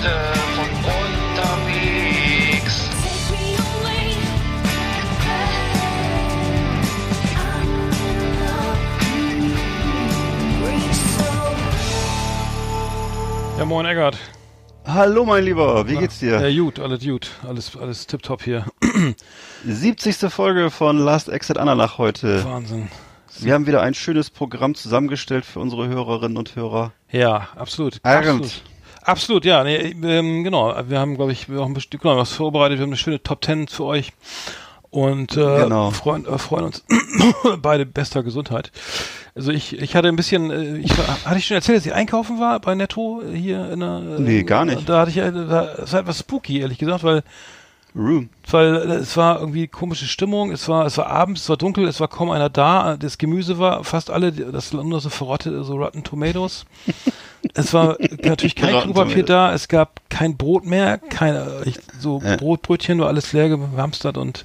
Leute von unterwegs. Ja, moin Eggert. Hallo mein Lieber, wie geht's dir? Ja, gut, alles gut. Alles, alles tipptopp hier. 70. Folge von Last Exit Ananach heute. Wahnsinn. Wir haben wieder ein schönes Programm zusammengestellt für unsere Hörerinnen und Hörer. Ja, absolut. Absolut. Absolut, ja, nee, ähm, genau. Wir haben, glaube ich, wir haben bestimmt genau, was vorbereitet. Wir haben eine schöne Top Ten für euch und äh, Genau. freuen, äh, freuen uns beide bester Gesundheit. Also ich, ich hatte ein bisschen, äh, ich war, hatte ich schon erzählt, dass ich einkaufen war bei Netto hier in der. Äh, Nee, gar nicht. Da hatte ich, äh, da, das war etwas spooky, ehrlich gesagt, weil Room. weil äh, es war irgendwie komische Stimmung, es war es war abends, es war dunkel, es war kaum einer da, das Gemüse war fast alle, das waren nur so verrottete, so Rotten Tomatoes. es war natürlich kein Klopapier da, es gab kein Brot mehr, keine ich, so. Brotbrötchen, war alles leer gehamstert und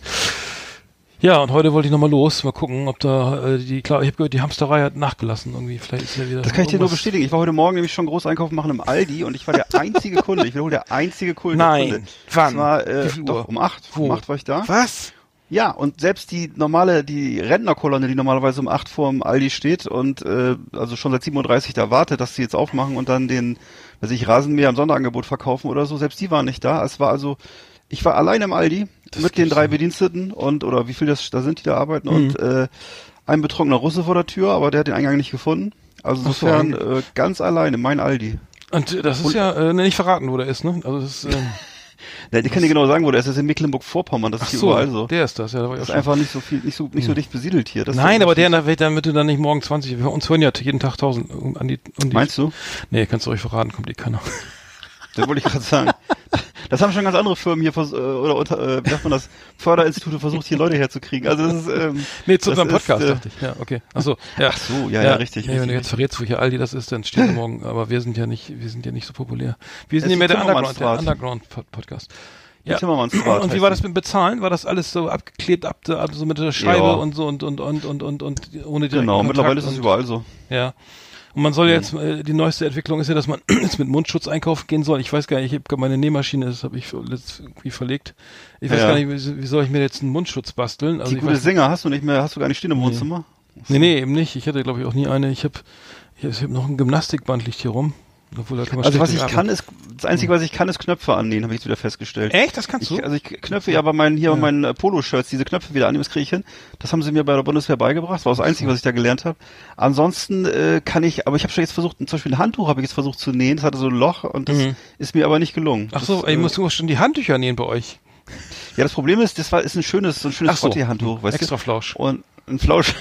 ja, und heute wollte ich nochmal los, mal gucken, ob da äh, die, klar, ich habe gehört, die Hamsterei hat nachgelassen irgendwie, vielleicht ist ja wieder Das kann ich dir nur bestätigen. Ich war heute Morgen nämlich schon groß einkaufen machen im Aldi und ich war der einzige Kunde. Ich wiederhole, der einzige Kunde. Nein. Kunde. Wann? Es war, äh, doch, Uhr? um acht. Wo? Um acht war ich da. Was? Ja, und selbst die normale, die Rentnerkolonne, die normalerweise um 8 vor dem Aldi steht und äh, also schon seit 37 da wartet, dass sie jetzt aufmachen und dann den, weiß ich, Rasenmäher im Sonderangebot verkaufen oder so, selbst die waren nicht da. Es war also, ich war allein im Aldi Das mit den drei. Bediensteten und, oder wie viel das da sind, die da arbeiten Mhm. und äh, ein betrunkener Russe vor der Tür, aber der hat den Eingang nicht gefunden. Also insofern äh, ganz alleine, mein Aldi. Und äh, das ist Und- ja äh, nicht verraten, wo der ist, ne? Also das ist, ähm, Ja, ich kann dir genau sagen, wo der ist. Das ist in Mecklenburg-Vorpommern, das ist hier so, überall so. der ist das, ja, da war Das ist schon. einfach nicht so viel, nicht so, nicht so dicht besiedelt hier. Das Nein, aber der, damit damit du dann nicht morgen 20, wir uns hören ja jeden Tag 1000 um- an die, um die Meinst du? Nee, kannst du euch verraten, kommt eh keiner. Das wollte ich gerade sagen. Das haben schon ganz andere Firmen hier vers äh, oder unter, äh, wie sagt man das, Förderinstitute versucht hier Leute herzukriegen. Also das ist ähm, Nee, zu unserem ist, Podcast, äh, dachte ich. Ja, okay. Ach so, ja. Ach so, ja, ja, richtig, Nee, richtig, wenn du jetzt richtig. verrätst, wo hier Aldi das ist, dann wir morgen, aber wir sind ja nicht, wir sind ja nicht so populär. Wir sind ja mehr ist der Underground, der. Underground Pod- Podcast. Ja. Und wie war das mit Bezahlen? War das alles so abgeklebt, ab, ab so mit der Scheibe Ja. und so und und und und und und ohne direkten Genau, mittlerweile ist es überall so. Ja. Und man soll ja jetzt, äh, die neueste Entwicklung ist ja, dass man jetzt mit Mundschutz einkaufen gehen soll. Ich weiß gar nicht, ich habe meine Nähmaschine, das habe ich irgendwie verlegt. Ich weiß Ja. gar nicht, wie, wie soll ich mir jetzt einen Mundschutz basteln? Also Die gute weiß, Sänger hast du nicht mehr, hast du gar nicht stehen im Nee. Wohnzimmer? nee, nee, eben nicht. Ich hatte, glaube ich, auch nie eine. Ich habe ich hab, ich hab noch ein Gymnastikband liegt hier rum. Obwohl, da kann man Also was ich atmen. kann, ist, das Einzige, was ich kann, ist Knöpfe annehmen, habe ich jetzt wieder festgestellt. Echt? Das kannst du? Ich, also ich knöpfe ja bei meinen, hier Ja. bei meinen äh, Poloshirts diese Knöpfe wieder annehmen, das kriege ich hin. Das haben sie mir bei der Bundeswehr beigebracht, das war das Einzige, was ich da gelernt habe. Ansonsten äh, kann ich, aber ich habe schon jetzt versucht, zum Beispiel ein Handtuch habe ich jetzt versucht zu nähen, das hatte so ein Loch und das Mhm. ist mir aber nicht gelungen. Ach so, das, ey, äh, musst du schon die Handtücher nähen bei euch. Ja, das Problem ist, das war, ist ein schönes, so ein schönes so. Frottee-Handtuch, weißt Extra du? Flausch. Und ein Flausch.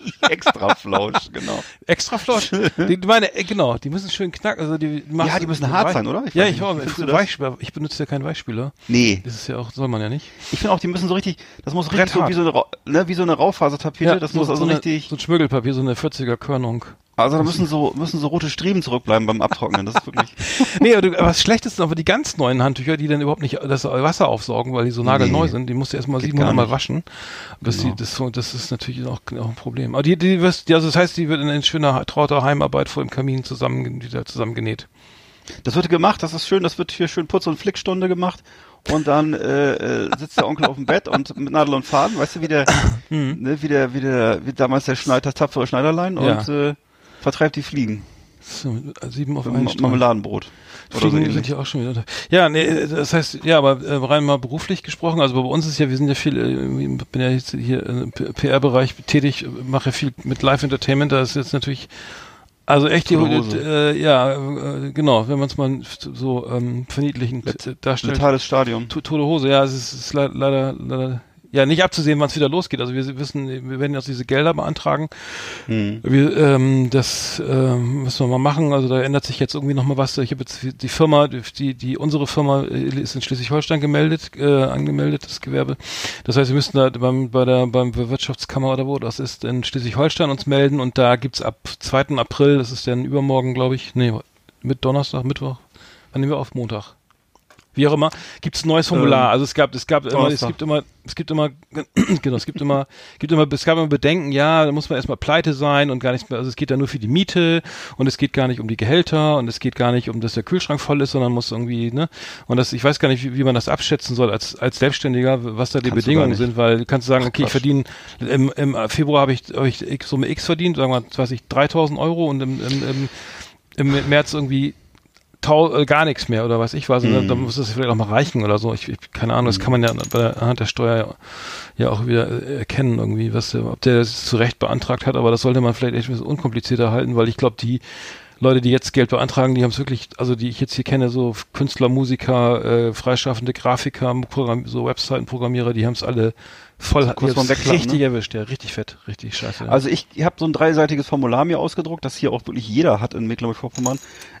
Extra Flausch, genau. Extra Flausch. die, meine, äh, genau, die müssen schön knacken. Also die, Ja, die müssen so hart sein, oder? Ich ja, ich nicht, ich, benutze ja keinen Weichspüler. Nee. Das ist ja auch, soll man ja nicht. Ich finde auch, die müssen so richtig, das muss richtig so wie so eine, ne, wie so eine Raufasertapete, das muss also so eine, richtig, So ein Schmögelpapier, so eine 40er Körnung. Also da müssen so, müssen so rote Striemen zurückbleiben beim Abtrocknen, das ist wirklich, nee, aber, du, aber das Schlechteste ist aber die ganz neuen Handtücher, die dann überhaupt nicht das Wasser aufsaugen, weil die so nagelneu Nee. sind. Die musst du erstmal Geht 700 gar Mal waschen. Bis Genau. die, das, das ist natürlich auch, auch ein Problem. Aber die, die wirst, die, also das heißt, die wird in, in schöner, trauter Heimarbeit vor dem Kamin zusammen, wieder zusammengenäht. das wird gemacht, das ist schön, das wird hier schön Putz- und Flickstunde gemacht und dann äh, äh, sitzt der Onkel auf dem Bett und mit Nadel und Faden, weißt du, wie der, ne, wie der, wie der, wie damals der Schneid, das tapfere Schneiderlein Ja. und äh, vertreibt die Fliegen. So, sieben auf einen. Marmeladenbrot. So Fliegen ähnlich. sind ja auch schon wieder da. Ja, nee, das heißt, ja, aber äh, rein mal beruflich gesprochen, also bei uns ist ja, wir sind ja viel, äh, ich bin ja jetzt hier im PR-Bereich tätig, mache viel mit Live-Entertainment, da ist jetzt natürlich, also echt die, äh, ja, äh, genau, wenn man es mal so ähm, verniedlichend äh, darstellt. Letales Stadion. To- Tote Hose, ja, es ist, ist le- leider, leider, ja, nicht abzusehen, wann es wieder losgeht. Also wir wissen, wir werden jetzt diese Gelder beantragen. Hm. Wir, ähm, das ähm, müssen wir mal machen. Also da ändert sich jetzt irgendwie noch mal was. Ich habe jetzt die Firma, die, die unsere Firma äh, ist in Schleswig-Holstein gemeldet, äh, angemeldet, das Gewerbe. Das heißt, wir müssen da beim, bei der beim Wirtschaftskammer oder wo das ist in Schleswig-Holstein uns melden und da gibt's ab 2. April, das ist dann übermorgen, glaube ich, nee, mit Donnerstag, Mittwoch. Wann nehmen wir auf? Montag. Wie auch immer, gibt es ein neues Formular. Ähm, also es gab, es gab immer, es gibt immer, es gibt immer, genau, es gibt immer, gibt immer, es gab immer Bedenken, ja, da muss man erstmal pleite sein und gar nichts mehr, also es geht da nur für die Miete und es geht gar nicht um die Gehälter und es geht gar nicht um, dass der Kühlschrank voll ist, sondern muss irgendwie, ne, und das, ich weiß gar nicht, wie, wie man das abschätzen soll als, als Selbstständiger, was da die Kannst Bedingungen sind, weil du kannst sagen, okay, ich verdiene, im, im Februar habe ich, hab ich X- Summe X verdient, sagen wir, was weiß ich, 3000 Euro und im, im, im, im März irgendwie gar nichts mehr oder was ich weiß, mhm. dann muss das vielleicht auch mal reichen oder so. Ich, ich keine Ahnung, das kann man ja bei der Hand der Steuer ja, ja auch wieder äh, erkennen irgendwie, was der, ob der das zu Recht beantragt hat, aber das sollte man vielleicht echt ein bisschen unkomplizierter halten, weil ich glaube, die Leute, die jetzt Geld beantragen, die haben es wirklich, also die ich jetzt hier kenne, so Künstler, Musiker, äh, freischaffende Grafiker, Programm, so Webseitenprogrammierer, die haben es alle voll So kurz vorm Wegklappen, richtig ne? erwischt, ja, richtig fett, richtig scheiße. Ja. Also ich habe so ein dreiseitiges Formular mir ausgedruckt, das hier auch wirklich jeder hat in Mecklenburg-Vorpommern,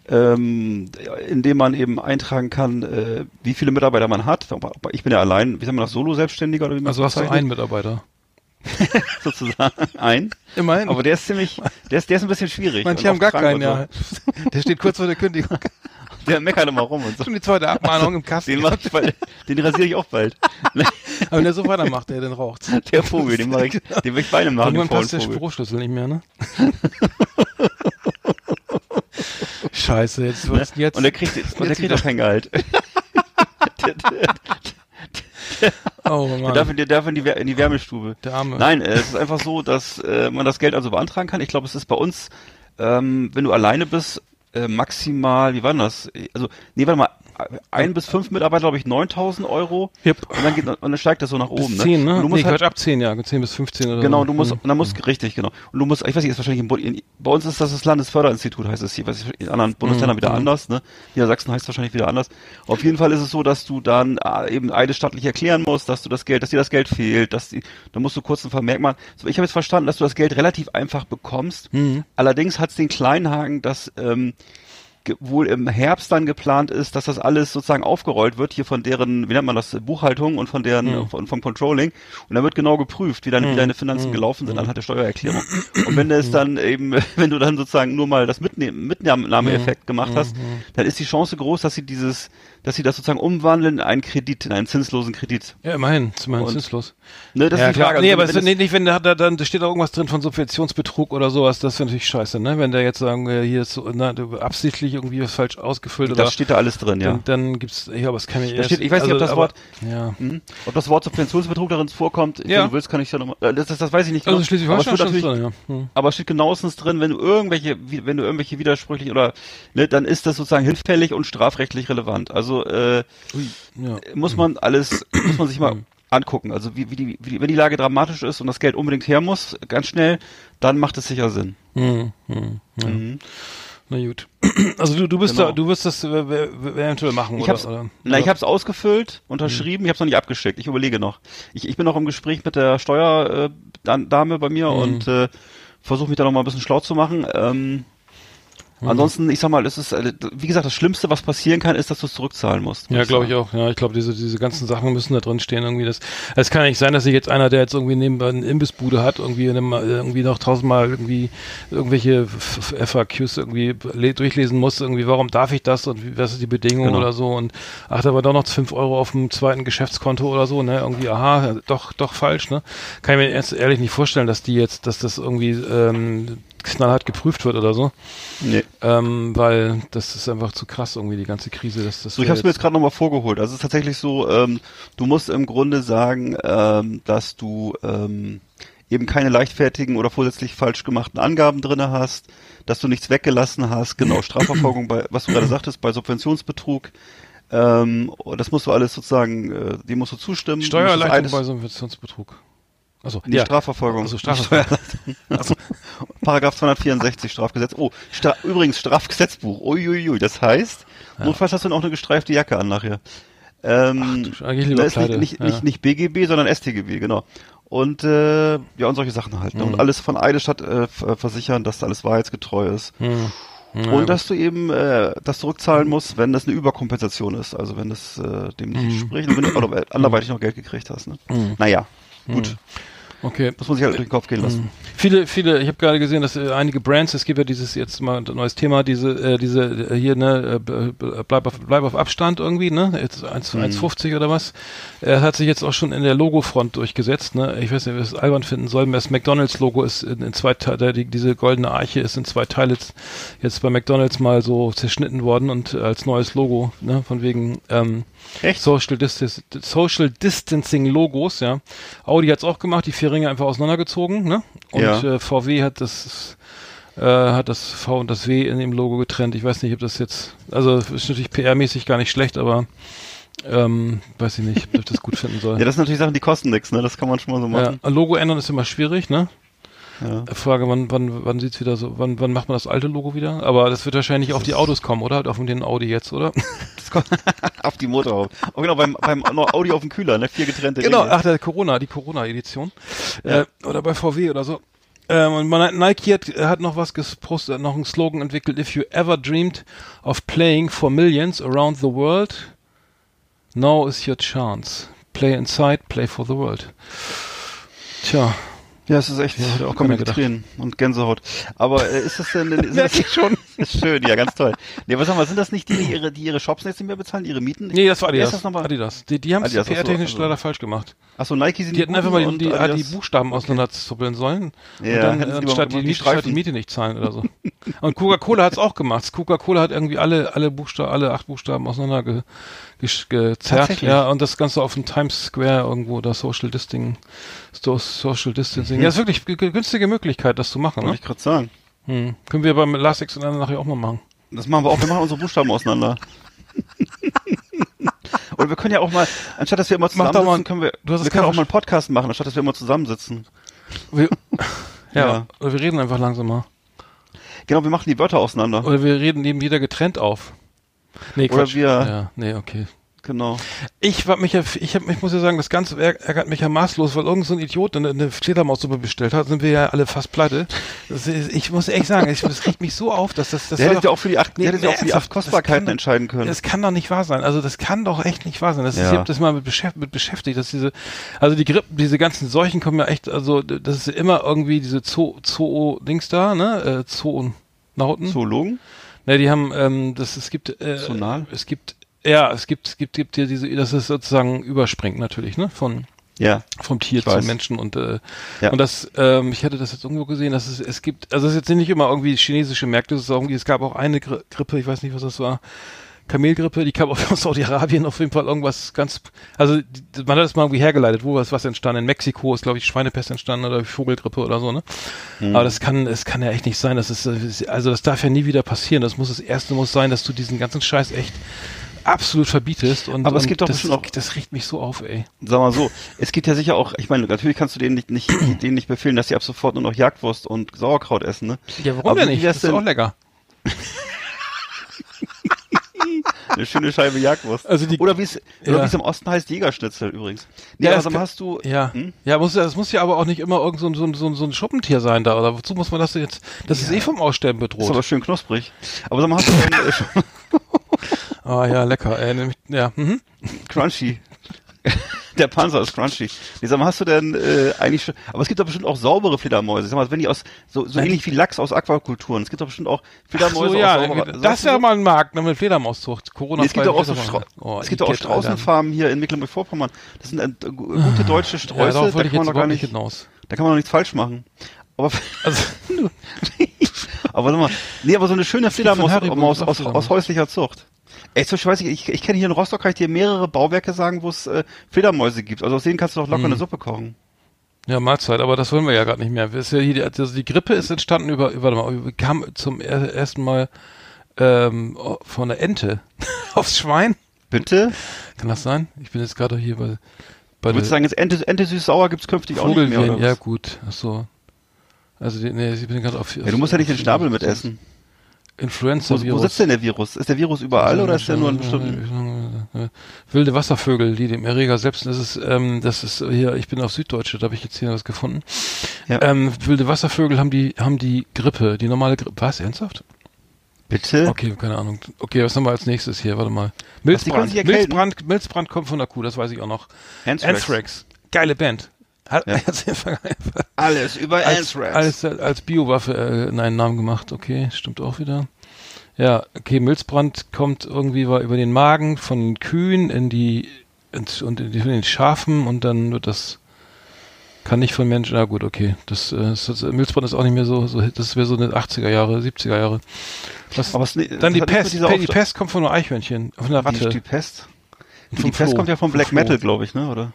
ähm, in dem man eben eintragen kann, äh, wie viele Mitarbeiter man hat. Ich bin ja allein, wie sagen wir das, Solo-Selbstständiger oder wie man also hast du bezeichnet? einen Mitarbeiter. sozusagen ein. Immerhin. Aber der ist ziemlich, der ist, der ist ein bisschen schwierig. Manche haben gar keinen, und ja. Der steht kurz vor der Kündigung. Der meckert immer rum und so. Schon die zweite Abmahnung im Kasten. Den mach ich bald, den rasiere ich auch bald. Aber wenn der so weitermacht, der dann raucht. Der Vogel, den mach ich, den will ich bei einem machen, Irgendwann passt der. Spruchschlüssel nicht mehr, ne? Scheiße, jetzt Ne? wird's jetzt. Und der kriegt, und der jetzt kriegt auch kein Gehalt. der, der, oh der Mann, darf, in, der darf in, die, in die Wärmestube. der Arme. Nein, äh, es ist einfach so, dass äh, man das Geld also beantragen kann. Ich glaube, es ist bei uns, ähm, wenn du alleine bist, äh, maximal, wie war das? Also, nee, warte mal, ein bis fünf Mitarbeiter, glaube ich, 9000 Euro. Yep. Und dann, geht, und dann steigt das so nach Bis oben. 10, ne? ne? Du nee, musst halt, Quatsch, ab 10, ja. 10 bis 15 oder Genau, so. du musst, und dann musst, richtig, genau. Und du musst, ich weiß nicht, ist wahrscheinlich im Bund, in, bei uns ist das das Landesförderinstitut, heißt es hier, was in anderen Bundesländern wieder mhm. anders, ne? Niedersachsen heißt es wahrscheinlich wieder anders. Auf jeden Fall ist es so, dass du dann äh, eben eidesstattlich erklären musst, dass du das Geld, dass dir das Geld fehlt, dass die, da musst du kurz einen Vermerk machen. So, ich habe jetzt verstanden, dass du das Geld relativ einfach bekommst. Mhm. Allerdings hat es den kleinen Haken, dass ähm, wohl im Herbst dann geplant ist, dass das alles sozusagen aufgerollt wird, hier von deren, wie nennt man das, Buchhaltung und von deren, Mhm. von, vom Controlling. Und dann wird genau geprüft, wie deine, wie deine Finanzen gelaufen sind anhand der Steuererklärung. Und wenn es dann eben, wenn du dann sozusagen nur mal das Mitnehmen, Mitnahmeeffekt gemacht hast, dann ist die Chance groß, dass sie dieses, dass sie das sozusagen umwandeln in einen Kredit, in einen zinslosen Kredit. Ja, immerhin, immerhin Und- zinslos. Ne, das ja, ist die klar. Frage. nee, Also aber es, nee, nicht, wenn da, da dann da steht da irgendwas drin von Subventionsbetrug oder sowas, das wäre natürlich scheiße, ne? Wenn der jetzt sagen, äh, hier ist so, na, absichtlich irgendwie was falsch ausgefüllt oder das steht da alles drin, ja. dann, dann gibt's, ja, aber es kann ich Da steht, ich weiß nicht, ob das aber, Wort, ja. hm, ob das Wort Subventionsbetrug darin vorkommt. Ja. Wenn du willst, kann ich ja nochmal, äh, das, das, das weiß ich nicht genau. Also aber es Schleswig-Holstein natürlich, drin, ja. Hm. aber es steht genauestens drin, wenn du irgendwelche, wenn du irgendwelche widersprüchlich oder, ne, dann ist das sozusagen hinfällig und strafrechtlich relevant. Also, äh, Ui, ja. muss man alles, muss man sich mal angucken. Also, wie, wie die, wie die, wenn die Lage dramatisch ist und das Geld unbedingt her muss, ganz schnell, dann macht es sicher Sinn. Hm, hm, ja. Mhm. Na gut. Also du, du bist Genau. da, du wirst das äh, eventuell machen, Ich oder? hab's, oder? na, ich habe es ausgefüllt, unterschrieben, ich habe es noch nicht abgeschickt. Ich überlege noch. Ich, ich bin noch im Gespräch mit der Steuerdame bei mir und äh, versuche mich da noch mal ein bisschen schlau zu machen. Ähm, Ansonsten, ich sag mal, es ist, äh, wie gesagt, das Schlimmste, was passieren kann, ist, dass du es zurückzahlen musst. Ja, glaube ich auch. Ja, ich glaube, diese, diese ganzen Sachen müssen da drin stehen irgendwie. Das, es kann nicht sein, dass sich jetzt einer, der jetzt irgendwie nebenbei eine Imbissbude hat, irgendwie, in einem, irgendwie noch tausendmal irgendwie irgendwelche FAQs irgendwie le- durchlesen muss, irgendwie, warum darf ich das und was ist die Bedingung Genau. oder so und ach, da war doch noch fünf Euro auf dem zweiten Geschäftskonto oder so, ne, irgendwie, aha, doch, doch falsch, ne. Kann ich mir jetzt ehrlich nicht vorstellen, dass die jetzt, dass das irgendwie, ähm, knallhart geprüft wird oder so, Nee. ähm, weil das ist einfach zu krass irgendwie, die ganze Krise, dass das So, ich habe es mir jetzt gerade nochmal vorgeholt. Also es ist tatsächlich so, ähm, du musst im Grunde sagen, ähm, dass du ähm, eben keine leichtfertigen oder vorsätzlich falsch gemachten Angaben drinne hast, dass du nichts weggelassen hast, genau, Strafverfolgung bei, was du gerade sagtest, bei Subventionsbetrug. Ähm, das musst du alles sozusagen, äh, dem musst du zustimmen. Steuererleichterung bei Subventionsbetrug. Also, Nee, Strafverfolgung. Also Strafverfolgung. Also, Paragraph 264 Strafgesetz. Oh, Stra übrigens Strafgesetzbuch. Uiuiui, das heißt, notfalls hast du dann auch eine gestreifte Jacke an nachher. Ähm, Ach, eigentlich lieber das ist nicht, nicht, ja. nicht, nicht BGB, sondern StGB, genau. Und äh, ja, und solche Sachen halt. Ne? Mhm. Und alles von Eidesstadt äh, ver- versichern, dass da alles wahrheitsgetreu ist. Hm. Ja, und dass du eben äh, das zurückzahlen musst, wenn das eine Überkompensation ist. Also wenn das äh, dem nicht Mhm. entspricht und wenn du oder anderweitig noch Geld gekriegt hast. Ne? Mhm. Naja, gut. Okay. Muss man sich halt durch den Kopf gehen lassen. Mhm. Viele, viele, ich habe gerade gesehen, dass äh, einige Brands, es gibt ja dieses jetzt mal ein neues Thema, diese, äh, diese äh, hier, ne, äh, bleib auf, bleib auf Abstand irgendwie, ne? Jetzt 1 Mhm. 1,50 oder was. Er hat sich jetzt auch schon in der Logofront durchgesetzt, ne? Ich weiß nicht, wer es albern finden soll. Das McDonalds-Logo ist in, in zwei Teile, die, diese goldene Arche ist in zwei Teile jetzt, jetzt bei McDonalds mal so zerschnitten worden und als neues Logo, ne? Von wegen, ähm, Echt? Social, Distan Social Distancing Logos, ja. Audi hat's auch gemacht, die vier Ringe einfach auseinandergezogen, ne? Und Ja. äh, VW hat das äh, hat das V und das W in dem Logo getrennt. Ich weiß nicht, ob das jetzt, also ist natürlich PR-mäßig gar nicht schlecht, aber ähm, weiß ich nicht, ob ich das gut finden soll. Ja, das sind natürlich Sachen, die kosten nichts, ne? Das kann man schon mal so Ja, machen. Logo ändern ist immer schwierig, ne? Ja. Frage, wann, wann, wann sieht's wieder so, wann, wann macht man das alte Logo wieder? Aber das wird wahrscheinlich auf die Autos kommen, oder? Auf den Audi jetzt, oder? Das auf die Motorhaube. Oh, genau, beim, beim Audi auf dem Kühler, ne? Vier getrennte Genau, Ringe. ach, der Corona, die Corona-Edition. Ja. Äh, oder bei VW oder so. Ähm, und man, Nike hat, hat noch was gepostet, noch einen Slogan entwickelt. If you ever dreamed of playing for millions around the world, now is your chance. Play inside, play for the world. Tja, Ja, es ist echt, auch auch kommen keiner mir gedacht. Tränen und Gänsehaut. Aber äh, ist das denn, sind das schon? Ist schön, ja, ganz toll. Nee, was sagen wir, sind das nicht die, die ihre, die ihre Shops jetzt nicht mehr bezahlen, ihre Mieten? nee, das war Adidas. das nochmal? Adidas. Die, die haben es PR-technisch leider falsch gemacht. Achso, Nike sind Die hätten einfach mal die, die, ah, die Adidas- Buchstaben auseinanderzuppeln sollen. Ja, und dann äh, lieber statt, die, die statt die. Miete nicht zahlen oder so. und Coca-Cola hat's auch gemacht. Coca-Cola hat irgendwie alle, alle Buchstaben, alle acht Buchstaben auseinander ge, ge, gezerrt. Ja, und das Ganze auf dem Times Square irgendwo, da Social Distancing, so Social Distancing. Ja, ist wirklich günstige Möglichkeit, das zu machen, Wollte ne? ich gerade sagen. Hm. Können wir beim Last und nachher auch mal machen. Das machen wir auch, wir machen unsere Buchstaben auseinander. Oder wir können ja auch mal, anstatt dass wir immer doch mal- zusammensitzen, können wir, du hast das wir können auch mal einen Podcast machen, anstatt dass wir immer zusammensitzen. Wir, ja, Ja. oder wir reden einfach langsamer. Genau, wir machen die Wörter auseinander. Oder wir reden neben jeder getrennt auf. Nee, Oder Quatsch. wir- Ja, nee, okay. Genau. Ich war mich ja, ich hab, ich muss ja sagen, das Ganze ärg- ärgert mich ja maßlos, weil irgend so ein Idiot eine, eine Fledermaussuppe bestellt hat, sind wir ja alle fast pleite. Ist, ich muss echt sagen, ich, das regt mich so auf, dass das, das Der hätte doch- ja auch für die acht, Nee, der hätte ja auch für die acht Kostbarkeiten kann- entscheiden können. Das kann doch nicht wahr sein. Also das kann doch echt nicht wahr sein. Das ist, Ja. ich habe das mal mit, beschäft, mit beschäftigt, dass diese, also die Grippe, diese ganzen Seuchen kommen ja echt, also das ist immer irgendwie diese Zoo, Zoo-Dings da, ne, äh, Zoonauten. Zoologen? Ne, die haben, ähm, das, es gibt, äh, Zonal? es gibt, ja, es gibt, es gibt, gibt hier diese, das ist sozusagen überspringt natürlich, ne, von, Ja. vom Tier zum. Menschen und äh, Ja. und das ähm, ich hatte das jetzt irgendwo gesehen dass es es gibt also es ist jetzt nicht immer irgendwie chinesische Märkte es ist irgendwie es gab auch eine Gri Grippe ich weiß nicht was das war Kamelgrippe die kam auch aus Saudi-Arabien auf jeden Fall irgendwas ganz also die, man hat das mal irgendwie hergeleitet wo was was entstanden in Mexiko ist glaube ich Schweinepest entstanden oder Vogelgrippe oder so ne Hm. aber das kann es kann ja echt nicht sein das ist also das darf ja nie wieder passieren das muss das erste muss sein dass du diesen ganzen Scheiß echt absolut verbietest und Aber es gibt doch das, auch- das riecht mich so auf ey Sag mal so, es gibt ja sicher auch, ich meine, natürlich kannst du denen nicht, nicht, denen nicht befehlen, dass sie ab sofort nur noch Jagdwurst und Sauerkraut essen, ne? ja warum Aber denn nicht das ist denn- auch lecker Eine schöne Scheibe Jagdwurst. Also die- oder wie Ja. es im Osten heißt, Jägerschnitzel übrigens. Nee, Ja, kann- hast du, Ja, Hm? ja, muss ja, das muss ja aber auch nicht immer irgend so ein, so ein, so ein, so ein Schuppentier sein da, oder wozu muss man das jetzt, das ist eh vom Aussterben ist aber bedroht. schön knusprig. Aber sag mal, hast du denn äh, schon Ah ja, lecker, ey, nämlich, ja, mhm. crunchy? Der Panzer ist crunchy. Nee, sag mal, hast du denn äh, eigentlich schon, aber es gibt doch bestimmt auch saubere Fledermäuse. Sag mal, wenn die aus, so, so ähnlich wie Lachs aus Aquakulturen. Es gibt doch bestimmt auch Fledermäuse so, ja, aus sauberer, das ist ja mal ein Markt, ne, mit Fledermauszucht, Corona. Nee, es gibt auch, so Oh, es gibt auch Igitt, Alter. Straußenfarmen hier in Mecklenburg-Vorpommern. Das sind äh, gu- gute deutsche Ja, Sträuße, darauf da kann man doch gar nicht hinaus. da kann man doch nichts falsch machen. Aber, Also, aber sag mal, nee, aber so eine schöne Fledermaus auch aus, Fledermaus. aus häuslicher Zucht. Ey, zum Beispiel weiß ich, ich, ich kenne hier in Rostock, kann ich dir mehrere Bauwerke sagen, wo es äh, Fledermäuse gibt. Also aus denen kannst du doch locker Hm. eine Suppe kochen. ja, Mahlzeit, aber das wollen wir ja gerade nicht mehr. Ja die- also die Grippe ist entstanden über, über, warte mal, kamen zum er, ersten Mal ähm, von der Ente aufs Schwein. Bitte? Kann das sein? Ich bin jetzt gerade hier bei, bei Würdest du sagen, jetzt Ente, Ente süß-sauer gibt's künftig auch nicht mehr, oder ja was? gut, ach so. Also, nee, ich bin gerade auf. Ja, du musst ja nicht den Schnabel mit essen. Wo, Influenza-Virus. wo sitzt denn der Virus? Ist der Virus überall oder ist der nur in bestimmten... Wilde Wasservögel, die dem Erreger selbst, das ist, ähm, das ist hier, ich bin auf Süddeutsche, da habe ich jetzt hier was gefunden. Ja. Ähm, wilde Wasservögel haben die, haben die Grippe, die normale Grippe. Was, ernsthaft? Bitte? Okay, keine Ahnung. Okay, was haben wir als nächstes hier? Warte mal. Was, Milzbrand. erkälten? Milzbrand, Milzbrand kommt von der Kuh, das weiß ich auch noch. Anthrax. Anthrax. Geile Band. Hat, Ja. Alles über als, als, als Biowaffe äh, in einen Namen gemacht. Okay, stimmt auch wieder. Ja, okay, Milzbrand kommt irgendwie war über den Magen von den Kühen in die ins, und in, die, in den Schafen und dann wird das kann nicht von Menschen. Na gut, okay. Das, äh, das, das Milzbrand ist auch nicht mehr so, so das wäre so eine 80er Jahre, 70er Jahre. Was, Aber es, dann die Pest. Die Pest kommt von einem Eichhörnchen, von einer Die, Ratte. die Pest. und Die Pest kommt ja vom Black. Metal, glaube ich, ne? Oder?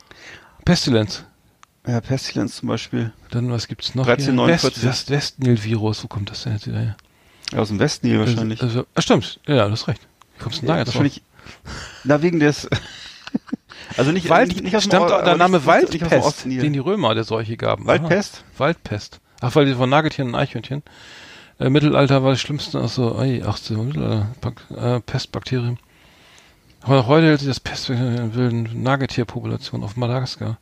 Pestilenz. Ja, Pestilenz zum Beispiel. Dann was gibt's noch? 1349. Hier? West, West, Westnil-Virus. Wo kommt das denn jetzt wieder her? Ja, aus dem Westen hier wahrscheinlich. Also, ah, stimmt. Ja, du hast recht. Wie kommst du denn da Ja, jetzt drauf? wahrscheinlich. Na, wegen des. also nicht, Wald, nicht, nicht aus dem stammt Or- auch der Name Waldpest, den die Römer der Seuche gaben. Waldpest? Aha. Waldpest. Ach, weil die von Nagetieren und Eichhörnchen. Äh, Mittelalter war das Schlimmste, ach so, ey, 18. Mittelalter, äh, Pestbakterien. Aber heute hält sich das Pest in wilden Nagetierpopulation auf Madagaskar.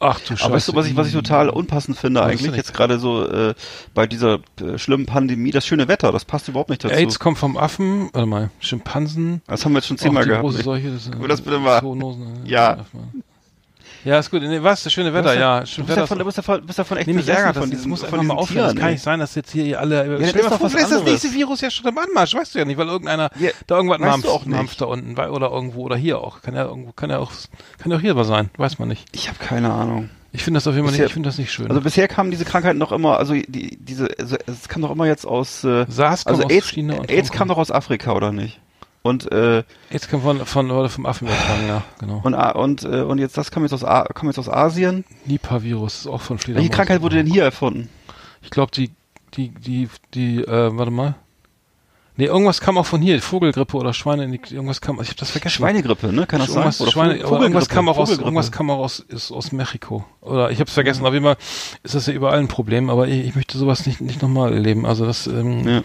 Ach du Scheiße. Aber weißt du, was ich, was ich total unpassend finde Was eigentlich, jetzt gerade so äh, bei dieser äh, schlimmen Pandemie, das schöne Wetter, das passt überhaupt nicht dazu. AIDS kommt vom Affen, warte mal, Schimpansen. Das haben wir jetzt schon zehnmal gehabt. große Seuche. Das, das bitte mal. Zoonosen, äh, Ja. Ja, ist gut. Nee, was? Das schöne Wetter, ja. Du Schönes bist, ja Wetter. von, du bist davon, bist davon echt Nee, mich ärgert das. von diesem, muss von einfach mal aufhören. Tieren, kann nicht sein, dass jetzt hier, alle. das Stell dir ist mal doch vor, was vielleicht ist das nächste Virus ja schon im Anmarsch. Weißt du ja nicht, weil irgendeiner Ja, da irgendwas weißt Mampf, du auch nicht. Mampf da unten oder irgendwo oder hier auch. Kann ja irgendwo, kann ja auch, kann ja auch hier was sein. Weiß man nicht. Ich habe keine Ahnung. Ich finde das auf jeden Fall nicht, ich finde das nicht schön. Also bisher kamen diese Krankheiten noch immer, also die, diese, also es kam doch immer jetzt aus, äh, SARS also aus AIDS, China und AIDS Hongkong. kam doch aus Afrika, oder nicht? Und, äh, Jetzt kam von, von, oder vom Affen übertragen, ja, genau. und, A- und, äh, und jetzt, das kam jetzt aus, A kam jetzt aus Asien. Nipah-Virus ist auch von Welche Fledermaus. Krankheit wurde denn hier erfunden? Ich glaube, die, die, die, die, äh, warte mal. Nee, irgendwas kam auch von hier, Vogelgrippe oder Schweine, irgendwas kam, ich habe das vergessen. Schweinegrippe, ne? Kann das sein? irgendwas, Oder Schweine, Vogel- aber irgendwas kam auch aus, Vogelgrippe. irgendwas kam auch aus, ist aus Mexiko. Oder ich habe es vergessen. Auf jeden Fall ist das ja überall ein Problem, aber ich, ich möchte sowas nicht, nicht nochmal erleben. Also das, ähm, Ja.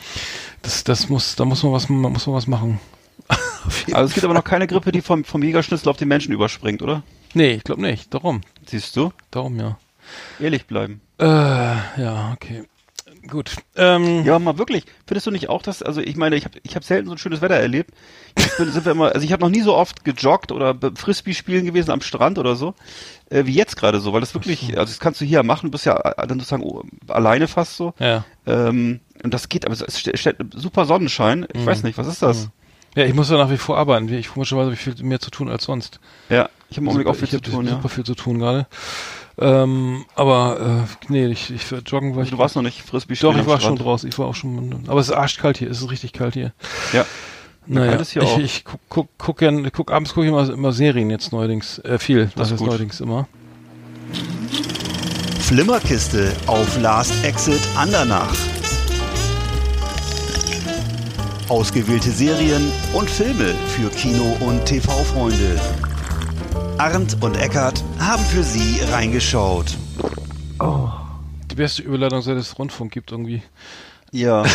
das, das muss, da muss man was, muss man was machen. Also es gibt aber noch keine Grippe, die vom, vom Jägerschnitzel auf den Menschen überspringt, oder? Nee, ich glaube nicht. Darum. Siehst du? Darum ja. Ehrlich bleiben. Äh, ja, okay. Gut. Ähm, Ja, mal wirklich. Findest du nicht auch, dass, also ich meine, ich habe ich hab selten so ein schönes Wetter erlebt. Jetzt bin, sind wir immer, also ich habe noch nie so oft gejoggt oder be- Frisbee spielen gewesen am Strand oder so, äh, wie jetzt gerade so, weil das wirklich, also das kannst du hier machen, du bist ja äh, dann sozusagen oh, alleine fast so. ja. Ähm, und das geht, aber es ist, steht super Sonnenschein. Ich Mhm. weiß nicht, was ist das? Mhm. Ja, ich muss ja nach wie vor arbeiten. Ich komischerweise habe ich viel mehr zu tun als sonst. Ja, ich habe im Augenblick auch viel ich zu tun, ja. super viel zu tun gerade. Ähm, aber äh, nee, ich, ich joggen war Also ich. du warst noch nicht Frisbee doch, ich war schon Strand. draußen. Ich war auch schon. Aber es ist arschkalt hier. Es ist richtig kalt hier. Ja. Naja, kalt ist hier ich, auch. ich guck, guck, guck, gern, guck abends gucke ich immer, immer Serien jetzt neuerdings. Äh, viel. Das, Das ist neuerdings immer. Flimmerkiste auf Last Exit Andernach. Ausgewählte Serien und Filme für Kino- und TV-Freunde. Arndt und Eckart haben für Sie reingeschaut. Die beste Überleitung, seit es Rundfunk gibt irgendwie. Ja.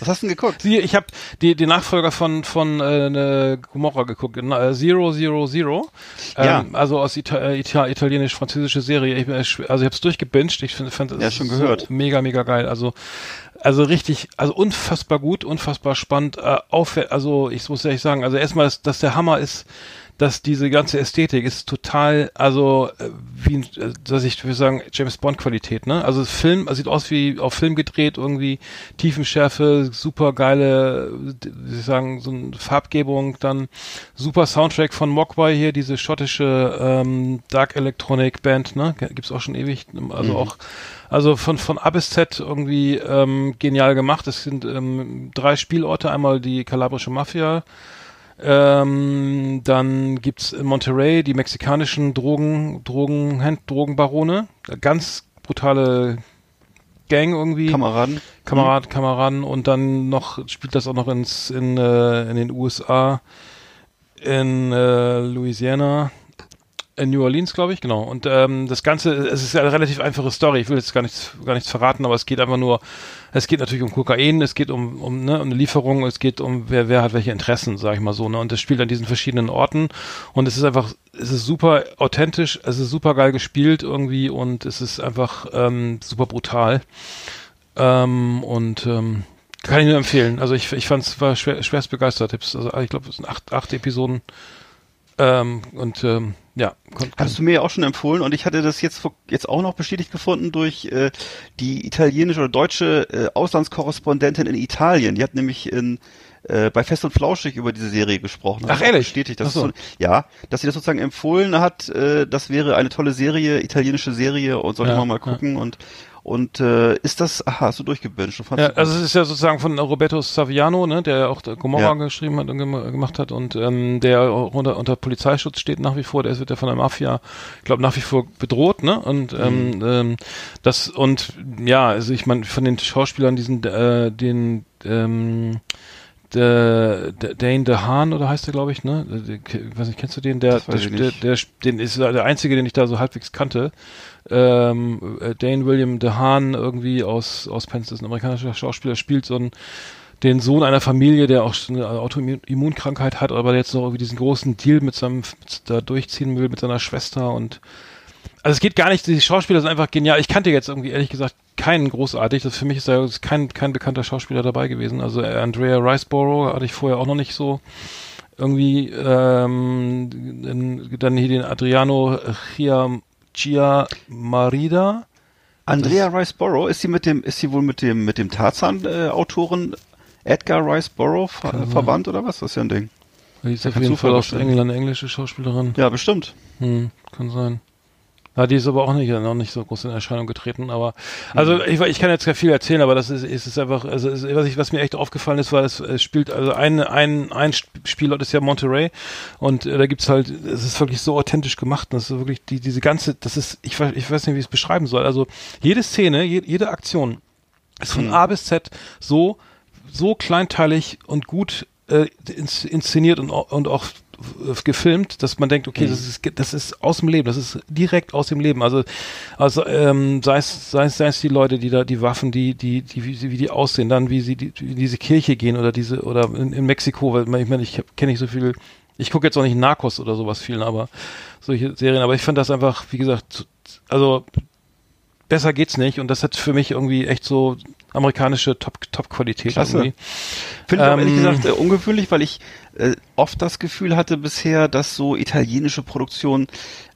Was hast du denn geguckt? Sie, ich habe die, die Nachfolger von von äh, ne Gomorra geguckt, äh, Zero Zero Zero. Ähm, Ja. Also aus Ita äh, Ita italienisch-französische Serie. Ich, bin, also ich habe es durchgebinged. Ich finde, fand es Ja, schon so gehört. mega, mega geil. Also also richtig, also unfassbar gut, unfassbar spannend. Äh, aufwär- also ich muss ehrlich sagen, also erstmal, dass, dass der Hammer ist, dass diese ganze Ästhetik ist total, also äh, wie, äh, dass ich würde sagen, James Bond Qualität, ne? Also Film, also sieht aus wie auf Film gedreht, irgendwie Tiefenschärfe, super geile, wie ich sagen, so eine Farbgebung, dann super Soundtrack von Mogwai hier, diese schottische ähm, Dark Electronic Band, ne? Gibt's auch schon ewig, also auch also von, von A bis Z irgendwie ähm, genial gemacht. Es sind ähm, drei Spielorte, einmal die kalabrische Mafia, ähm, dann gibt's in Monterey die mexikanischen Drogen, Drogen, Hand, Drogenbarone. Ganz brutale Gang irgendwie. Kameraden. Kamerad, Kameraden und dann noch spielt das auch noch ins in, äh, in den USA, in äh, Louisiana, in New Orleans, glaube ich, genau. Und ähm, das Ganze, es ist eine relativ einfache Story. Ich will jetzt gar nichts, gar nichts verraten, aber es geht einfach nur, es geht natürlich um Kokain, es geht um, um, ne, um eine Lieferung, es geht um wer, wer hat welche Interessen, sage ich mal so. Ne? Und das spielt an diesen verschiedenen Orten und es ist einfach, es ist super authentisch, es ist super geil gespielt irgendwie und es ist einfach ähm, super brutal. Ähm, und ähm, kann ich nur empfehlen. Also ich, ich fand es schwer, schwerst begeistert. Also ich glaube, es sind acht, acht Episoden. Ähm, und ähm, ja. Hattest du mir ja auch schon empfohlen und ich hatte das jetzt jetzt auch noch bestätigt gefunden durch äh, die italienische oder deutsche äh, Auslandskorrespondentin in Italien. Die hat nämlich in äh, bei Fest und Flauschig über diese Serie gesprochen. Ach ehrlich? Bestätigt, dass so. so. ja, dass sie das sozusagen empfohlen hat, äh, das wäre eine tolle Serie, italienische Serie und sollte ja, man mal gucken ja. und und äh, ist das, aha, hast du durchgebinged? Ja, also es ist ja sozusagen von Roberto Saviano, ne, der auch Gomorra ja. geschrieben hat und gemacht hat und ähm, der unter, unter Polizeischutz steht nach wie vor, der wird ja von der Mafia, ich glaube, nach wie vor bedroht, ne? Und ähm, mhm. ähm, das und ja, also ich meine, von den Schauspielern diesen, äh, den ähm, der, der Dane DeHaan oder heißt der, glaube ich, ne? Ich weiß nicht, kennst du den? Der, der, der, der, den ist der einzige, den ich da so halbwegs kannte. Ähm, äh, Dane William DeHaan irgendwie aus, aus Penn, ist ein amerikanischer Schauspieler, spielt so einen, den Sohn einer Familie, der auch eine Autoimmunkrankheit hat, aber jetzt noch irgendwie diesen großen Deal mit seinem, da durchziehen will mit seiner Schwester und also es geht gar nicht, die Schauspieler sind einfach genial. Ich kannte jetzt irgendwie ehrlich gesagt keinen großartig. Das für mich ist da kein, kein bekannter Schauspieler dabei gewesen. Also Andrea Riceborough hatte ich vorher auch noch nicht so irgendwie ähm, dann hier den Adriano Chia Marida. Andrea Riceborough, ist sie mit dem, ist sie wohl mit dem, mit dem Tarzan-Autoren Edgar Riceborough ver verwandt oder was? Das ist ja ein Ding. Die ist auf jeden Fall aus England, eine englische Schauspielerin. Ja, bestimmt. Hm, kann sein. Ja, die ist aber auch nicht, noch nicht so groß in Erscheinung getreten, aber, also, mhm. ich, ich kann jetzt gar viel erzählen, aber das ist, ist, ist einfach, also, ist, was ich, was mir echt aufgefallen ist, war, es, spielt, also ein, ein, ein Spielort ist ja Monterey und äh, da gibt's halt, es ist wirklich so authentisch gemacht, das ist wirklich, die, diese ganze, das ist, ich weiß, ich weiß nicht, wie ich es beschreiben soll, also, jede Szene, je, jede Aktion ist von mhm. A bis Z so, so kleinteilig und gut äh, inszeniert und, und auch gefilmt, dass man denkt, okay, mhm. das ist das ist aus dem Leben, das ist direkt aus dem Leben. Also also ähm, sei es sei es, sei es die Leute, die da die Waffen, die die die wie, sie, wie die aussehen, dann wie sie die, wie diese Kirche gehen oder diese oder in, in Mexiko, weil ich meine, ich kenne nicht so viel. Ich gucke jetzt auch nicht Narcos oder sowas vielen, aber solche Serien. Aber ich fand das einfach, wie gesagt, also besser geht's nicht und das hat für mich irgendwie echt so amerikanische Top-Qualität Top irgendwie. Finde ich ähm, ehrlich gesagt äh, ungewöhnlich, weil ich äh, oft das Gefühl hatte bisher, dass so italienische Produktionen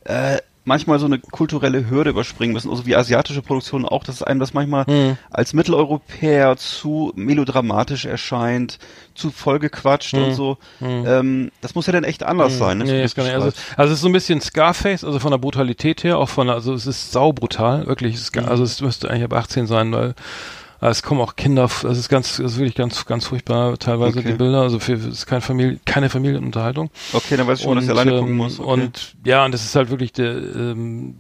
äh, manchmal so eine kulturelle Hürde überspringen müssen, also wie asiatische Produktionen auch, dass einem das manchmal hm. als Mitteleuropäer zu melodramatisch erscheint, zu vollgequatscht hm. und so. Hm. Ähm, das muss ja dann echt anders hm. sein. Ne? Nee, ist gar nicht. Also, also es ist so ein bisschen Scarface, also von der Brutalität her, auch von, also es ist saubrutal, wirklich. Es ist, hm. also es müsste eigentlich ab 18 sein, weil es kommen auch Kinder, das ist ganz, das ist wirklich ganz, ganz furchtbar teilweise okay. die Bilder. Also für es ist keine Familie, keine Familienunterhaltung. Okay, dann weiß ich schon, dass ich alleine gucken ähm, muss. Okay. Und ja, und das ist halt wirklich der, ähm,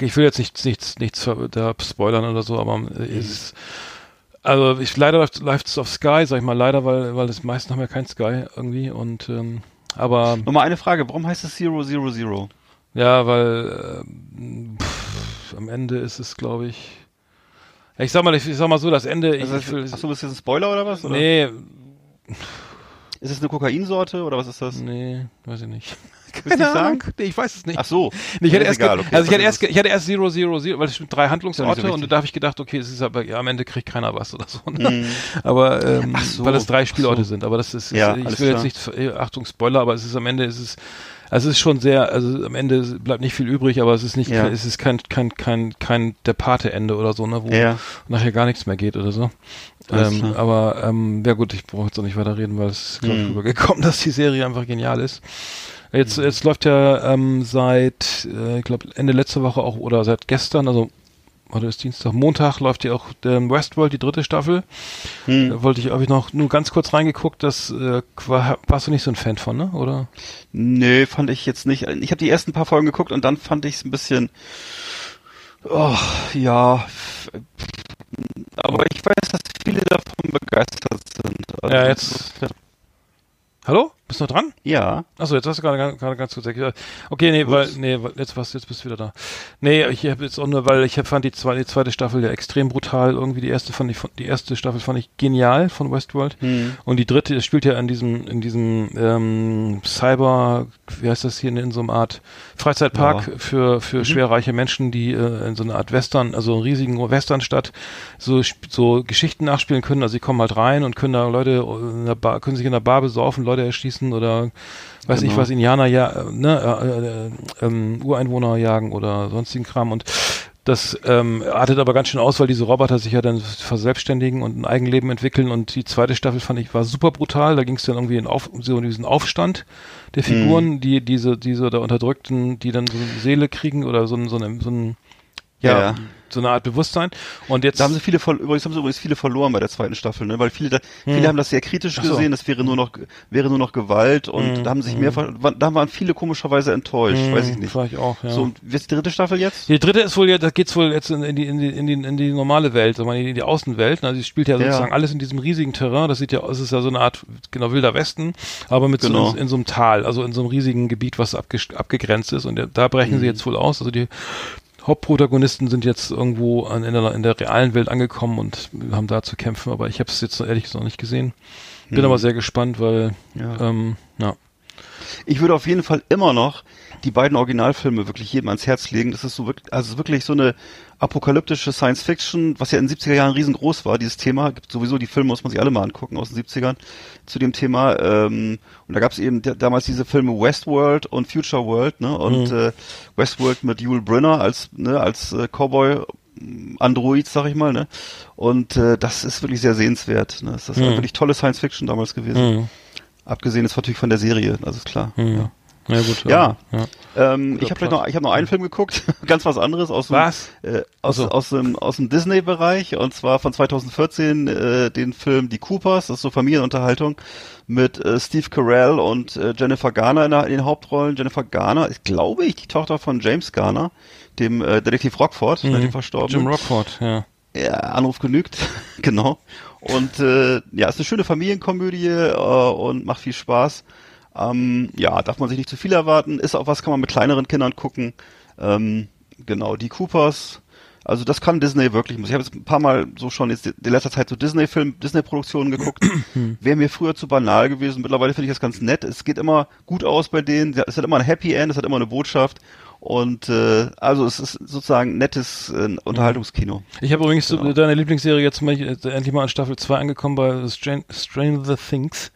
ich will jetzt nichts, nichts, nichts da spoilern oder so, aber äh, es ist, also ich leider läuft es auf Sky, sag ich mal leider, weil, weil das meisten haben ja kein Sky irgendwie und ähm, aber. Nochmal eine Frage, warum heißt es Zero Zero Zero? Ja, weil ähm, pff, am Ende ist es, glaube ich, ich sag mal, ich, ich sag mal so, das Ende. Also, ich, ich, achso, ist das ein Spoiler oder was? Oder? Nee. Ist es eine Kokainsorte oder was ist das? Nee, weiß ich nicht. Keine Ahnung. Nee, ich weiß es nicht. Ach so. Nee, ich, hatte erst, egal, okay, also ich hatte erst, ich hatte erst Zero, Zero, Zero, weil es sind drei Handlungsorte so und da habe ich gedacht, okay, es ist aber, ja, am Ende kriegt keiner was oder so. Ne? Mm. Aber, ähm, so, weil es drei Spielorte so. sind. Aber das ist, ja, ich will klar. jetzt nicht, Achtung, Spoiler, aber es ist am Ende, ist es, also es ist schon sehr, also am Ende bleibt nicht viel übrig, aber es ist nicht, ja. es ist kein, kein, kein, kein der Pate-Ende oder so, ne, wo ja. nachher gar nichts mehr geht oder so. Ähm, aber ähm, ja gut, ich brauche jetzt auch nicht weiter reden, weil es ist glaube ich hm. rübergekommen, dass die Serie einfach genial ist. Jetzt, hm. jetzt läuft ja ähm, seit, äh, ich glaube Ende letzte Woche auch oder seit gestern, also heute ist Dienstag, Montag läuft ja auch der Westworld, die dritte Staffel. Hm. Da wollte ich, habe ich noch nur ganz kurz reingeguckt, das äh, war, warst du nicht so ein Fan von, ne? Oder? Nee, fand ich jetzt nicht. Ich habe die ersten paar Folgen geguckt und dann fand ich es ein bisschen oh, ja. Aber ich weiß, dass viele davon begeistert sind. Also ja, jetzt. Bist du noch dran? Ja. Achso, jetzt hast du gerade, gerade ganz kurz Okay, nee, weil, nee, jetzt was, jetzt bist du wieder da. Nee, ich habe jetzt auch nur, weil ich fand die zweite, die zweite Staffel ja extrem brutal. Irgendwie die erste fand ich, die erste Staffel fand ich genial von Westworld. Hm. Und die dritte, das spielt ja in diesem, in diesem ähm, Cyber, wie heißt das hier, in so einer Art Freizeitpark ja. für, für mhm. schwerreiche Menschen, die äh, in so einer Art Western, also einen riesigen Westernstadt, so, so Geschichten nachspielen können. Also sie kommen halt rein und können da Leute in der Bar, können sich in der Bar besaufen, Leute erschließen schießen oder weiß Genau. ich was, Indianer ja, ne, äh, äh, ähm, Ureinwohner jagen oder sonstigen Kram und das ähm, artet aber ganz schön aus, weil diese Roboter sich ja dann verselbstständigen und ein Eigenleben entwickeln und die zweite Staffel fand ich war super brutal, da ging es dann irgendwie in auf, so in diesen Aufstand der Figuren, die diese diese da unterdrückten, die dann so eine Seele kriegen oder so ein so ein, so ein ja, Ja. So eine Art Bewusstsein und jetzt Da haben sie viele übrigens haben sie übrigens viele verloren bei der zweiten Staffel, ne? Weil viele da, viele haben das sehr kritisch Hm. So. gesehen, das wäre nur noch wäre nur noch Gewalt und Hm, da haben sich mehr ver- da waren viele komischerweise enttäuscht, weiß ich nicht. War ich auch, ja. So, und wie ist die dritte Staffel jetzt? Die dritte ist wohl ja, da geht's wohl jetzt in, in die in die in die in die normale Welt, also in die Außenwelt. Also sie spielt ja Ja. sozusagen alles in diesem riesigen Terrain. Das sieht ja, es ist ja so eine Art genau wilder Westen, aber mit Genau. so in, in so einem Tal, also in so einem riesigen Gebiet, was abge, abgegrenzt ist. Und da- brechen sie jetzt wohl aus. Also die Hauptprotagonisten sind jetzt irgendwo an, in, der, in der realen Welt angekommen und haben da zu kämpfen. Aber ich habe es jetzt ehrlich gesagt noch nicht gesehen. Bin Mhm. aber sehr gespannt, weil Ja. ähm, ja. Ich würde auf jeden Fall immer noch die beiden Originalfilme wirklich jedem ans Herz legen. Das ist so wirklich, also wirklich so eine apokalyptische Science Fiction, was ja in den 70er Jahren riesengroß war, dieses Thema. Gibt sowieso die Filme, muss man sich alle mal angucken aus den 70ern zu dem Thema. Ähm, und da gab es eben da- damals diese Filme Westworld und Future World, ne? Und äh, Westworld mit Yul Brynner als, ne, als äh, Cowboy Android, sag ich mal, ne? Und äh, das ist wirklich sehr sehenswert. Ne? Das ist Mhm. wirklich tolle Science Fiction damals gewesen. Mhm. Abgesehen ist natürlich von der Serie, das ist klar. Mhm. Ja, gut. Ja. ja. Ähm, ich habe vielleicht noch, ich habe noch einen Film geguckt, ganz was anderes aus dem, Was? Äh, aus, Ach so. aus dem aus dem Disney-Bereich und zwar von 2014 äh, den Film Die Coopers, das ist so Familienunterhaltung mit äh, Steve Carell und äh, Jennifer Garner in, der, in den Hauptrollen. Jennifer Garner ist, glaube ich, die Tochter von James Garner, dem äh, Detektiv Rockford, Mhm. dem Verstorbenen. Jim Rockford, ja. Ja, Anruf genügt, genau. Und äh, ja, ist eine schöne Familienkomödie äh, und macht viel Spaß. Ähm, ja, darf man sich nicht zu viel erwarten. Ist auch was, kann man mit kleineren Kindern gucken. Ähm, genau, die Coopers. Also das kann Disney wirklich. Ich habe jetzt ein paar Mal so schon jetzt in letzter Zeit so Disney-Film, Disney-Produktionen geguckt. Wäre mir früher zu banal gewesen. Mittlerweile finde ich das ganz nett. Es geht immer gut aus bei denen. Es hat immer ein Happy End, es hat immer eine Botschaft. Und äh, also es ist sozusagen nettes äh, Unterhaltungskino. Ich habe übrigens Genau. deine Lieblingsserie jetzt mal, äh, endlich mal an Staffel 2 angekommen bei Strain, Stranger Things.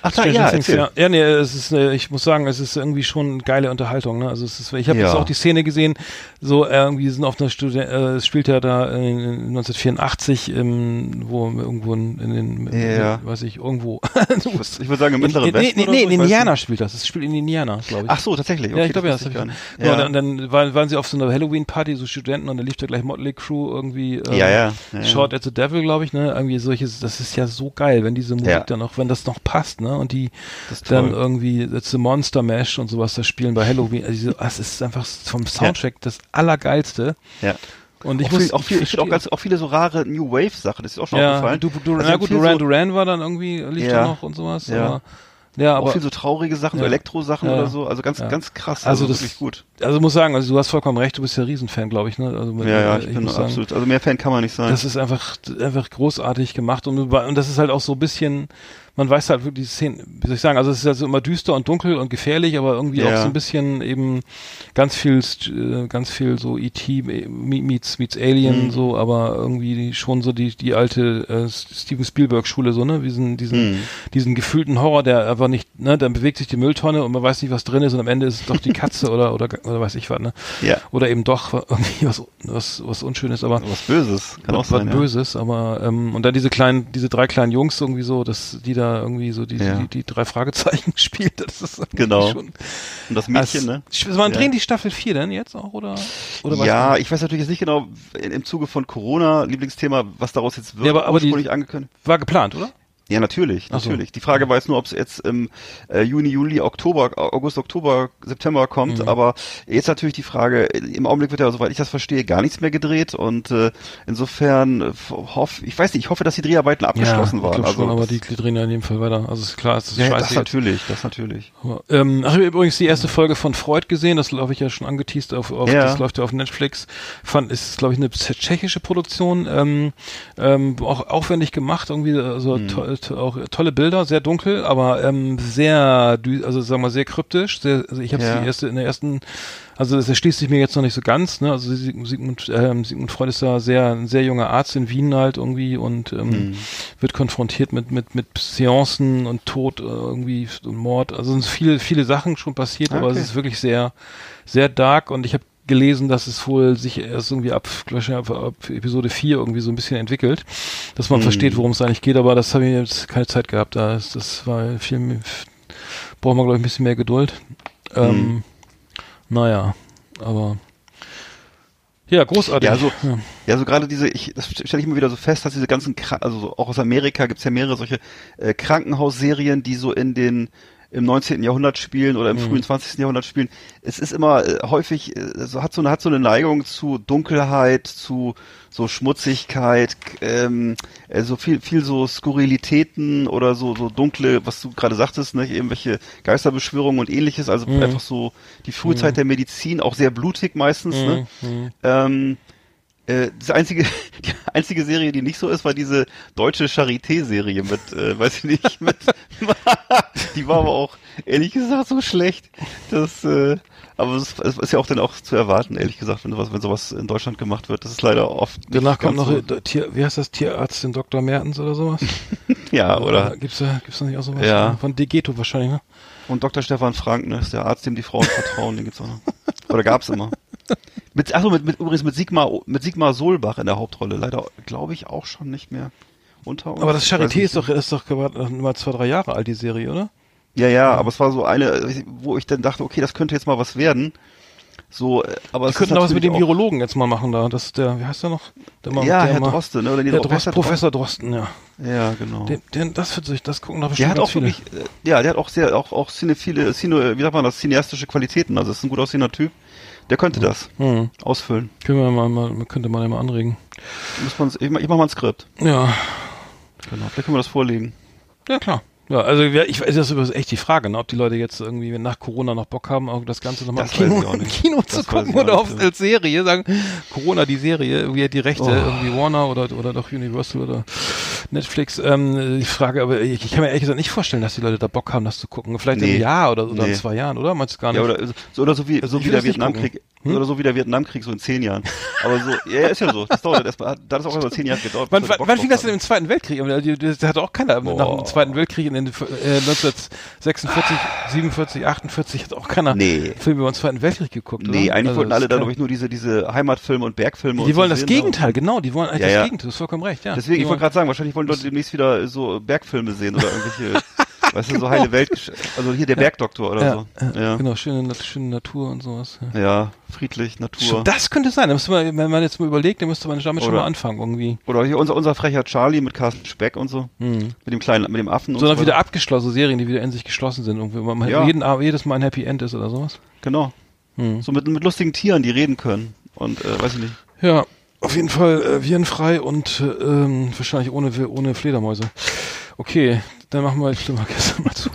Ach da, Stranger ja, Things, erzähl. ja. Ja, nee, es ist, äh, ich muss sagen, es ist irgendwie schon geile Unterhaltung, ne? Also es ist, ich habe Ja. jetzt auch die Szene gesehen, so äh, irgendwie sind auf einer Studie, äh, es spielt ja da in, in 1984, ähm, wo irgendwo in, in den, Ja. weiß ich, irgendwo. Ich ich würde sagen im in, mittleren in, nee, Westen nee, nee, so, in Indiana spielt das. Es spielt in Indiana, glaube ich. Ach so, tatsächlich. ja, Okay, ich glaube ja, das das wusste hab ich Ja. Und dann, dann waren, waren sie auf so einer Halloween-Party, so Studenten, und dann lief da gleich Motley Crue irgendwie. Ähm, Ja, ja, ja. Short at the Devil, glaube ich, ne? Irgendwie solches, das ist ja so geil, wenn diese Musik dann auch, wenn das noch passt, ne? Und die dann toll. irgendwie It's the Monster Mash und sowas da spielen bei Halloween. Also, das ist einfach vom Soundtrack das Allergeilste. Ja. Und ich auch muss viel, auch, viel, ich auch, ganz, auch viele so rare New Wave Sachen, das ist auch schon ja, aufgefallen. du, du, Also na gut, Duran so, Duran war dann irgendwie, lief Ja. da noch und sowas. Ja. Aber, ja, auch aber viel so traurige Sachen, so Ja. Elektro-Sachen Ja. oder so, also ganz, Ja. ganz krass, Also also, das- wirklich gut. also muss sagen, also du hast vollkommen recht, du bist ja Riesenfan, glaube ich, ne? Also Ja, ja, äh, ich, bin muss sagen, absolut, also mehr Fan kann man nicht sein. Das ist einfach, einfach großartig gemacht und, und das ist halt auch so ein bisschen, man weiß halt wirklich die Szene, wie soll ich sagen, also es ist also immer düster und dunkel und gefährlich, aber irgendwie Ja. auch so ein bisschen eben ganz viel, äh, ganz viel so E.T. meets, meets Alien Mhm. so, aber irgendwie schon so die, die alte äh, Steven Spielberg Schule so, ne, diesen, diesen, Mhm. diesen gefühlten Horror, der einfach nicht, ne, dann bewegt sich die Mülltonne und man weiß nicht, was drin ist und am Ende ist es doch die Katze oder, oder, oder weiß ich was, ne, ja, oder eben doch irgendwie was, was, was Unschönes, aber was Böses, kann auch was sein. Ja. Böses, aber ähm, und dann diese kleinen, diese drei kleinen Jungs irgendwie so, dass die da irgendwie so die, Ja. die, die drei Fragezeichen spielt, das ist Genau. schon. Und das Mädchen, ne? Also, wann Ja. drehen die Staffel 4 denn jetzt auch oder oder was? Ja, ich weiß natürlich jetzt nicht genau im Zuge von Corona, Lieblingsthema, was daraus jetzt wird, Ja, aber- aber die- angekündigt. war geplant, oder? Ja, natürlich, Ach so. natürlich. Die Frage war jetzt nur, ob es jetzt im äh, Juni, Juli, Oktober, August, Oktober, September kommt. Mhm. Aber jetzt natürlich die Frage, im Augenblick wird ja, soweit ich das verstehe, gar nichts mehr gedreht. Und äh, insofern äh, hoff, ich weiß nicht, ich hoffe, dass die Dreharbeiten abgeschlossen ja, waren. Also schon, aber die, die drehen ja in jedem Fall weiter. Also ist klar, es ist ja, scheiße. das jetzt. natürlich, das natürlich. Aber, Ähm, ach, ich habe übrigens die erste Folge von Freud gesehen, das glaube ich ja schon angeteased auf, auf Ja. das läuft ja auf Netflix. Fand ist glaube ich eine tschechische Produktion, ähm, ähm, auch aufwendig gemacht, irgendwie also Hm. To- auch tolle Bilder, sehr dunkel, aber ähm, sehr, also sagen wir mal sehr kryptisch. Sehr, also ich habe Ja. die erste in der ersten, also das erschließt sich mir jetzt noch nicht so ganz. Ne? Also Sigmund, ähm, Sigmund Freud ist da sehr ein sehr junger Arzt in Wien halt irgendwie und ähm, Mhm. wird konfrontiert mit mit mit Seancen und Tod äh, irgendwie und Mord. Also es sind viele viele Sachen schon passiert, aber es Okay. ist wirklich sehr sehr dark und ich habe gelesen, dass es wohl sich erst irgendwie ab, ich, ab, ab Episode 4 irgendwie so ein bisschen entwickelt, dass man Hm. versteht, worum es eigentlich geht, aber das habe ich jetzt keine Zeit gehabt. Da ist, das war viel, braucht man glaube ich ein bisschen mehr Geduld. Ähm, Hm. Naja, aber ja, großartig. Ja, so- ja. Ja, so gerade diese, ich, das stelle ich immer wieder so fest, dass diese ganzen, also so, auch aus Amerika gibt's ja mehrere solche äh, Krankenhausserien, die so in den im 19. Jahrhundert spielen oder im Mhm. frühen 20. Jahrhundert spielen. Es ist immer äh, häufig, äh, so hat so eine hat so eine Neigung zu Dunkelheit, zu so Schmutzigkeit, ähm, äh, so viel viel so Skurrilitäten oder so so dunkle, was du gerade sagtest, ne, irgendwelche Geisterbeschwörungen und ähnliches, also Mhm. einfach so die Frühzeit der Medizin, auch sehr blutig meistens, ne? Mhm, mhm. Ähm, äh, das einzige, die einzige Serie, die nicht so ist, war diese deutsche Charité-Serie mit, äh, weiß ich nicht, mit, die war aber auch, ehrlich gesagt, so schlecht, dass, äh, aber es, ist ja auch dann auch zu erwarten, ehrlich gesagt, wenn sowas, wenn sowas in Deutschland gemacht wird, das ist leider oft nicht Danach kommt noch, so, Tier, wie heißt das, Tierarzt, den Dr. Mertens oder sowas? ja, oder, Gibt's da, gibt's da nicht auch sowas? Ja. Von Degeto wahrscheinlich, ne? und Dr. Stefan Frank, ne, ist der Arzt, dem die Frauen vertrauen, den gibt's auch noch. Oder gab's immer. Mit, achso, mit, mit, übrigens mit Sigmar, mit Sigmar Solbach in der Hauptrolle, leider, glaube ich, auch schon nicht mehr unter uns. Aber das Charité ist doch, ist doch mal zwei, drei Jahre alt, die Serie, oder? Ja, ja, aber es war so eine, wo ich dann dachte, okay, das könnte jetzt mal was werden. So, äh, aber Die es könnten da was mit dem Virologen jetzt mal machen da. Das ist der, wie heißt der noch? Der auch, mal, Ja, der Herr mal, Droste, ne? Oder Der Drost, Professor Drosten, ja. Ja, genau. Den, den, das wird sich, das gucken der bestimmt hat ganz auch viele. wirklich, äh, ja, der hat auch sehr, auch, auch cine, viele, cine, wie sagt man das, cineastische Qualitäten. Also ist ein gut aussehender Typ. Der könnte das Hm. ausfüllen. Können wir mal, mal, könnte man ja mal anregen. Muss man, ich, ich mach mal ein Skript. Ja, Genau. Vielleicht können wir das vorlegen. ja klar. Ja, also ich weiß, das ist echt die Frage, ne, ob die Leute jetzt irgendwie nach Corona noch Bock haben, auch das Ganze nochmal im Das Kino, im. Kino Das zu weiß gucken oder auf, als Serie, sagen, Corona die Serie, irgendwie hat die Rechte, Oh. irgendwie Warner oder, oder doch Universal oder Netflix. Ähm, ich frage, aber ich, ich kann mir ehrlich gesagt nicht vorstellen, dass die Leute da Bock haben, das zu gucken. Vielleicht Nee. im Jahr oder, oder in Nee. zwei Jahren, oder? Meinst du gar nicht? Ja, oder so, oder so wie, Also, so wie der das Vietnamkrieg. Hm? Oder so wie der Vietnamkrieg, so in zehn Jahren. Aber so, ja, ist ja so. Das dauert erstmal, da hat auch erstmal zehn Jahre gedauert. Wann, wann, fing das denn im Zweiten Weltkrieg? Die- Das hatte auch keiner nach dem. Zweiten Weltkrieg in den äh, 1946, 47, 48 hat auch keiner Nee. Filme über den Zweiten Weltkrieg geguckt. Nee, oder? eigentlich Also wollten alle ist da, kein- glaube ich, nur diese, diese Heimatfilme und Bergfilme und Die so wollen das sehen, Gegenteil, genau, die wollen eigentlich Ja, das ja. Gegenteil, du hast vollkommen recht, ja. Deswegen, Die ich wollte gerade sagen, wahrscheinlich wollen Leute demnächst wieder so Bergfilme sehen oder irgendwelche, weißt du, so heile Welt, also hier der Bergdoktor oder so. ja, genau, schöne, schöne Natur und sowas. Ja. Friedlich, Natur. Das könnte sein, man, wenn man jetzt mal überlegt, dann müsste man damit schon Oder- mal anfangen irgendwie. Oder hier unser, unser frecher Charlie mit Carsten Speck und so. Hm. Mit dem kleinen, mit dem Affen und Sondern so. wieder weiter. abgeschlossene Serien, die wieder in sich geschlossen sind, irgendwie, wo man Ja. jeden, jedes Mal ein Happy End ist oder sowas. Genau. Hm. So mit, mit lustigen Tieren, die reden können. Und, äh, weiß ich nicht. Ja, auf jeden Fall äh, virenfrei und äh, ähm, wahrscheinlich ohne, ohne Fledermäuse. Okay, dann machen wir jetzt mal gestern mal zu.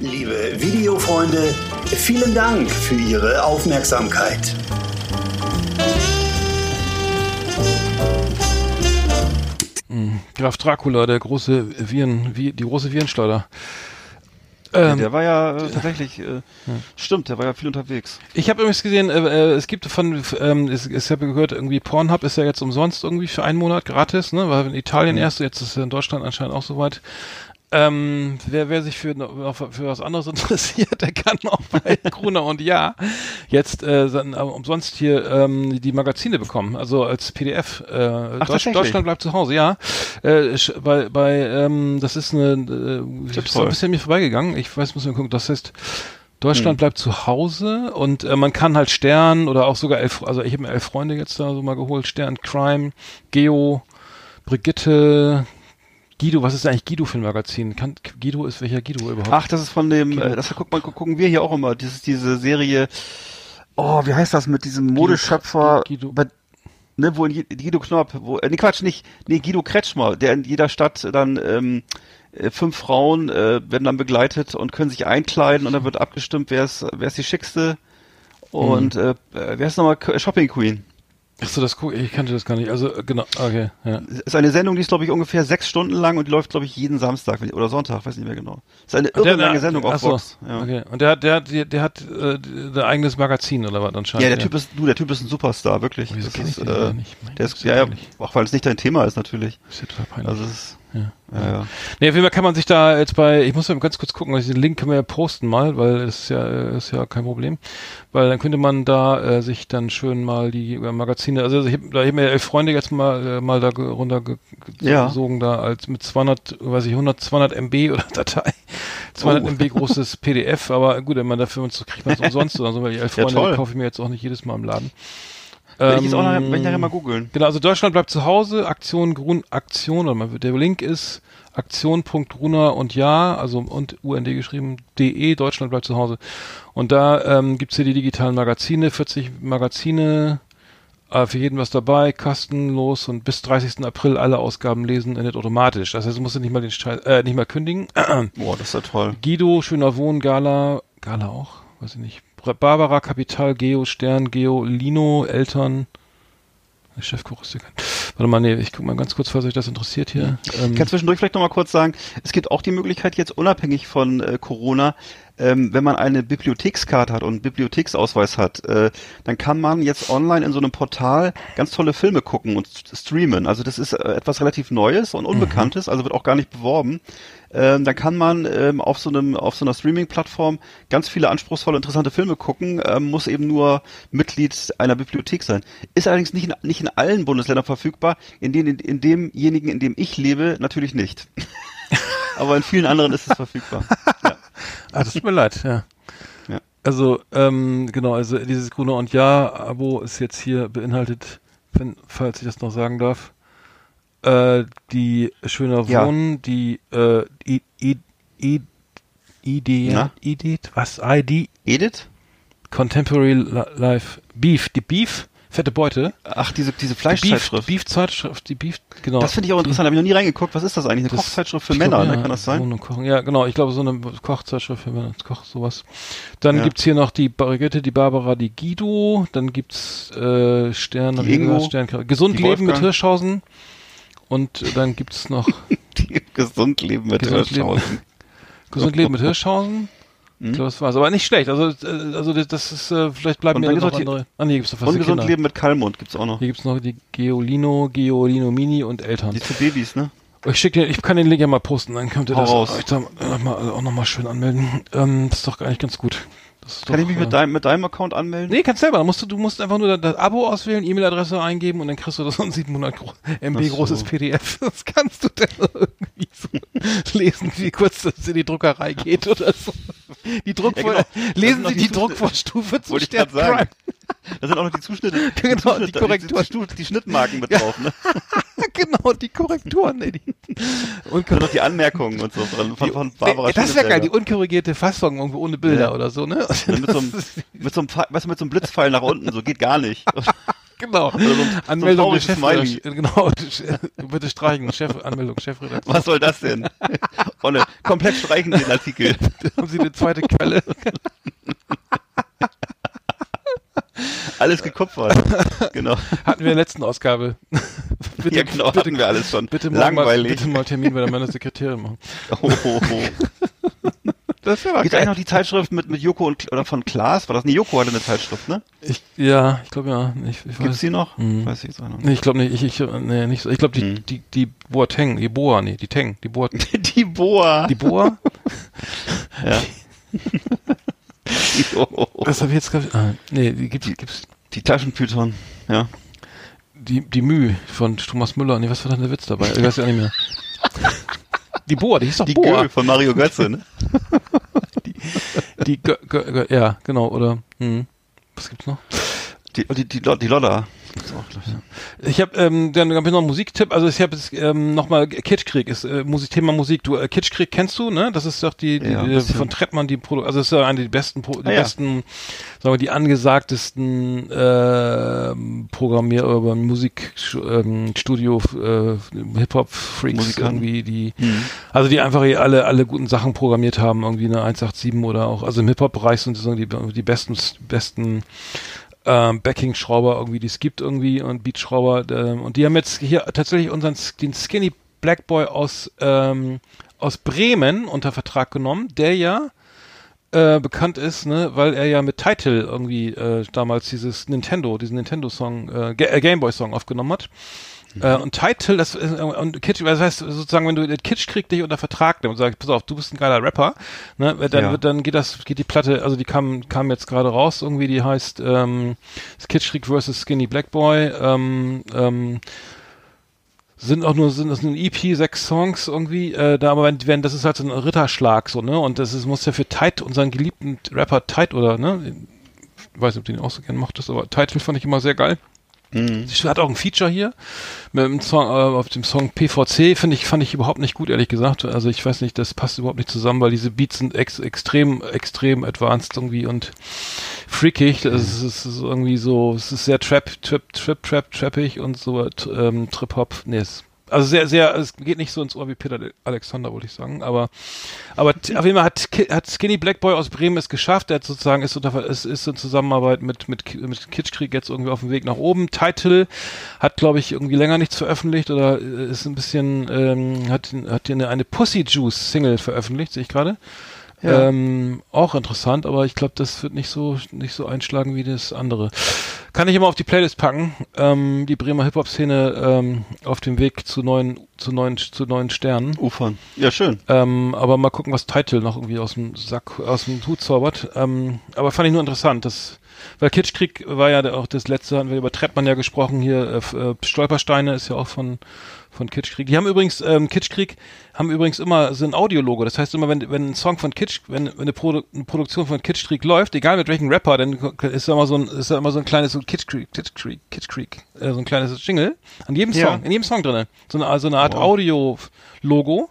Liebe Videofreunde, vielen Dank für Ihre Aufmerksamkeit. Graf Dracula, der große Viren, die große Virenschleuder. Ähm, der war ja äh, tatsächlich, äh, stimmt, der war ja viel unterwegs. Ich habe übrigens gesehen, äh, äh, es gibt von, ähm, es, ich habe gehört, irgendwie Pornhub ist ja jetzt umsonst irgendwie für einen Monat gratis, ne? War in Italien erst, jetzt ist es in Deutschland anscheinend auch soweit. Ähm, wer, wer sich für, für was anderes interessiert, der kann auch bei Gruner und Ja jetzt äh, äh, umsonst hier ähm, die Magazine bekommen, also als PDF. Äh, Deutsch, tatsächlich? Deutschland bleibt zu Hause, ja. Äh, bei, bei ähm, das ist eine, äh, toll. ein bisschen mir vorbeigegangen. Ich weiß, muss mal gucken. Das heißt Deutschland bleibt zu Hause und äh, man kann halt Stern oder auch sogar elf, also ich habe mir elf Freunde jetzt da so mal geholt, Stern, Crime, Geo, Brigitte, Guido, was ist eigentlich Guido für ein Magazin? Kann, Guido ist welcher Guido überhaupt? Ach, das ist von dem, äh, das guck mal, gu- gucken wir hier auch immer. Das ist diese Serie, oh, wie heißt das mit diesem Modeschöpfer, Guido- bei, ne, wo in Guido Knopp, wo, äh, nee, Quatsch, nicht, nee, Guido Kretschmer, der in jeder Stadt dann, ähm, äh, fünf Frauen äh, werden dann begleitet und können sich einkleiden und dann wird abgestimmt, wer ist, wer ist die schickste und äh, äh, wer ist nochmal Shopping Queen. Achso, das guck, ich kannte das gar nicht. Also genau, okay. Ja. Ist eine Sendung, die ist glaube ich ungefähr sechs Stunden lang und die läuft glaube ich jeden Samstag oder Sonntag, weiß nicht mehr genau. Ist eine irre lange Sendung auf achso, Vox. Ja. Okay. Und der hat, der hat, der, der hat äh, ein eigenes Magazin oder was anscheinend. Ja, der Typ ist, du, der Typ ist ein Superstar, wirklich. Wieso Das ich ist, äh, nicht? Mein der ist, ja, ja, auch weil es nicht dein Thema ist natürlich. ist ja total peinlich. Also es ist, ja. ja, ja. Nee, auf jeden Fall kann man sich da jetzt bei, ich muss mal ganz kurz gucken, also den Link können wir ja posten mal, weil das ist ja, ist ja kein Problem. Weil dann könnte man da äh, sich dann schön mal die äh, Magazine, also ich habe da hab mir elf Freunde jetzt mal, äh, mal da ge- Ja. runtergesogen, da als mit 200, weiß ich, 100, 200 MB oder Datei, 200 Oh. MB großes PDF, aber gut, wenn man dafür, so kriegt man es umsonst oder so, weil die elf Freunde kaufe ich mir jetzt auch nicht jedes Mal im Laden. Werde ich jetzt auch nachher, Ähm, werde ich nachher mal googeln. Genau, also Deutschland bleibt zu Hause, Aktion Grun, Aktion, oder der Link ist aktion.gruner und ja, also und UND geschrieben, de, Deutschland bleibt zu Hause. Und da ähm, gibt's hier die digitalen Magazine, 40 Magazine, äh, für jeden was dabei, kostenlos und bis 30. April alle Ausgaben lesen, endet automatisch. Das heißt, du musst nicht mal den Scheiß, äh, nicht mal kündigen. Boah, das ist ja toll. Guido, Schöner Wohn, Gala, Gala auch, weiß ich nicht. Barbara, Kapital, Geo, Stern, Geo, Lino, Eltern. Chefkoch ist hier kein. Warte mal, nee, ich guck mal ganz kurz, falls euch das interessiert hier. Ähm, Ich kann zwischendurch vielleicht nochmal kurz sagen, es gibt auch die Möglichkeit jetzt unabhängig von äh, Corona, ähm, wenn man eine Bibliothekskarte hat und einen Bibliotheksausweis hat, äh, dann kann man jetzt online in so einem Portal ganz tolle Filme gucken und st- streamen. Also das ist äh, etwas relativ Neues und Unbekanntes, also wird auch gar nicht beworben. Ähm, dann kann man ähm, auf so einem auf so einer Streaming-Plattform ganz viele anspruchsvolle, interessante Filme gucken, ähm, muss eben nur Mitglied einer Bibliothek sein. Ist allerdings nicht in, nicht in allen Bundesländern verfügbar, in, denen, in demjenigen, in dem ich lebe, natürlich nicht. Aber in vielen anderen ist es verfügbar. Ja. Ah, das tut mir leid, ja. Ja. Also, ähm, genau, also dieses Gruner und Ja-Abo ist jetzt hier beinhaltet, wenn, falls ich das noch sagen darf, äh, die Schöner Ja. Wohnen, die äh, I, I, I, ID, Na? ID, was? ID, Edith? Contemporary Li- Life Beef, die Beef, fette Beute. Ach, diese, diese Die Fleischzeitschrift. die Beef-Zeitschrift, die Beef, genau. Das finde ich auch interessant, habe ich noch nie reingeguckt. Was ist das eigentlich? Eine Das- Kochzeitschrift für Männer, glaub, ne? ja, Kann das sein? Ja, genau. Ich glaube, so eine Kochzeitschrift für Männer, Koch, sowas. Dann Ja. gibt's hier noch die Brigitte, die Barbara, die Guido. Dann gibt's äh, Stern, ich Ingo, Stern, Gesund die Leben mit. Hirschhausen. Und dann gibt's noch Die gesund leben mit Gesund leben. Hirschhausen. Gesund Leben mit Hirschhausen. Ich Hm? glaube, das war's. Aber nicht schlecht. Also, äh, also das, ist, äh, vielleicht bleiben mir noch andere. Ah, nee, gibt's noch was Ungesund leben mit Kalmund gibt's auch noch. Hier gibt's noch die Geolino, Geolino Mini und Eltern. Die zu Babys, ne? Ich schick dir, ich kann den Link ja mal posten, dann könnt ihr Hau das raus. euch da auch nochmal schön anmelden. Ähm, das ist doch eigentlich ganz gut. Kann doch, ich mich mit äh, deinem, mit deinem Account anmelden? Nee, kannst selber. Musst du, du musst einfach nur das Abo auswählen, E-Mail-Adresse eingeben und dann kriegst du das so ein 700 gro MB so. großes PDF. Das kannst du dann irgendwie so lesen, wie kurz das in die Druckerei geht oder so. Die Druckvor Ja, genau. Lesen noch Sie die Druckvorstufe zu Wollte ich Stern. Prime. Da sind auch noch die Zuschnitte, Genau, Zuschnitte, die Korrektur. Die, die, die Schnittmarken mit drauf, ne? genau, die Korrekturen. Die, und noch die Anmerkungen und so von, von, von Barbara das wäre geil, die unkorrigierte Fassung irgendwo ohne Bilder Ja. oder so, ne? Und mit so, einem, mit, so einem, weißt du, mit so einem Blitzpfeil nach unten, so geht gar nicht. genau. so ein- Anmeldung so Chef, trauriges genau, bitte streichen, Chef, Anmeldung, Chefredakteur. Was soll das denn? Olle, komplett streichen den Artikel. Haben Sie eine zweite Quelle? Alles gekupfert. Genau. Hatten wir in der letzten Ausgabe. bitte, ja, genau, bitte, hatten wir alles schon. bitte morgen mal, Langweilig. bitte mal Termin bei der meiner Sekretärin machen. Oh, oh, oh. Das wäre Gibt eigentlich noch die Zeitschrift mit, mit Joko und, oder von Klaas? War das? Nee, Joko hatte eine Zeitschrift, ne? Ich, ja, ich glaube ja. Ich, ich Gibt's die noch? Mhm. Weiß ich jetzt auch noch. nee, ich glaube nicht. Ich, ich, nee, nicht so. Ich glaube die, Mhm. die, die Boateng, die Boa, nee, die Teng, die Boa, Die Boa. die Boa. ja. Das habe ich jetzt gerade. Ah, nee, die gibt's, gibt's. Die Taschenpython. Ja. Die, die Mühe von Thomas Müller. Nee, was war denn der Witz dabei? Ich weiß ja nicht mehr. Die Boa, die hieß doch Die Boa. Gö von Mario Götze, ne? Die, Gö, Gö, Gö, ja, genau, oder, hm. Was gibt's noch? Die, die, die, die Lodder. Gibt's auch, glaub ich, ja. Ich habe ähm, dann hab ich noch einen Musiktipp. Also ich habe jetzt ähm, nochmal Kitschkrieg ist äh, Musik, Thema Musik. Du äh, Kitschkrieg kennst du, ne? Das ist doch die, die, Ja, die von Trettmann die Produ also das ist ja eine der besten, Pro die Ah, besten, sagen wir die angesagtesten ähm, Programmier oder Musik ähm, Studio äh, Hip Hop Freaks Musikanten. irgendwie die Mhm. also die einfach hier alle alle guten Sachen programmiert haben irgendwie eine 187 oder auch also im Hip Hop Bereich sind die die besten besten ähm, Backing-Schrauber irgendwie, die es gibt irgendwie und Beat-Schrauber ähm, und die haben jetzt hier tatsächlich unseren den Skinny Black Boy aus ähm, aus Bremen unter Vertrag genommen, der ja äh, bekannt ist, ne, weil er ja mit Title irgendwie äh, damals dieses Nintendo, diesen Nintendo-Song, äh, äh, Gameboy-Song aufgenommen hat. Äh, und Title, das ist, und Kitsch, das heißt sozusagen, wenn du Kitsch kriegt dich unter Vertrag nimmt und sagt, pass auf, du bist ein geiler Rapper, ne, dann Ja. wird, dann geht das, geht die Platte, also die kam, kam jetzt gerade raus, irgendwie, die heißt ähm, Kitsch Krieg vs. Skinny Black Boy, ähm, ähm, sind auch nur sind das ein EP sechs Songs irgendwie äh, da aber wenn, das ist halt so ein Ritterschlag so ne und das ist muss ja für Tide unseren geliebten Rapper Tide oder ne ich weiß nicht ob du den auch so gern mochtest aber Title fand ich immer sehr geil Mhm. Sie hat auch ein Feature hier mit dem Song, äh, auf dem Song PVC, finde ich, fand ich überhaupt nicht gut, ehrlich gesagt. Also ich weiß nicht, das passt überhaupt nicht zusammen, weil diese Beats sind ex extrem, extrem advanced irgendwie und freakig. Das ist, es ist irgendwie so, es ist sehr Trap, Trap, Trap, Trap, Trappig und so ähm, Trip-Hop. Nee, es, also sehr, sehr, es geht nicht so ins Ohr wie Peter Alexander, wollte ich sagen, aber aber auf jeden Fall hat, hat Skinny Black Boy aus Bremen es geschafft. Er hat sozusagen ist, unter, ist, ist in Zusammenarbeit mit mit mit Kitschkrieg jetzt irgendwie auf dem Weg nach oben. Title hat glaube ich irgendwie länger nichts veröffentlicht oder äh, ist ein bisschen ähm, hat hat hier eine, eine Pussy Juice Single veröffentlicht, sehe ich gerade. Ja. Ähm, auch interessant, aber ich glaube, das wird nicht so nicht so einschlagen wie das andere. Kann ich immer auf die Playlist packen. Ähm, die Bremer Hip Hop Szene ähm, auf dem Weg zu neuen zu neuen zu neuen Sternen. Ufern. Ja, schön. Ähm, aber mal gucken, was Title noch irgendwie aus dem Sack, aus dem Hut zaubert. Ähm, aber fand ich nur interessant, dass, weil Kitschkrieg war ja auch das letzte, hatten wir über Treppmann ja gesprochen, hier, äh, äh, Stolpersteine ist ja auch von, von Kitschkrieg. Die haben übrigens, ähm, Kitschkrieg haben übrigens immer so ein Audiologo. Das heißt immer, wenn, wenn ein Song von Kitsch, wenn, wenn eine, Produ eine Produktion von Kitschkrieg läuft, egal mit welchem Rapper, dann ist da immer so ein, ist da immer so ein kleines, so Kitschkrieg, Kitschkrieg, Kitschkrieg, äh, so ein kleines Jingle. An jedem Ja. Song, in jedem Song drinne. So eine, so eine Art Wow. Audio-Logo.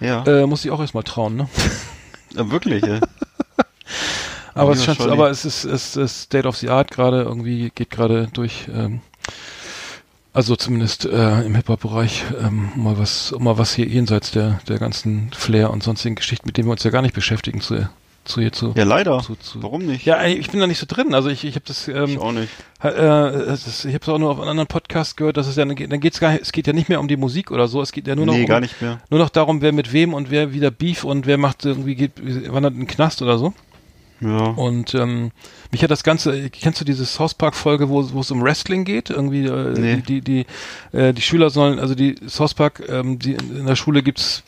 Ja. Äh, muss ich auch erstmal trauen, ne? ja wirklich, ja. Aber Ja, es scheint, aber es ist, es ist State of the Art gerade irgendwie, geht gerade durch, ähm, also zumindest äh, im Hip-Hop-Bereich, ähm, um mal was, um mal was hier jenseits der, der ganzen Flair und sonstigen Geschichten, mit denen wir uns ja gar nicht beschäftigen, zu, zu hier zu. Ja, leider. Zu, zu, Warum nicht? Ja, ich bin da nicht so drin. Also ich, ich habe das, Ich ähm, auch nicht. äh, es ist, ich habe es auch nur auf einem anderen Podcast gehört, dass es ja, dann geht's gar, es geht ja nicht mehr um die Musik oder so, es geht ja nur noch nee, um, gar nicht mehr. nur noch darum, wer mit wem und wer wieder Beef und wer macht irgendwie geht, wandert in den Knast oder so. Ja. Und ähm, mich hat das Ganze, kennst du diese South Park Folge, wo, wo es um Wrestling geht? Irgendwie äh, Nee. die, die, die, äh, die Schüler sollen, also die South Park, ähm, die in der Schule gibt's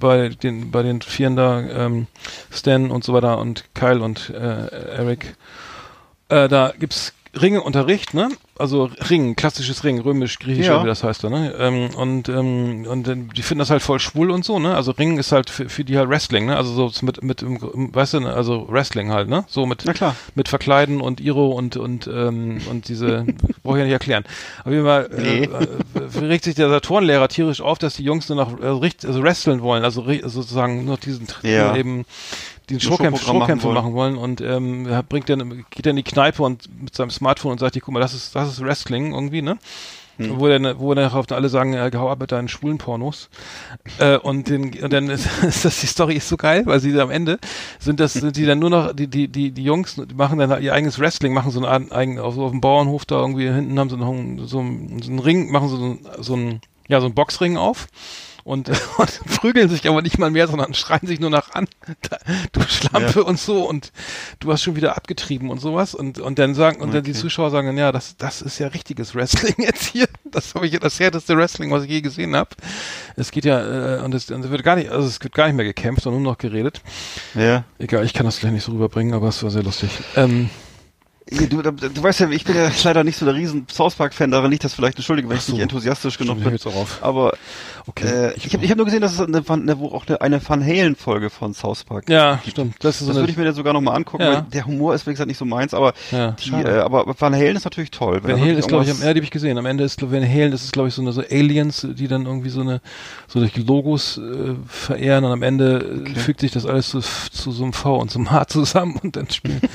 bei den bei den Vieren da, ähm, Stan und so weiter und Kyle und äh, Eric, äh, da gibt's Ringeunterricht, ne? Also Ringen, klassisches Ringen, römisch, griechisch, Ja. wie das heißt da, ne? Ähm, und ähm, und dann, die finden das halt voll schwul und so, ne? Also Ringen ist halt für, für die halt Wrestling, ne? Also so mit mit weißt du, ne? also Wrestling halt, ne? So mit mit Verkleiden und Iro und und ähm, und diese brauche ich ja nicht erklären. Auf jeden Fall äh, äh, regt sich der Saturn-Lehrer tierisch auf, dass die Jungs nur noch äh, richt, also wresteln wollen, also ri- sozusagen nur diesen Ja. eben die Nur Showkämpfe, Showprogramm machen machen wollen und ähm, bringt dann geht dann in die Kneipe und mit seinem Smartphone und sagt, guck mal, das ist das ist Wrestling irgendwie, ne? Hm. Wo dann, wo dann auf alle sagen, äh, hau ab mit deinen schwulen Pornos. Äh, und, den, und dann ist, ist das, die Story ist so geil, weil sie am Ende sind das, sind die dann nur noch, die, die, die, die Jungs die machen dann ihr eigenes Wrestling, machen so eine Art, eigen, auf, auf dem Bauernhof da irgendwie hinten haben sie noch einen, so, einen, so einen Ring, machen so, einen- so einen, ja, so einen Boxring auf. Und, und prügeln sich aber nicht mal mehr, sondern schreien sich nur nach an. Du Schlampe und so und du hast schon wieder abgetrieben und sowas. Und, und dann sagen, und dann die Okay. Zuschauer sagen dann, ja, das, das ist ja richtiges Wrestling jetzt hier. Das habe ich das härteste Wrestling, was ich je gesehen habe. Es geht ja, äh, und es, und es wird gar nicht, also es wird gar nicht mehr gekämpft, sondern nur noch geredet. Ja. Egal, ich kann das gleich nicht so rüberbringen, aber es war sehr lustig. Ähm, Du, du, du weißt ja, ich bin ja leider nicht so der riesen South Park-Fan, daran liegt das vielleicht, entschuldige, wenn Ach ich so. nicht enthusiastisch genug bin. Aber Okay. äh, ich habe ich hab nur gesehen, dass es eine, Van- eine, wo auch eine, eine Van Halen-Folge von South Park ja, stimmt. Das so Das eine, würde ich mir dann sogar nochmal angucken, Ja. weil der Humor ist, wie gesagt, nicht so meins, aber ja, die, äh, aber Van Halen ist natürlich toll. Van Halen ist, glaube ich, am, die habe ich gesehen. Am Ende ist Van Halen, das ist, glaube ich, so eine so Aliens, die dann irgendwie so eine, so durch Logos äh, verehren und am Ende äh, fügt sich das alles zu, zu so einem V und so einem H zusammen und dann spielen.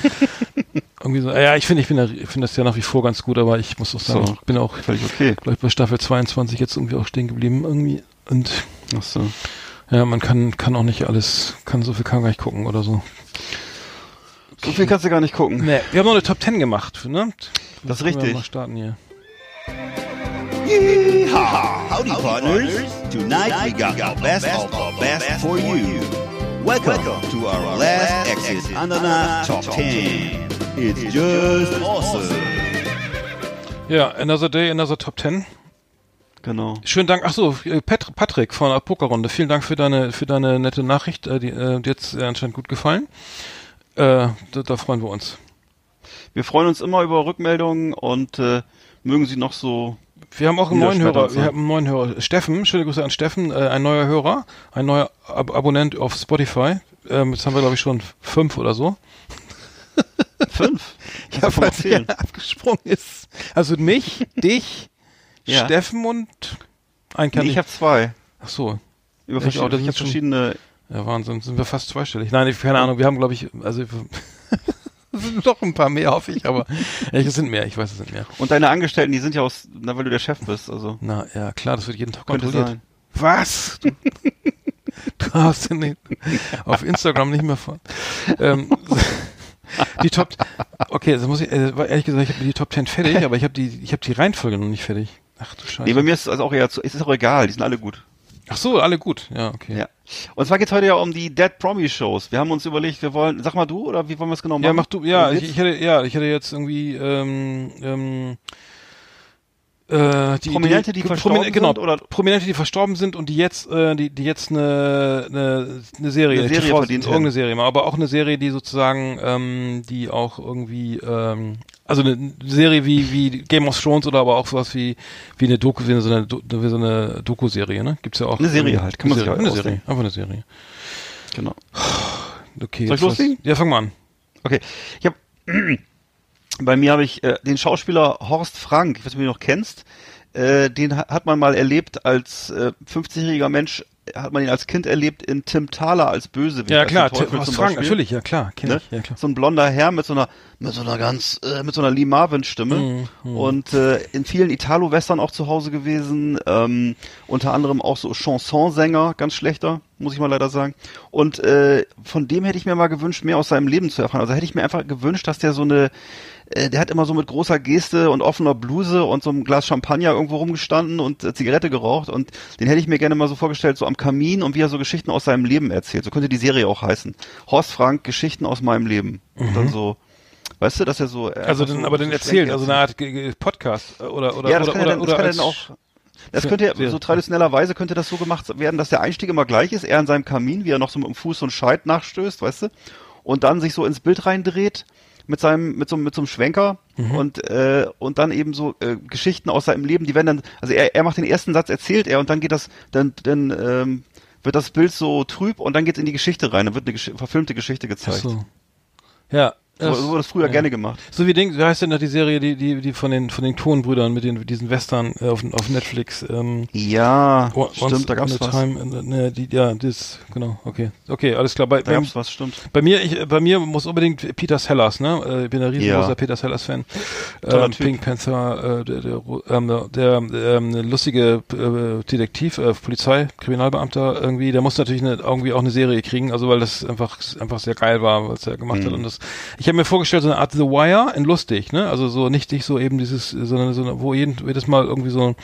irgendwie so. Ja, ich finde, ich finde, ich finde das ja nach wie vor ganz gut, aber ich muss auch sagen, So. ich bin auch, Völlig okay. glaube ich, bei Staffel 22 jetzt irgendwie auch stehen geblieben irgendwie und Ach so. ja, man kann, kann auch nicht alles, kann so viel kann gar nicht gucken oder so. So viel kannst du gar nicht gucken. Nee, wir haben noch eine Top 10 gemacht, ne? Das ist Können wir richtig. Mal starten hier. Yeehaw! Howdy, partners. Tonight we got the best of the best for you. Welcome to our last exit Ananas Top 10. It's just awesome. Ja, Another Day, Another Top 10. Genau. Schönen Dank. Ach so, äh, Pat Patrick von der Pokerrunde. Vielen Dank für deine für deine nette Nachricht. Äh, die, äh, die hat's anscheinend gut gefallen. Äh, da, da freuen wir uns. Wir freuen uns immer über Rückmeldungen und äh, mögen sie noch so. Wir haben auch einen neuen Hörer. Wir haben einen neuen Hörer. Steffen, schöne Grüße an Steffen, äh, ein neuer Hörer, ein neuer Ab Abonnent auf Spotify. Ähm, jetzt haben wir glaube ich schon fünf oder so. Fünf. Ja, kann man falls wer abgesprungen ist. Also mich, dich, Ja. Steffen und ein Nee, ich habe zwei. Ach so. Über Ich auch, verschiedene, das ich ist hab schon- verschiedene. Ja, Wahnsinn, sind wir fast zweistellig. Nein, ich, keine Ahnung, wir haben, glaube ich, also sind doch ein paar mehr, hoffe ich, aber ja, es sind mehr, ich weiß, es sind mehr. Und deine Angestellten, die sind ja aus, na, weil du der Chef bist, also. Na ja, klar, das wird jeden Tag Könnte kontrolliert. sein. Was? Du, du hast den auf Instagram nicht mehr von. Ähm, die Top, okay, das muss ich, äh, ehrlich gesagt, ich habe die Top 10 fertig, aber ich habe die, ich habe die Reihenfolge noch nicht fertig. Ach du Scheiße. Nee, bei mir ist es also auch eher zu, es ist auch egal, die sind alle gut. Ach so, alle gut, ja, okay. Ja. Und zwar geht's heute ja um die Dead Promi Shows. Wir haben uns überlegt, wir wollen, sag mal du, oder wie wollen wir es genau machen? Ja, mach du, ja, ich, ich hätte, ja, ich hätte jetzt irgendwie, ähm, ähm, äh, die, Prominente, die verstorben genau, sind, oder? Prominente, die verstorben sind und die jetzt, äh, die, die jetzt eine, eine, eine Serie, Eine Serie TV verdient irgendeine Serie aber auch eine Serie, die sozusagen, ähm, die auch irgendwie, ähm, also eine Serie wie, wie Game of Thrones oder aber auch sowas wie, wie eine Doku, wie so eine, wie so eine Doku-Serie, ne? Gibt's ja auch. Eine Serie halt, kann man Serie, eine Serie, einfach eine Serie. Genau. Okay. Soll ich loslegen? Ja, fang mal an. Okay. Ich habe bei mir habe ich äh, den Schauspieler Horst Frank, ich weiß nicht, ob du ihn noch kennst. Äh, den ha- hat man mal erlebt als äh, 50-jähriger Mensch, hat man ihn als Kind erlebt in Tim Thaler als Bösewicht. Ja, klar, zum Frank, Beispiel. natürlich, ja klar, kenn Ne? ich, ja klar. So ein blonder Herr mit so einer mit so einer ganz äh, mit so einer Lee Marvin Stimme Mhm, und äh, in vielen Italo Western auch zu Hause gewesen, ähm, unter anderem auch so Chansonsänger, ganz schlechter, muss ich mal leider sagen. Und äh, von dem hätte ich mir mal gewünscht, mehr aus seinem Leben zu erfahren. Also hätte ich mir einfach gewünscht, dass der so eine äh, der hat immer so mit großer Geste und offener Bluse und so einem Glas Champagner irgendwo rumgestanden und äh, Zigarette geraucht und den hätte ich mir gerne mal so vorgestellt, so am Kamin und wie er so Geschichten aus seinem Leben erzählt. So könnte die Serie auch heißen. Horst Frank, Geschichten aus meinem Leben. Und dann so, weißt du, dass er so... äh, Also dann, so, aber so Schwenk erzählen, also eine Art Podcast äh, oder oder ja, das oder kann oder, ja dann, das kann dann auch. Das könnte ja, so traditionellerweise könnte das so gemacht werden, dass der Einstieg immer gleich ist, er an seinem Kamin, wie er noch so mit dem Fuß so einen Scheit nachstößt, weißt du, und dann sich so ins Bild reindreht mit seinem mit so mit so einem Schwenker Mhm. und äh, und dann eben so äh, Geschichten aus seinem Leben, die werden dann, also er, er macht den ersten Satz, erzählt er und dann geht das, dann dann ähm, wird das Bild so trüb und dann geht's in die Geschichte rein, dann wird eine Gesch verfilmte Geschichte Ach gezeigt. so. Ja, So, so wurde das früher ja. gerne gemacht. So wie Ding, wie heißt denn da die Serie, die die die von den von den Tonbrüdern mit den diesen Western äh, auf auf Netflix ähm Ja, O- Once stimmt, da gab's was. Time, ne, die, ja, das, genau, okay. Okay, alles klar. Bei, Da bei, gab's was, stimmt. bei mir, ich, bei mir muss unbedingt Peter Sellers, ne? Äh, Ich bin ein riesengroßer Ja. Peter Sellers-Fan. Ähm. Pink Panther, äh, der, der, ähm, der, ähm, lustige äh, Detektiv, äh, Polizei, Kriminalbeamter irgendwie, der muss natürlich eine, irgendwie auch eine Serie kriegen, also weil das einfach einfach sehr geil war, was er gemacht hat. Mhm. Und das, ich habe mir vorgestellt, so eine Art The Wire in lustig, ne? Also so nicht, nicht so eben dieses, sondern so, wo jeden, jedes Mal irgendwie so,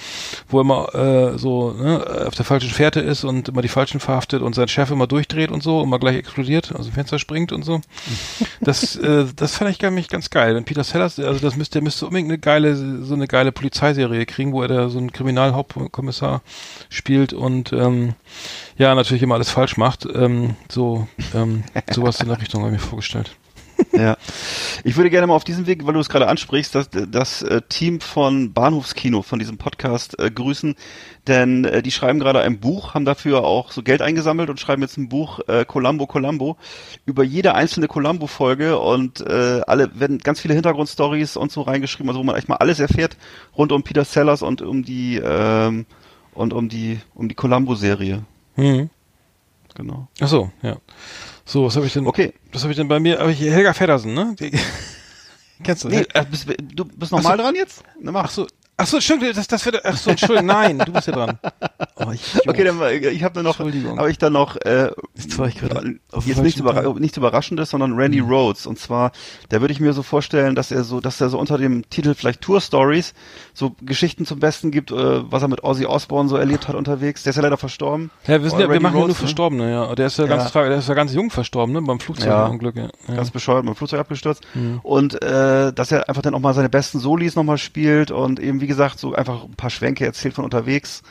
wo er immer äh, so ne, auf der falschen Fährte ist und immer die Falschen verhaftet und sein Chef immer durchdreht und so, immer gleich explodiert, aus dem Fenster springt und so. Das, äh, das fand ich gar nicht ganz geil. Wenn Peter Sellers, also das müsste, der müsste unbedingt eine geile, so eine geile Polizeiserie kriegen, wo er da so einen Kriminalhauptkommissar spielt und ähm, ja, natürlich immer alles falsch macht. Ähm, so, ähm, sowas in der Richtung habe ich mir vorgestellt. Ja. Ich würde gerne mal auf diesem Weg, weil du es gerade ansprichst, das, das äh, Team von Bahnhofskino, von diesem Podcast, äh, grüßen, denn äh, die schreiben gerade ein Buch, haben dafür auch so Geld eingesammelt und schreiben jetzt ein Buch, äh, Columbo Columbo, über jede einzelne Columbo-Folge und äh, alle werden ganz viele Hintergrundstories und so reingeschrieben, also wo man echt mal alles erfährt rund um Peter Sellers und um die ähm, und um die um die Columbo-Serie. Mhm. Genau. Ach so, ja. So, was habe ich denn? Okay. Was habe ich denn bei mir? Hab ich Helga Feddersen, ne? Die, kennst du? Nee, äh, bist, du bist nochmal dran jetzt? Na, mach. Ach so, ach so, Entschuldigung, das, das wird, ach so, Entschuldigung, nein, du bist ja dran. Oh, ich, Okay, dann, ich habe noch, habe ich dann noch äh, Jetzt war ich nichts, überra nichts Überraschendes, sondern Randy Mhm. Rhodes. Und zwar, da würde ich mir so vorstellen, dass er so, dass er so unter dem Titel vielleicht Tour Stories so Geschichten zum Besten gibt, äh, was er mit Ozzy Osbourne so erlebt hat unterwegs. Der ist ja leider verstorben. Ja, wir, sind ja, wir machen ja nur Rhodes, ne? Verstorbene, ja. Der ist ja, ganz, Ja. tra- der ist ja ganz jung verstorben, ne? Beim Flugzeugunglück, ja. ja. ganz bescheuert, dem Flugzeug abgestürzt. Mhm. Und äh, dass er einfach dann auch mal seine besten Solis nochmal spielt und eben, wie gesagt, so einfach ein paar Schwänke erzählt von unterwegs.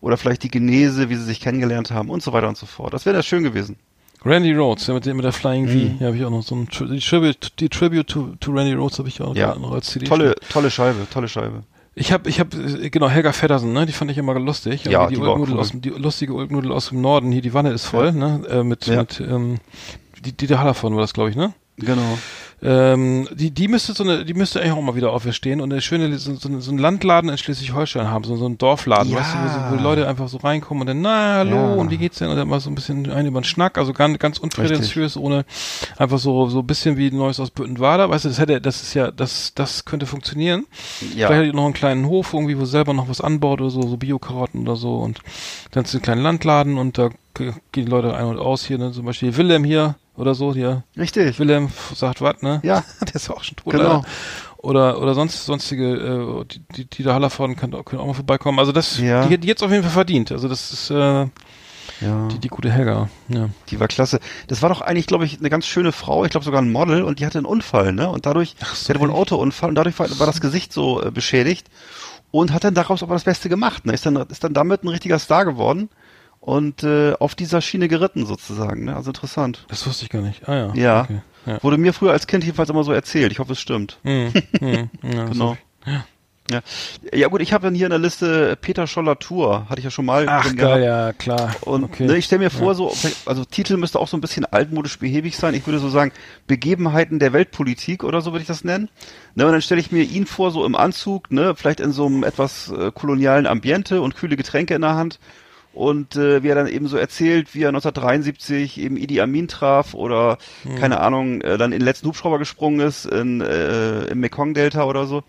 Oder vielleicht die Genese, wie sie sich kennengelernt haben und so weiter und so fort. Das wäre das schön gewesen. Randy Rhodes, ja, mit, dem, mit der Flying V. Mhm. Ja, habe ich auch noch so ein die Tribute, die Tribute to, to Randy Rhodes habe ich auch Ja. noch als CD. Tolle, tolle Scheibe, tolle Scheibe. Ich habe, ich habe, genau, Helga Feddersen, ne? Die fand ich immer lustig. Ja, die, die Ulknudel cool. aus, die lustige Ulknudel aus dem Norden hier, die Wanne ist voll, Ja. ne? Äh, mit, Ja. mit, ähm, die, Dieter Hallervorden war das, glaube ich, ne? Genau. Ähm, die, die müsste so eine, die müsste eigentlich auch mal wieder auferstehen und eine schöne, so, so, so einen Landladen in Schleswig-Holstein haben, so, so einen Dorfladen, Ja. weißt du, wo, wo Leute einfach so reinkommen und dann, na, hallo, Ja. und wie geht's denn? Und dann mal so ein bisschen ein über den Schnack, also ganz, ganz unprätentiös, ohne einfach so, so ein bisschen wie Neues aus Büttenwader, weißt du, das hätte, das ist ja, das, das könnte funktionieren. Ja. Vielleicht hat die noch einen kleinen Hof irgendwie, wo selber noch was anbaut oder so, so Bio-Karotten oder so und dann ist ein kleiner Landladen und da gehen die Leute ein und aus hier, ne, zum Beispiel Willem hier oder so, hier, Richtig. Willem sagt was, ne? Ja. Der ist auch schon tot. Genau. leider. Oder, oder sonst, sonstige, äh, die, die, die da Hallervorden auch- können auch mal vorbeikommen. Also das, Ja. die, die jetzt auf jeden Fall verdient. Also das ist, äh, Ja. die, die gute Helga. Ja. Die war klasse. Das war doch eigentlich, glaube ich, eine ganz schöne Frau, ich glaube sogar ein Model und die hatte einen Unfall, ne? Und dadurch, Ach so, die hatte wohl einen? Autounfall und dadurch war, war das Gesicht so äh, beschädigt und hat dann daraus aber das Beste gemacht, ne? Ist dann, ist dann damit ein richtiger Star geworden und äh, auf dieser Schiene geritten sozusagen, ne? Also interessant. Das wusste ich gar nicht. Ah ja. Ja. Okay. Ja. Wurde mir früher als Kind jedenfalls immer so erzählt. Ich hoffe, es stimmt. Hm, hm, ja, Genau. ich- Ja. ja gut, ich habe dann hier in der Liste Peter Scholler Tour, hatte ich ja schon mal Ach geil, ja, klar. Und okay. ne, ich stelle mir vor, so, also Titel müsste auch so ein bisschen altmodisch behäbig sein. Ich würde so sagen, Begebenheiten der Weltpolitik oder so würde ich das nennen. Ne, und dann stelle ich mir ihn vor, so im Anzug, ne, vielleicht in so einem etwas äh, kolonialen Ambiente und kühle Getränke in der Hand. Und äh, wie er dann eben so erzählt, wie er 1973 eben Idi Amin traf oder, Hm. keine Ahnung, äh, dann in den letzten Hubschrauber gesprungen ist in, äh, im Mekong-Delta oder so.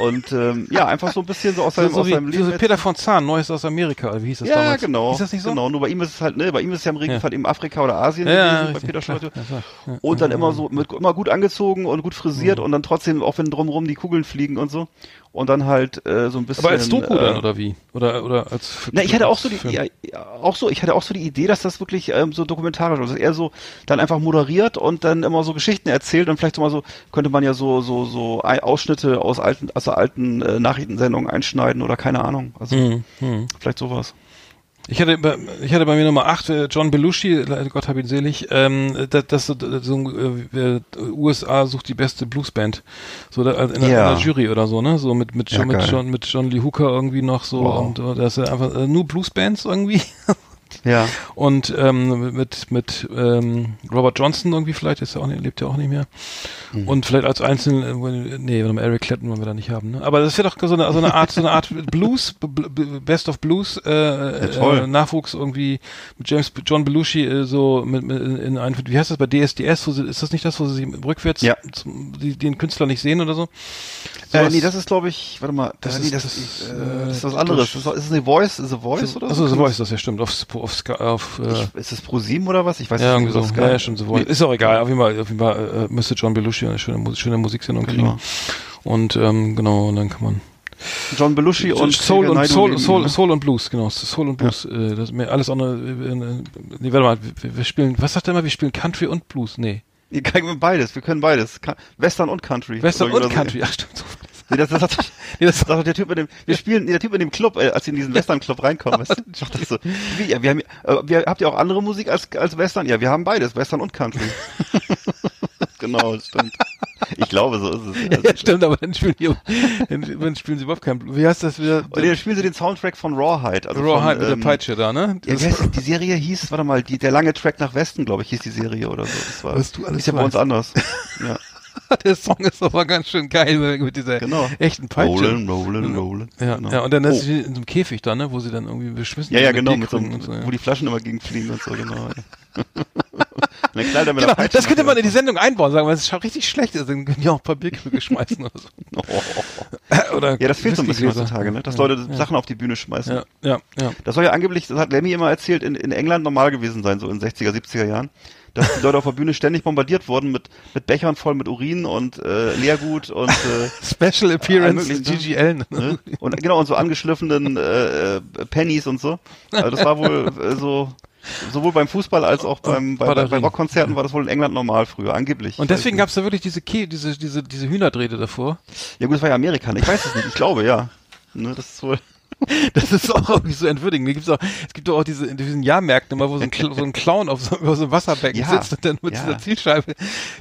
Und ähm, ja, einfach so ein bisschen so aus seinem, so aus seinem Leben. Peter von Zahn, Neues aus Amerika, wie hieß das Ja, damals? genau. Ist das nicht so? Genau, nur bei ihm ist es halt, ne, bei ihm ist es ja im Regelfall eben Afrika oder Asien Ja, ja, gewesen, bei Peter. Scholte. Ja. Ja. Und dann immer so, mit, immer gut angezogen und gut frisiert Mhm. und dann trotzdem, auch wenn drumherum die Kugeln fliegen und so. Und dann halt äh, so ein bisschen. Aber als Doku äh, dann, oder wie? Oder, oder als Na, ich hatte auch so die, ja, auch so, ich hatte auch so die Idee, dass das wirklich ähm, so dokumentarisch ist. Dass er so dann einfach moderiert und dann immer so Geschichten erzählt und vielleicht so mal so, könnte man ja so, so, so Ausschnitte aus alten, aus der alten äh, Nachrichtensendungen einschneiden oder keine Ahnung. Also Hm, hm. vielleicht sowas. Ich hatte, bei, ich hatte bei mir Nummer 8, äh, John Belushi, Gott hab ihn selig, ähm, das, das so, so äh, äh, USA sucht die beste Bluesband. So da, in, der, Ja. in der Jury oder so, ne? So mit, mit, Ja, John, mit. John, mit John Lee Hooker irgendwie noch so Wow. und äh, das ist einfach äh, nur Bluesbands irgendwie. Ja. Und ähm, mit, mit ähm, Robert Johnson irgendwie vielleicht, ist ja auch nicht, lebt ja auch nicht mehr. Mhm. Und vielleicht als einzelnen, äh, nee, Eric Clapton wollen wir da nicht haben, ne? Aber das wäre doch so eine, so eine Art, so eine Art Blues, Best of Blues, äh, toll. äh, Nachwuchs irgendwie mit James John Belushi äh, so mit, mit in ein, wie heißt das bei DSDS? Wo sie, ist das nicht das, wo sie rückwärts Ja. zum, die, den Künstler nicht sehen oder so? Äh, Sowas- nee, das ist, glaube ich, warte mal, Das äh, ist- das, das ist, ist, äh, das ist was anderes. Das ist, ist es eine Voice, ist es Voice oder Achso, so? The Voice, das ja stimmt. Auf, auf, Ska- auf äh, Ich, ist es ProSieben oder was? Ich weiß ja, nicht. irgendwie so. das Ja, ja, schon The Voice. Ist auch egal. Auf jeden Fall, auf jeden Fall äh, müsste John Belushi eine schöne, schöne Musiksendung Genau. kriegen. Und ähm, genau, und dann kann man John Belushi und Soul und Soul, Soul, ne? Soul und Blues, genau. Soul und Blues. Äh, das alles andere. Äh, äh, nee, warte mal, wir, wir spielen. Was sagt er immer? Wir spielen Country und Blues. Nee, Ihr kann beides, wir können beides. Western und Country. Western und so. Country. Ach stimmt. So. Nee, das, das, das, Nee, das doch der Typ mit dem, wir spielen, nee, der Typ in dem Club, äh, als sie in diesen Western-Club reinkommen, weißt du? Sagt das so. Wie, ja, wir haben, äh, wir, habt ihr auch andere Musik als, als Western? Ja, wir haben beides, Western und Country. genau, das stimmt. Ich glaube, so ist es. Also, ja, stimmt, aber dann spielen, die, dann, dann spielen sie überhaupt kein Blues. Wie heißt das wieder? Und dann spielen sie den Soundtrack von Rawhide. Also Rawhide von, mit der ähm, Peitsche da, ne? Ja, heißt, die Serie hieß, warte mal, die, der lange Track nach Westen, glaube ich, hieß die Serie oder so. Das war, Was du alles ist ja bei uns anders. Ja. der Song ist aber ganz schön geil mit dieser Genau. echten Peitsche. Rollen, rollen, rollen. Ja, genau. ja, und dann Oh. ist sie in so einem Käfig da, ne, wo sie dann irgendwie beschmissen Ja, ja, genau, mit so, und so, ja. wo die Flaschen immer gegenfliegen und so, genau. Eine Kleider mit Genau, Peitsche das könnte man in die Sendung einbauen, sagen, weil es richtig schlecht ist, dann können die auch ein paar Bierkrüge schmeißen oder so. Oh. Oder Ja, das fehlt so ein bisschen heutzutage, ne? dass ja, Leute ja. Sachen auf die Bühne schmeißen. Ja, ja, ja. Das soll ja angeblich, das hat Lemmy immer erzählt, in, in England normal gewesen sein, so in 60er, 70er Jahren. Dass die Leute auf der Bühne ständig bombardiert wurden mit, mit Bechern voll mit Urin und äh, Leergut und äh, Special Appearance möglichen Sachen. GGL. Ne? ne? und genau und so angeschliffenen äh, äh, Pennies und so. Also das war wohl äh, so sowohl beim Fußball als auch beim bei, bei. Rockkonzerten war das wohl in England normal früher angeblich. Und deswegen gab es da wirklich diese, Kä diese, diese, diese Hühnerdrehte davor. ja gut, das war ja Amerika. ne? Ich weiß es nicht. Ich glaube ja. Ne, das ist wohl. Das ist auch irgendwie so entwürdigend. Mir gibt's auch, es gibt doch auch diese, in diesen Jahrmärkten immer, wo so ein, so ein Clown auf so, über so einem Wasserbecken Ja, sitzt und dann mit ja. dieser Zielscheibe,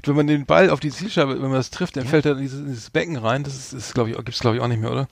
wenn man den Ball auf die Zielscheibe, wenn man das trifft, dann fällt er in dieses, in dieses Becken rein. Das ist, ist glaube ich, gibt's glaube ich auch nicht mehr, oder?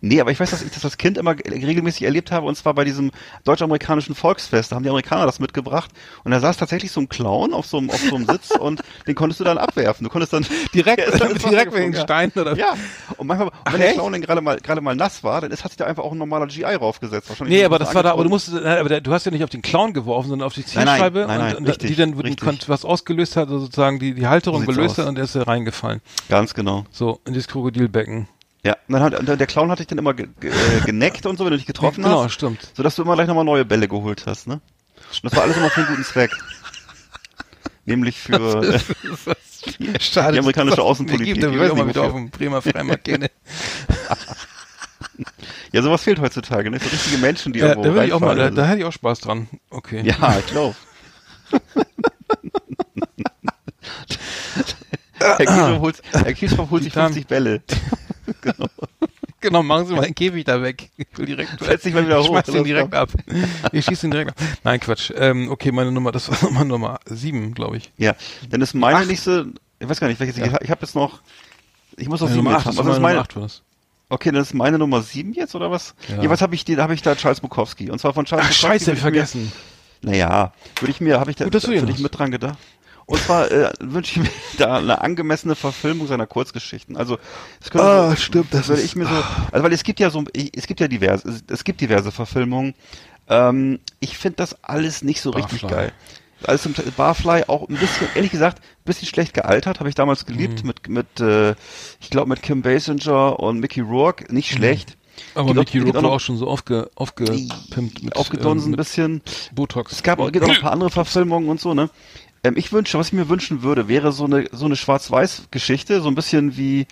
Nee, aber ich weiß, dass ich das als Kind immer regelmäßig erlebt habe, und zwar bei diesem deutsch-amerikanischen Volksfest. Da haben die Amerikaner das mitgebracht. Und da saß tatsächlich so ein Clown auf so einem, auf so einem Sitz und den konntest du dann abwerfen. Du konntest dann Direkt, Der ist dann direkt wegen ja. Steinen oder Ja, und manchmal, Ach, wenn der echt? Clown dann gerade mal, gerade mal nass war, dann ist, hat sich da einfach auch ein normaler GI raufgesetzt. Wahrscheinlich Nee, aber das war da, aber du musst, nein, aber der, du hast ja nicht auf den Clown geworfen, sondern auf die Nein, nein, Zielscheibe nein, nein, und, und richtig, die dann richtig. was ausgelöst hat, also sozusagen die, die Halterung gelöst hat und er ist da reingefallen. Ganz genau. So, in dieses Krokodilbecken. Ja, dann hat, der Clown hat dich dann immer ge, ge, äh, geneckt und so, wenn du dich getroffen genau, hast. stimmt. Sodass du immer gleich nochmal neue Bälle geholt hast, ne? Und das war alles immer für einen guten Zweck. Nämlich für, äh, Schade, Die amerikanische Außenpolitik, Gibt, da ich weiß ich nicht, wieder auf dem Bremer Freimarkt gehen. ja, sowas fehlt heutzutage, ne? So richtige Menschen, die Ja, da irgendwo würde ich auch mal, da, reinfallen. da hätte ich auch Spaß dran. Okay. Ja, ich glaube. Herr Kieshoff holt, Herr Kieshoff holt sich Die Damen- 50 Bälle. Genau, machen Sie mal den Käfig da weg. Ich will direkt, Setz dich mal wieder ich hoch. schmeiß den Los, direkt ab. Ich schieße ihn direkt ab. Nein, Quatsch. Ähm, okay, meine Nummer, das war Nummer, Nummer sieben, glaube ich. Ja, dann ist meine Acht. nächste, ich weiß gar nicht, welches, Ja. ich, ich habe jetzt noch, ich muss noch sieben Nummer jetzt acht, haben. das Also ist meine Nummer acht war das. okay, dann ist meine Nummer sieben jetzt, oder was? Ja. Was habe ich, da habe ich da Charles Bukowski. Und zwar von Charles Ach, Bukowski. scheiße, hab ich mir- vergessen. Naja, würde ich mir, habe ich da, würde ich mit dran gedacht. Und zwar äh, wünsche ich mir da eine angemessene Verfilmung seiner Kurzgeschichten. Also es könnte Ah, so, stimmt, das würde ich mir so, also weil es gibt ja so, es gibt ja diverse, es, gibt diverse Verfilmungen. Ähm, ich finde das alles nicht so richtig Barfly. geil. Alles zum Barfly auch ein bisschen, ehrlich gesagt, ein bisschen schlecht gealtert, habe ich damals geliebt Mhm. mit mit, äh, ich glaube mit Kim Basinger und Mickey Rourke, nicht schlecht. Aber Gibt auch- Mickey Rourke auch war auch schon so aufge, aufgepimpt mit, aufgedunsen ähm, ein bisschen. Botox. Es gab auch, gibt auch ein paar andere Verfilmungen und so, ne? Ähm, ich wünsche, was ich mir wünschen würde, wäre so eine so eine Schwarz-Weiß-Geschichte, so ein bisschen wie,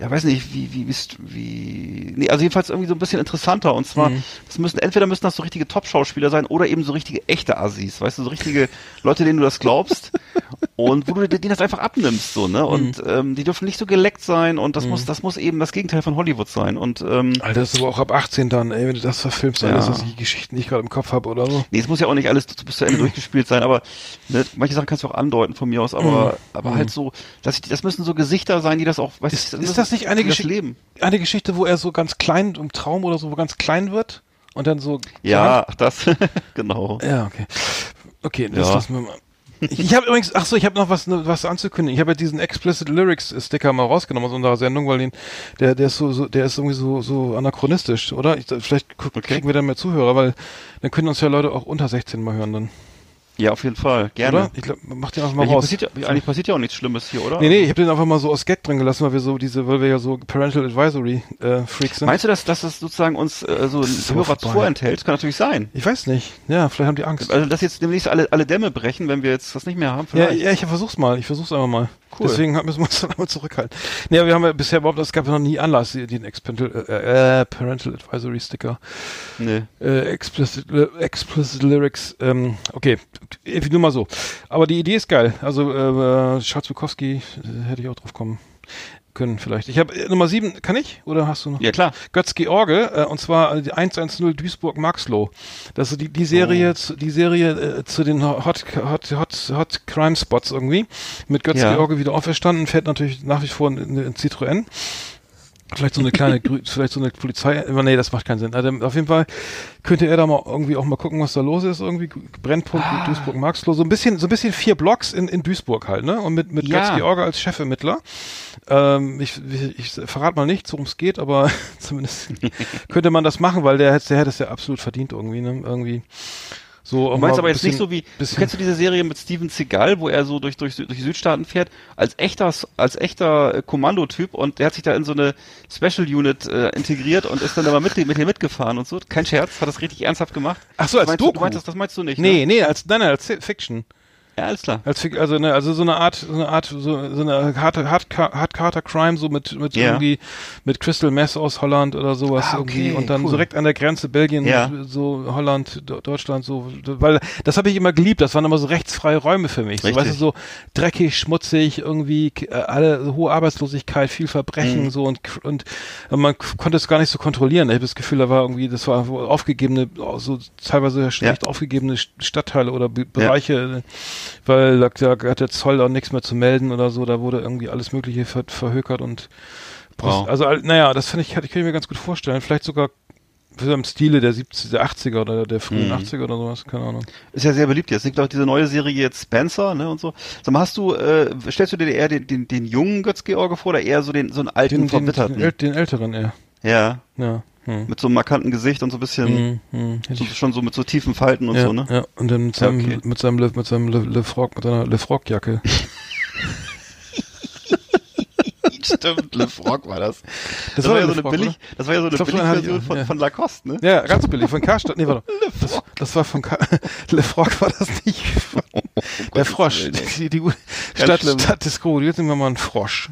ja weiß nicht, wie wie wie, wie nee, also jedenfalls irgendwie so ein bisschen interessanter. Und zwar, Mhm. das müssen entweder müssen das so richtige Top-Schauspieler sein oder eben so richtige echte Assis, weißt du, so richtige Leute, denen du das glaubst und wo du denen das einfach abnimmst, so ne? Und Mhm. ähm, die dürfen nicht so geleckt sein und das muss das muss eben das Gegenteil von Hollywood sein. Und ähm, Alter, das ist aber auch ab 18 dann, ey, wenn du das verfilmst, Ja. alles, was ich die Geschichten nicht gerade im Kopf habe oder so. Nee, es muss ja auch nicht alles bis zu Ende durchgespielt sein, aber ne, manche Sachen kannst du auch andeuten von mir aus, aber, aber halt so, dass ich, das müssen so Gesichter sein, die das auch, weißt Ist, du, ist das nicht eine Geschichte, Leben? eine Geschichte, wo er so ganz klein, im Traum oder so, wo ganz klein wird und dann so. Ja, ach, das, genau. Ja, okay. Okay, das Ja. lassen wir mal. Ich, habe übrigens, ach so, ich habe noch was, ne, was anzukündigen. Ich habe ja diesen Explicit Lyrics Sticker mal rausgenommen aus unserer Sendung, weil den, der, der ist so, so, der ist irgendwie so, so anachronistisch, oder? Ich, vielleicht gu- kriegen wir dann mehr Zuhörer, weil dann können uns ja Leute auch unter 16 mal hören dann. Ja, auf jeden Fall, gerne. Oder? Ich glaube, mach den einfach mal Ja, raus. passiert ja, eigentlich passiert ja auch nichts Schlimmes hier, oder? Nee, nee, ich habe den einfach mal so aus Gag drin gelassen, weil wir so diese, weil wir ja so Parental Advisory äh, Freaks sind. Meinst du, dass, dass das sozusagen uns äh, so Hörer vorenthält? Kann natürlich sein. ich weiß nicht. Ja, vielleicht haben die Angst. Also, dass jetzt demnächst alle, alle Dämme brechen, wenn wir jetzt das nicht mehr haben, Ja, vielleicht. ja, ich versuch's mal. Ich versuch's einfach mal. Cool. Deswegen müssen wir uns dann einmal zurückhalten. Aber wir haben ja bisher überhaupt, es gab ja noch nie Anlass, den Expental, äh, äh, Parental Advisory Sticker, Nee. äh, explicit, Ly- explicit Lyrics, ähm, okay, äh, nur mal so. Aber die Idee ist geil. Also, äh, Schatz Bukowski, äh, hätte ich auch drauf kommen können vielleicht. Ich habe äh, Nummer sieben, kann ich? Oder hast du noch? Ja, klar. Götz George, äh, und zwar äh, die 110 Duisburg-Maxlow. Das ist die, die Serie, Oh. zu, die Serie äh, zu den Hot, Hot, Hot, Hot Crime Spots irgendwie. Mit Götz Ja. Wieder auferstanden, fährt natürlich nach wie vor in, in Citroën. Vielleicht so eine kleine, vielleicht so eine Polizei, nee, das macht keinen Sinn. Also, auf jeden Fall könnte er da mal irgendwie auch mal gucken, was da los ist, irgendwie Brennpunkt Ah. Duisburg, Marxloh, so ein bisschen, so ein bisschen vier Blocks in, in Duisburg halt, ne? Und mit, mit Ja. Götz George als Chefermittler. Ähm, ich, ich, ich verrate mal nicht, worum es geht, aber zumindest könnte man das machen, weil der, hätte- der hätte es ja absolut verdient irgendwie, ne? Irgendwie. So, Du meinst aber jetzt nicht bisschen- so wie, bisschen- kennst du diese Serie mit Steven Seagal, wo er so durch, durch, durch die Südstaaten fährt, als echter, als echter äh, Kommandotyp und der hat sich da in so eine Special Unit äh, integriert und ist dann aber mit, mit dir mitgefahren und so. Kein Scherz, hat das richtig ernsthaft gemacht. Ach so, als meinst Du, Doku. du meinst das, das meinst du nicht, Nee, ne? nee, als, nein, nein, als Fiction. Ja, alles klar. Als also ne, also so eine Art, so eine Art, so, so eine harte, hart, hart Carter Crime, so mit mit Ja. irgendwie mit Crystal Meth aus Holland oder sowas Ah, okay, irgendwie und dann cool. direkt an der Grenze Belgien, Ja. so Holland, Deutschland, so, weil das habe ich immer geliebt. Das waren immer so rechtsfreie Räume für mich. So, weißt du, so dreckig, schmutzig, irgendwie äh, alle so hohe Arbeitslosigkeit, viel Verbrechen, Mhm. so und und man konnte es gar nicht so kontrollieren. Ich habe das Gefühl, da war irgendwie, das war aufgegebene, so teilweise schlecht aufgegebene Stadtteile oder Be Bereiche, weil da, da hat der Zoll auch nichts mehr zu melden oder so. Da wurde irgendwie alles Mögliche ver verhökert und Wow. also naja, das finde ich, kann ich mir ganz gut vorstellen. Vielleicht sogar so im Stile der 70, der 80er oder der frühen Mhm. 80er oder sowas, keine Ahnung. Ist ja sehr beliebt jetzt. Es gibt auch diese neue Serie jetzt Spencer, ne, und so. Sag mal, hast du, äh, stellst du dir eher den, den, den jungen Götz-George vor oder eher so den, so einen alten, Den, verbitterten? den, den älteren, eher. ja. Ja. Hm. Mit so einem markanten Gesicht und so ein bisschen, Hm, hm. So, schon so mit so tiefen Falten und ja, so, ne? ja, und dann mit seinem, okay. mit seinem, Le, mit seinem Le, Le Frog, mit seiner Le Frog Jacke. Stimmt, Le Frog war das. Das, war war ja Le so eine Frog, billig, oder? das war ja so eine Billigversion auch, von, ja. von Lacoste, ne? Ja, ganz billig, von Karstadt. Nee, warte. Das, das war von Ka Le Frog war das nicht. Von, der Frosch. Willen. Die, die, die Stadt. Stadt des. Jetzt nehmen wir mal einen Frosch.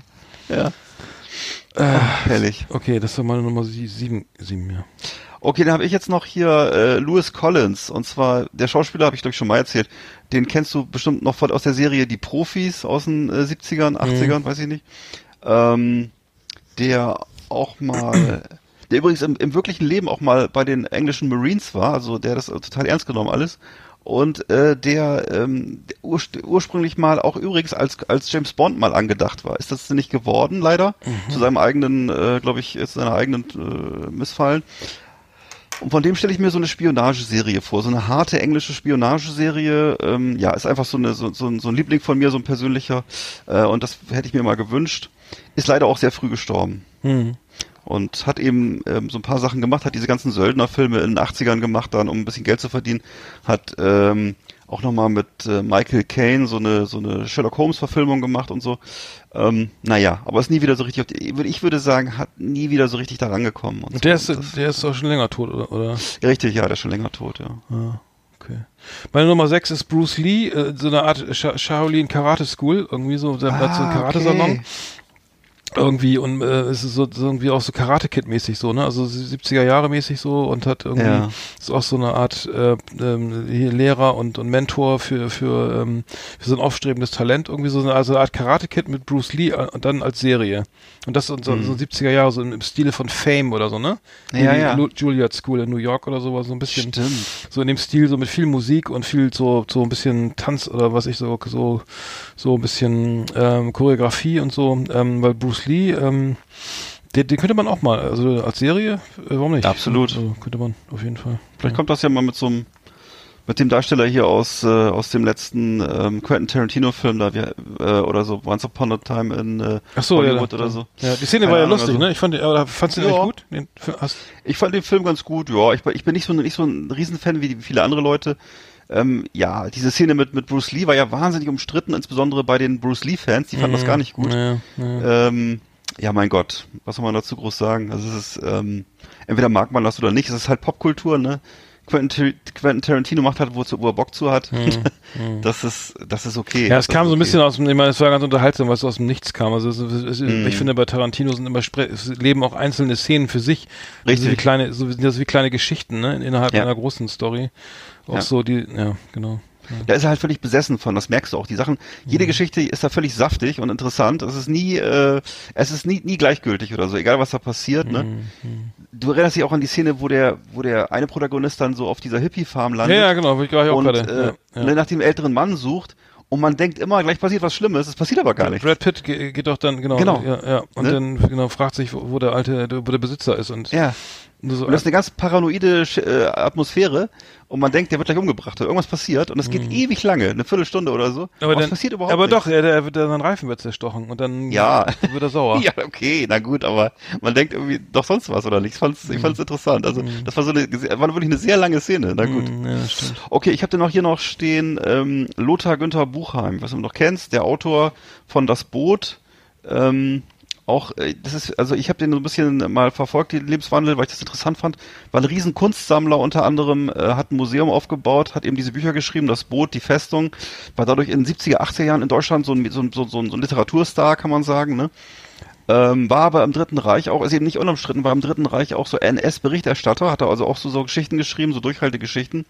Ja. Äh, Herrlich. okay, das war meine Nummer sie- sieben, sieben, ja. Okay, dann habe ich jetzt noch hier äh, Lewis Collins und zwar der Schauspieler habe ich glaube ich schon mal erzählt. Den kennst du bestimmt noch von aus der Serie Die Profis aus den äh, 70ern, 80ern, weiß ich nicht. Ähm, der auch mal der übrigens im, im wirklichen Leben auch mal bei den englischen Marines war, also der das total ernst genommen alles und äh, der, ähm, ur ursprünglich mal auch übrigens als als James Bond mal angedacht war. Ist das nicht geworden leider zu seinem eigenen, äh, glaube ich, ist seiner eigenen äh, Missfallen. Und von dem stelle ich mir so eine Spionageserie vor, so eine harte englische Spionageserie. Ähm, ja, ist einfach so, eine, so, so, ein- so ein Liebling von mir, so ein persönlicher. Äh, und das hätte ich mir mal gewünscht. Ist leider auch sehr früh gestorben. Hm. Und hat eben ähm, so ein paar Sachen gemacht, hat diese ganzen Söldnerfilme in den 80ern gemacht, dann um ein bisschen Geld zu verdienen. Hat ähm, auch nochmal mit äh, Michael Caine so eine, so eine Sherlock Holmes Verfilmung gemacht und so. Ähm, naja, aber ist nie wieder so richtig, auf die, ich würde sagen, hat nie wieder so richtig da rangekommen. Und Und der so. ist, Das- der ist auch schon länger tot, oder? oder? ja, richtig, ja, der ist schon länger tot, ja. Ah, okay. Meine Nummer sechs ist Bruce Lee, äh, so eine Art Sha Shaolin Karate School, irgendwie so, der hat so einen Ah, Karatesalon. okay. Irgendwie und äh, es ist so, so irgendwie auch so Karate Kid mäßig so, ne? Also 70er Jahre mäßig so und hat irgendwie Ja. ist auch so eine Art äh, hier Lehrer und und Mentor für für ähm, für so ein aufstrebendes Talent irgendwie so eine, also eine Art Karate Kid mit Bruce Lee äh, und dann als Serie. Und das und so, so 70er Jahre so im, Stile von Fame oder so, ne? Mhm. Ja, ja. Juilliard School in New York oder sowas so ein bisschen Stimmt. so in dem Stil, so mit viel Musik und viel so, so ein bisschen Tanz oder was ich so, so, so ein bisschen ähm, Choreografie und so, ähm, weil Bruce Lee, ähm, den, den könnte man auch mal, also als Serie, äh, warum nicht? Absolut. Also, könnte man auf jeden Fall. Vielleicht kommt das ja mal mit so einem, mit dem Darsteller hier aus, äh, aus dem letzten ähm, Quentin Tarantino-Film da, wie, äh, oder so, Once Upon a Time in äh, Ach so, ja, Hollywood da- oder so. Ja, die Szene Keine war ja Ahnung, lustig, also- ne? Ich fand, die- aber fandst du den Ja. eigentlich gut? Den, Ich fand den Film ganz gut, ja. Ich, bin- ich bin nicht so, nicht so ein Riesenfan wie viele andere Leute. Ähm, ja, diese Szene mit, mit Bruce Lee war ja wahnsinnig umstritten, insbesondere bei den Bruce Lee-Fans, die fanden das gar nicht gut. Ja, ja. Ähm, ja, mein Gott, was soll man dazu groß sagen? Also es ist, ähm, entweder mag man das oder nicht, es ist halt Popkultur, ne? Quentin, Quentin Tarantino macht halt, wozu, wo er Bock zu hat. das ist, das ist okay. Ja, es Das kam so ein okay. bisschen aus dem, ich meine, es war ganz unterhaltsam, was aus dem Nichts kam. Also es, es, es, Mhm. ich finde, bei Tarantino sind immer es leben auch einzelne Szenen für sich. Richtig. So wie kleine, so sind das wie kleine Geschichten, ne? Innerhalb Ja. einer großen Story. Auch Ja. so die, ja, genau. Da ist er halt völlig besessen von, das merkst du auch. Die Sachen, Mhm. jede Geschichte ist da völlig saftig und interessant. Es ist nie, äh, es ist nie, nie gleichgültig oder so, egal was da passiert, ne? Mhm. Du erinnerst dich auch an die Szene, wo der, wo der eine Protagonist dann so auf dieser Hippie-Farm Ja, landet. ja, genau, ich glaube ich auch und gerade. äh, ja, ja. ne, nach dem älteren Mann sucht und man denkt immer, gleich passiert was Schlimmes, es passiert aber gar nicht. Brad Pitt ge- geht doch dann, genau, Genau. ja, ja. und Ne? dann genau fragt sich, wo, wo der alte, wo der Besitzer ist und Ja. So, Und das ist eine ganz paranoide äh, Atmosphäre und man denkt, der wird gleich umgebracht oder irgendwas passiert und es geht ewig lange, eine Viertelstunde oder so. Mhm. aber dann, passiert überhaupt aber nichts. doch, er, der, der, sein Reifen wird zerstochen und dann Ja. wird er sauer. Ja, okay, na gut, aber man denkt irgendwie doch sonst was oder nicht. Ich fand's, ich fand's interessant. Also das war so eine, war wirklich eine sehr lange Szene. Na gut. Mhm, ja, stimmt. Okay, ich habe dann noch hier noch stehen ähm, Lothar Günther Buchheim, was du noch kennst, der Autor von Das Boot. Ähm, auch, äh, das ist, also ich habe den so ein bisschen mal verfolgt, den Lebenswandel, weil ich das interessant fand. War ein riesen Kunstsammler unter anderem, äh, hat ein Museum aufgebaut, hat eben diese Bücher geschrieben, Das Boot, die Festung, war dadurch in den 70er, 80er Jahren in Deutschland so ein, so, so, so ein Literaturstar, kann man sagen, ne? Ähm, war aber im Dritten Reich auch, ist eben nicht unumstritten, war im Dritten Reich auch so NS-Berichterstatter, hat er also auch so, so Geschichten geschrieben, so Durchhaltegeschichten.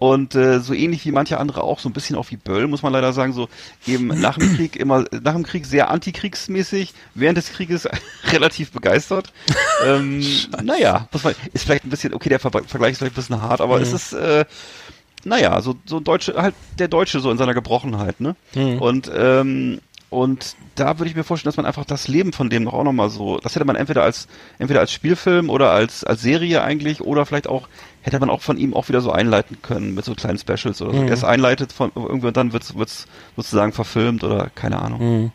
Und äh, so ähnlich wie manche andere auch, so ein bisschen auch wie Böll, muss man leider sagen, so eben nach dem Krieg immer, nach dem Krieg sehr antikriegsmäßig, während des Krieges relativ begeistert. ähm, naja, muss man, ist vielleicht ein bisschen, okay, der Ver Vergleich ist vielleicht ein bisschen hart, aber es ist, äh, naja, so, so Deutsche, halt der Deutsche so in seiner Gebrochenheit, ne? Und, ähm, und da würde ich mir vorstellen, dass man einfach das Leben von dem noch auch nochmal so, das hätte man entweder als, entweder als Spielfilm oder als, als Serie eigentlich oder vielleicht auch, hätte man auch von ihm auch wieder so einleiten können mit so kleinen Specials oder so. Er es einleitet von irgendwie und dann wird's, wird's sozusagen verfilmt oder keine Ahnung.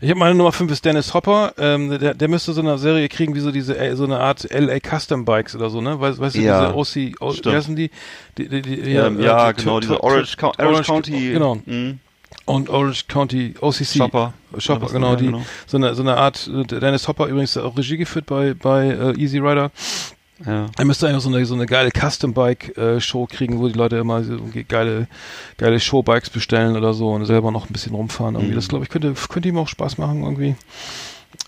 Ich habe meine Nummer 5 ist Dennis Hopper. Ähm, der, der müsste so eine Serie kriegen wie so diese äh, so eine Art LA Custom Bikes oder so, ne? Weißt, weißt du, Ja, diese OC, o, wie heißen die? die, die, die Ähm, ja, äh, genau, T- diese T- Orange, Co Orange, Orange- County. Genau. Mhm. Und Orange County OCC. Shopper, was, genau, ja, die, genau. so eine, so eine Art, äh, Dennis Hopper übrigens auch Regie geführt bei, bei äh, Easy Rider. Ja. Er müsste eigentlich so eine, so eine geile Custom-Bike-Show kriegen, wo die Leute immer so geile, geile Showbikes bestellen oder so und selber noch ein bisschen rumfahren. Irgendwie. Mhm. Das glaube ich könnte, könnte ihm auch Spaß machen irgendwie.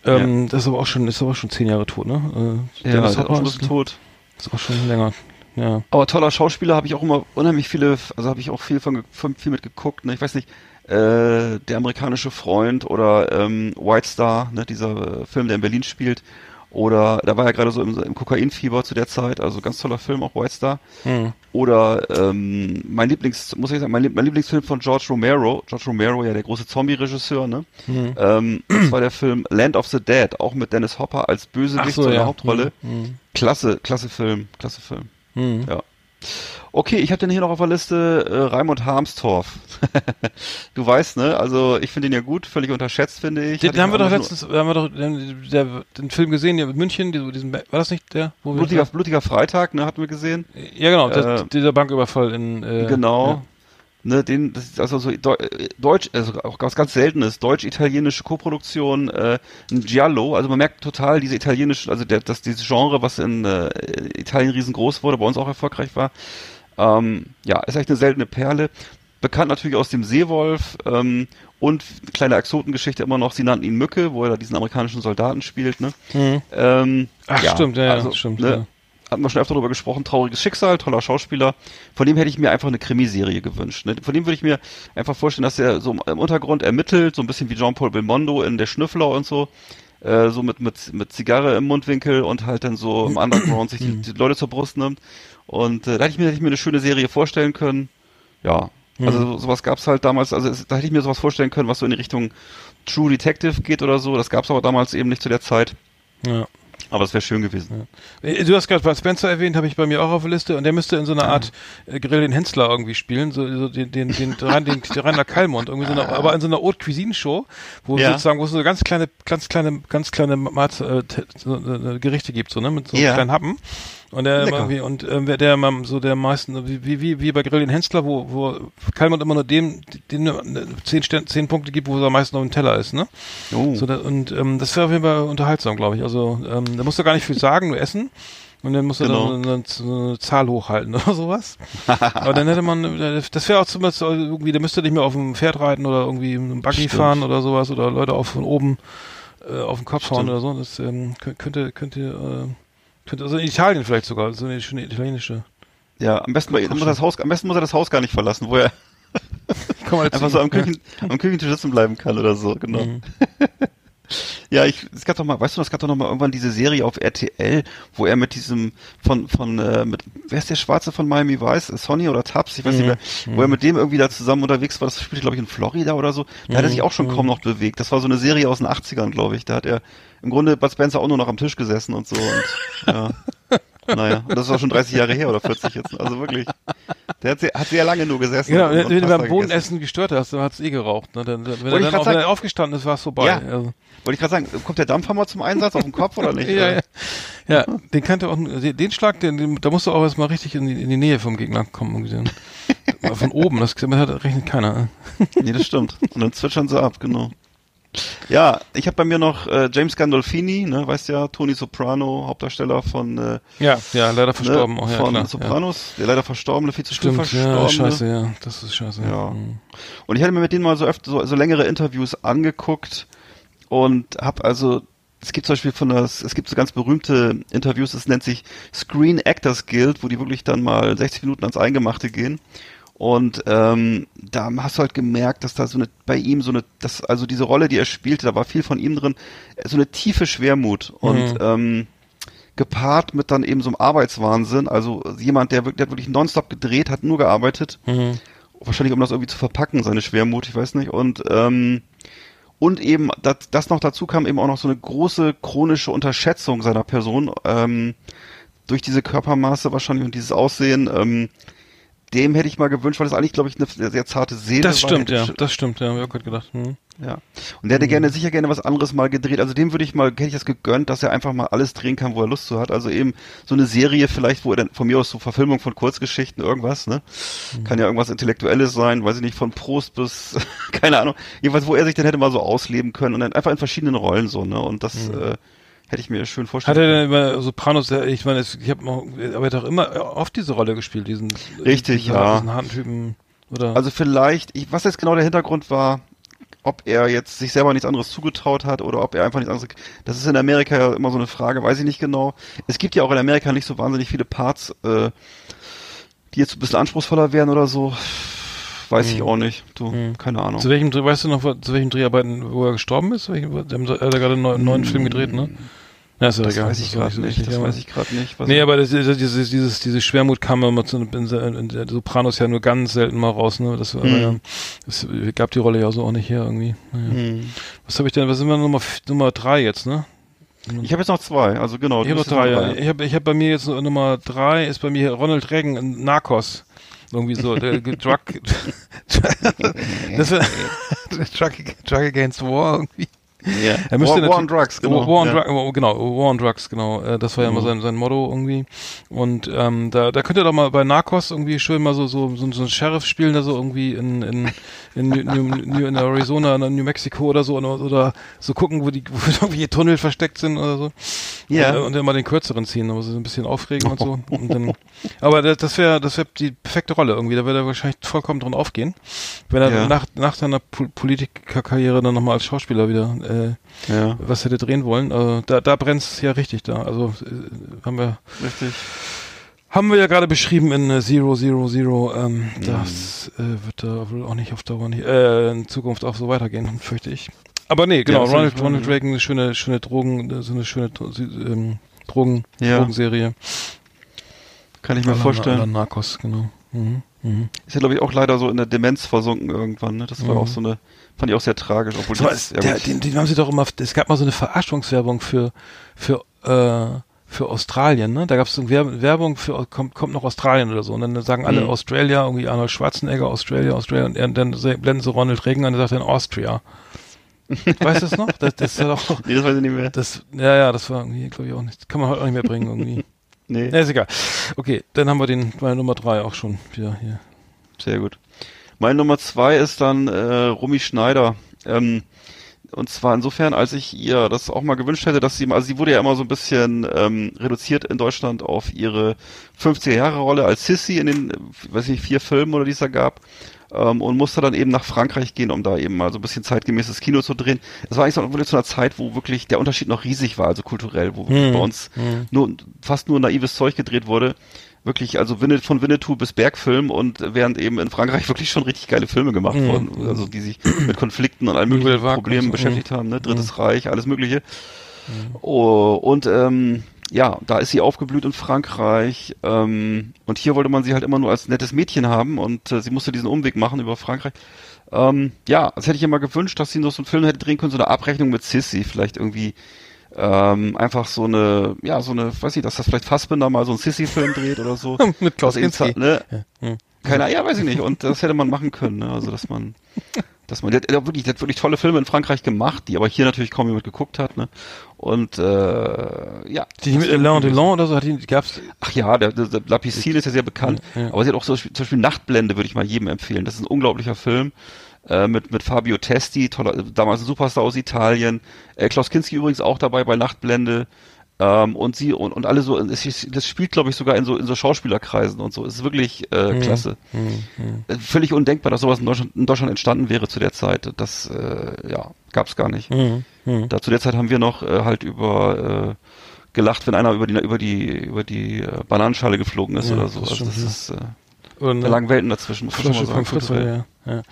Ähm, Das ist aber auch schon, ist aber schon zehn Jahre tot, ne? Äh, Ja, ist auch schon ein bisschen tot. ist auch schon länger. Ja. Aber toller Schauspieler habe ich auch immer unheimlich viele, also habe ich auch viel von, von viel mit geguckt. Ne? Ich weiß nicht, äh, der amerikanische Freund oder ähm, White Star, ne? dieser äh, Film, der in Berlin spielt. Oder da war er gerade so im, im Kokainfieber zu der Zeit, also ganz toller Film, auch White Star. Hm. Oder ähm, mein Lieblings, muss ich sagen, mein, mein Lieblingsfilm von George Romero, George Romero, ja der große Zombie-Regisseur, ne? Hm. Ähm, das war der Film Land of the Dead, auch mit Dennis Hopper als Bösewicht so, in der ja. Hauptrolle. Hm. Klasse, klasse Film, klasse Film. Hm. Ja. Okay, ich habe den hier noch auf der Liste, äh, Raimund Harmstorff. du weißt, ne? Also ich finde ihn ja gut, völlig unterschätzt, finde ich. Den, den haben wir doch letztens, haben wir doch den, der, den Film gesehen, der mit München, die- diesen, war das nicht der? Wo wir- Blutiger, blutiger Freitag, ne, hatten wir gesehen. ja, genau, das, äh, dieser Banküberfall in, äh, genau. Ne, den, das ist also so äh, Deutsch, also auch was ganz Seltenes, deutsch-italienische Koproduktion, äh, ein Giallo, also man merkt total diese italienische, also der, dass dieses Genre, was in äh, Italien riesengroß wurde, bei uns auch erfolgreich war, ähm, ja, ist echt eine seltene Perle. Bekannt natürlich aus dem Seewolf ähm, und kleine Exotengeschichte immer noch, sie nannten ihn Mücke, wo er da diesen amerikanischen Soldaten spielt, ne? Mhm. Ähm, Ach, stimmt, ja, ja, also, stimmt, Ne, ja. Hatten wir schon öfter darüber gesprochen, trauriges Schicksal, toller Schauspieler. Von dem hätte ich mir einfach eine Krimiserie gewünscht. Ne? Von dem würde ich mir einfach vorstellen, dass er so im Untergrund ermittelt, so ein bisschen wie Jean-Paul Belmondo in Der Schnüffler und so. Äh, so mit, mit, mit Zigarre im Mundwinkel und halt dann so im Underground sich die, die Leute zur Brust nimmt. Und äh, da hätte ich mir, hätte ich mir eine schöne Serie vorstellen können. Ja, also so, sowas gab's halt damals, also es, da hätte ich mir sowas vorstellen können, was so in die Richtung True Detective geht oder so. Das gab's aber damals eben nicht zu der Zeit. ja. Aber das wäre schön gewesen. Äh, Du hast gerade Bud Spencer erwähnt, habe ich bei mir auch auf der Liste und der müsste in so einer Art äh, Grill den Hensler irgendwie spielen, so, so den den den den, den, den Rainer Kallmund, irgendwie so eine, aber in so einer Haute Cuisine Show, wo Ja. sozusagen wo es so ganz kleine ganz kleine ganz kleine Mat, äh, äh, Gerichte gibt so ne mit so Ja. kleinen Happen und der Lecker. irgendwie und ähm, wer der immer so der meisten wie wie wie bei Grill den Hensler, wo wo Kallmund immer nur dem den äh, zehn Stern, zehn Punkte gibt, wo er am meisten auf dem Teller ist, ne? Oh. So, da, und ähm, das wäre auf jeden Fall unterhaltsam, glaube ich. Also ähm, da musst du gar nicht viel sagen, nur essen. Und dann musst du Genau. dann eine, eine, Zahl hochhalten oder sowas. Aber dann hätte man, äh, das wäre auch zumindest irgendwie, da müsste nicht mehr auf dem Pferd reiten oder irgendwie im Buggy Stimmt. fahren oder sowas oder Leute auch von oben äh, auf den Kopf hauen Stimmt. oder so. Das ähm, kö- könnte, könnte, äh, könnte, also in Italien vielleicht sogar, so eine schöne italienische. Ja, am besten, muss er das Haus, am besten muss er das Haus gar nicht verlassen, wo er einfach so am, Küchen, am Küchentisch sitzen bleiben kann oder so, genau. Mhm. Ja, ich, es gab doch mal, weißt du, es gab doch noch mal irgendwann diese Serie auf RTL, wo er mit diesem, von, von, äh, mit, wer ist der Schwarze von Miami Vice? Sonny oder Tubbs? Ich weiß nicht mehr, wo er mit dem irgendwie da zusammen unterwegs war, das spielte, glaube ich, in Florida oder so. Da hat er sich auch schon kaum noch bewegt. Das war so eine Serie aus den 80ern, glaube ich. Da hat er im Grunde Bud Spencer auch nur noch am Tisch gesessen und so. Und, ja. Naja, und das ist auch schon 30 Jahre her oder 40 jetzt. Also wirklich. Der hat sehr, hat sehr lange nur gesessen. Genau, wenn du beim. Bodenessen gestört hast, dann hat's eh geraucht. Ne? Dann, wenn ich er dann wenn sagen- er aufgestanden ist, war es vorbei. Ja. Also, Wollte ich gerade sagen, kommt der Dampfhammer zum Einsatz auf den Kopf oder nicht? ja, ja. ja, den kannte auch, den Schlag, den, den, da musst du auch erstmal richtig in die, in die Nähe vom Gegner kommen. Von oben, das hat, rechnet keiner. Nee, das stimmt. Und dann zwitschern sie ab, genau. Ja, ich habe bei mir noch äh, James Gandolfini, ne, weißt ja, Tony Soprano, Hauptdarsteller von, äh, Ja, ja, leider verstorben. ne, auch, ja, von klar, Sopranos, der leider verstorbene, viel zu Ja. früh Stimmt, verstorbene. ja, scheiße, ja, das ist scheiße. Ja. Mhm. Und ich hatte mir mit denen mal so öfter so, so längere Interviews angeguckt und habe also es gibt zum Beispiel von das, es gibt so ganz berühmte Interviews, das nennt sich Screen Actors Guild, wo die wirklich dann mal 60 Minuten ans Eingemachte gehen. Und ähm, da hast du halt gemerkt, dass da so eine bei ihm so eine, das also diese Rolle, die er spielte, da war viel von ihm drin, so eine tiefe Schwermut und Mhm. ähm, gepaart mit dann eben so einem Arbeitswahnsinn, also jemand, der wirklich, der hat wirklich nonstop gedreht, hat nur gearbeitet Mhm. wahrscheinlich um das irgendwie zu verpacken, seine Schwermut, ich weiß nicht. Und ähm, und eben das, das noch dazu kam eben auch noch so eine große chronische Unterschätzung seiner Person ähm, durch diese Körpermaße wahrscheinlich und dieses Aussehen. Ähm, dem hätte ich mal gewünscht, weil das eigentlich, glaube ich, eine sehr, sehr zarte Seele Das war. stimmt, ja, das stimmt, ja, hab ich auch gerade gedacht. Mhm. ja. Und der hätte gerne, sicher gerne was anderes mal gedreht. Also dem würde ich mal, hätte ich das gegönnt, dass er einfach mal alles drehen kann, wo er Lust zu hat. Also eben so eine Serie vielleicht, wo er dann von mir aus so Verfilmung von Kurzgeschichten, irgendwas, ne? Kann ja irgendwas Intellektuelles sein, weiß ich nicht, von Prost bis, keine Ahnung. Jedenfalls, wo er sich dann hätte mal so ausleben können und dann einfach in verschiedenen Rollen so, ne? Und das, äh, hätte ich mir schön vorstellen Hat er denn über Sopranos, ich meine, ich habe aber er hat doch immer oft diese Rolle gespielt, diesen, Richtig, diesen, ja. diesen harten Typen, oder? Also vielleicht, ich, was jetzt genau der Hintergrund war, ob er jetzt sich selber nichts anderes zugetraut hat oder ob er einfach nichts anderes. Das ist in Amerika ja immer so eine Frage, weiß ich nicht genau. Es gibt ja auch in Amerika nicht so wahnsinnig viele Parts, äh, die jetzt ein bisschen anspruchsvoller wären oder so. Weiß ich Hm. auch nicht. Du, Hm. keine Ahnung. Zu welchem, weißt du noch, zu welchem Dreharbeiten, wo er gestorben ist? Welchen, der hat er gerade einen neuen, neuen Film gedreht, ne? Ja, ist ja Hm. das egal. weiß ich gerade so nicht. wichtig, Das weiß ich gerade nicht. Was Nee, aber das, das, dieses, dieses, diese Schwermut kam immer zu, in, in, Sopranos ja nur ganz selten mal raus, ne? Das, Hm. ja, das gab die Rolle ja so auch nicht her irgendwie. Naja. Hm. Was habe ich denn, was sind wir Nummer, Nummer drei jetzt, ne? Ich habe jetzt noch zwei, also genau. Ich habe drei, ja. Ich habe ich hab bei mir jetzt Nummer drei, ist bei mir Ronald Reagan in Narcos. Irgendwie so, Drug, das war, Drug, Drug Against War irgendwie. Ja. Er müsste War, War on Drugs, genau. War on ja. Drugs, oh, genau, War on Drugs, genau. Äh, Das war ja immer Mhm. sein, sein Motto irgendwie. Und ähm, da, da könnt ihr doch mal bei Narcos irgendwie schön mal so so so, so einen Sheriff spielen, da so irgendwie in in in, New, New, in Arizona, in New Mexico oder so oder, oder so gucken, wo die wo irgendwie Tunnel versteckt sind oder so. Ja. Und, und dann mal den kürzeren ziehen, aber so ein bisschen aufregen und so. Und dann, aber das, das wäre das wäre die perfekte Rolle irgendwie. Da würde er wahrscheinlich vollkommen drin aufgehen, wenn er Ja. nach nach seiner Po- Politikerkarriere dann nochmal als Schauspieler wieder äh, Ja, was hätte drehen wollen. Äh, da da brennt es ja richtig da. Also äh, haben wir richtig. haben wir ja gerade beschrieben in äh, Zero Zero Zero. Ähm, Mhm. Das äh, wird da wohl auch nicht auf Dauer nicht, äh, in Zukunft auch so weitergehen, fürchte ich. Aber nee, genau. ist Ronald, Ronald Reagan, eine schöne schöne Drogen, so eine schöne ähm, Drogen Ja. Drogenserie. Kann ich mir Oder- vorstellen. Oder Narcos, genau. Mhm. Mhm. Ist ja, glaube ich, auch leider so in der Demenz versunken irgendwann. Ne? Das war Mhm. auch so eine, fand ich auch sehr tragisch. Obwohl So, das, ja der, den, den haben sie doch immer, es gab mal so eine Verarschungswerbung für, für, äh, für Australien, ne? Da gab es so Werb- Werbung für, kommt, kommt noch Australien oder so. Und dann sagen alle Mhm. Australia, irgendwie Arnold Schwarzenegger, Australia, Australia, und er- dann blenden sie Ronald Reagan an, der sagt dann Austria. weißt du das noch? Das, das ja doch, nee, das weiß ich nicht mehr. das, ja, ja, das war irgendwie, glaube ich, auch nicht, kann man heute auch nicht mehr bringen, irgendwie. Nee, Ja, ist egal. Okay, dann haben wir den, meine Nummer drei auch schon wieder hier. sehr gut. Meine Nummer zwei ist dann äh, Romy Schneider. Ähm, und zwar insofern, als ich ihr das auch mal gewünscht hätte, dass sie, also sie wurde ja immer so ein bisschen ähm, reduziert in Deutschland auf ihre 50er-Jahre-Rolle als Sissy in den, weiß nicht, vier Filmen oder die es da gab. Ähm, und musste dann eben nach Frankreich gehen, um da eben mal so ein bisschen zeitgemäßes Kino zu drehen. Das war eigentlich so wirklich zu einer Zeit, wo wirklich der Unterschied noch riesig war, also kulturell, wo Hm. bei uns Hm. nur, fast nur naives Zeug gedreht wurde. Wirklich, also von Winnetou bis Bergfilm und während eben in Frankreich wirklich schon richtig geile Filme gemacht Mhm. wurden, also die sich mit Konflikten und allen möglichen Problemen so, beschäftigt haben, ne? Drittes Reich, alles mögliche. Oh, und ähm, ja, da ist sie aufgeblüht in Frankreich. Ähm, und hier wollte man sie halt immer nur als nettes Mädchen haben und äh, sie musste diesen Umweg machen über Frankreich. Ähm, ja, das hätte ich immer gewünscht, dass sie noch so einen Film hätte drehen können, so eine Abrechnung mit Sissy, vielleicht irgendwie ähm, einfach so eine, ja, so eine, weiß ich, dass das vielleicht Fassbinder mal so einen Sissy-Film dreht oder so. Mit Klaus Also Kinski. Ne? Hm. Keine, ja, weiß ich nicht. Und das hätte man machen können, ne? Also dass man, dass man, der, hat- der wirklich, der hat wirklich tolle Filme in Frankreich gemacht, die aber hier natürlich kaum jemand geguckt hat, ne? Und äh, ja. Die mit Alain Delon oder so, hat die, gab's, Ach ja, der, der, der La Piscine ist ja sehr bekannt, Ja, ja. aber sie hat auch so, zum Beispiel Nachtblende, würde ich mal jedem empfehlen. Das ist ein unglaublicher Film äh, mit mit Fabio Testi, toller, damals ein Superstar aus Italien. Äh, Klaus Kinski übrigens auch dabei bei Nachtblende. Ähm, und sie und, und alle so, es das spielt glaube ich sogar in so in so Schauspielerkreisen und so. Es ist wirklich äh, Mhm. klasse. Äh, Völlig undenkbar, dass sowas in Deutschland, in Deutschland entstanden wäre zu der Zeit. Das äh, ja gab's gar nicht. hm, hm. Da zu der Zeit haben wir noch äh, halt über äh, gelacht, wenn einer über die über die über die äh, Bananenschale geflogen ist Ja, oder so. das Also das ist äh, Und, da lagen Welten dazwischen. Muss man schon Flasche von sagen, Fritz, ja, ja.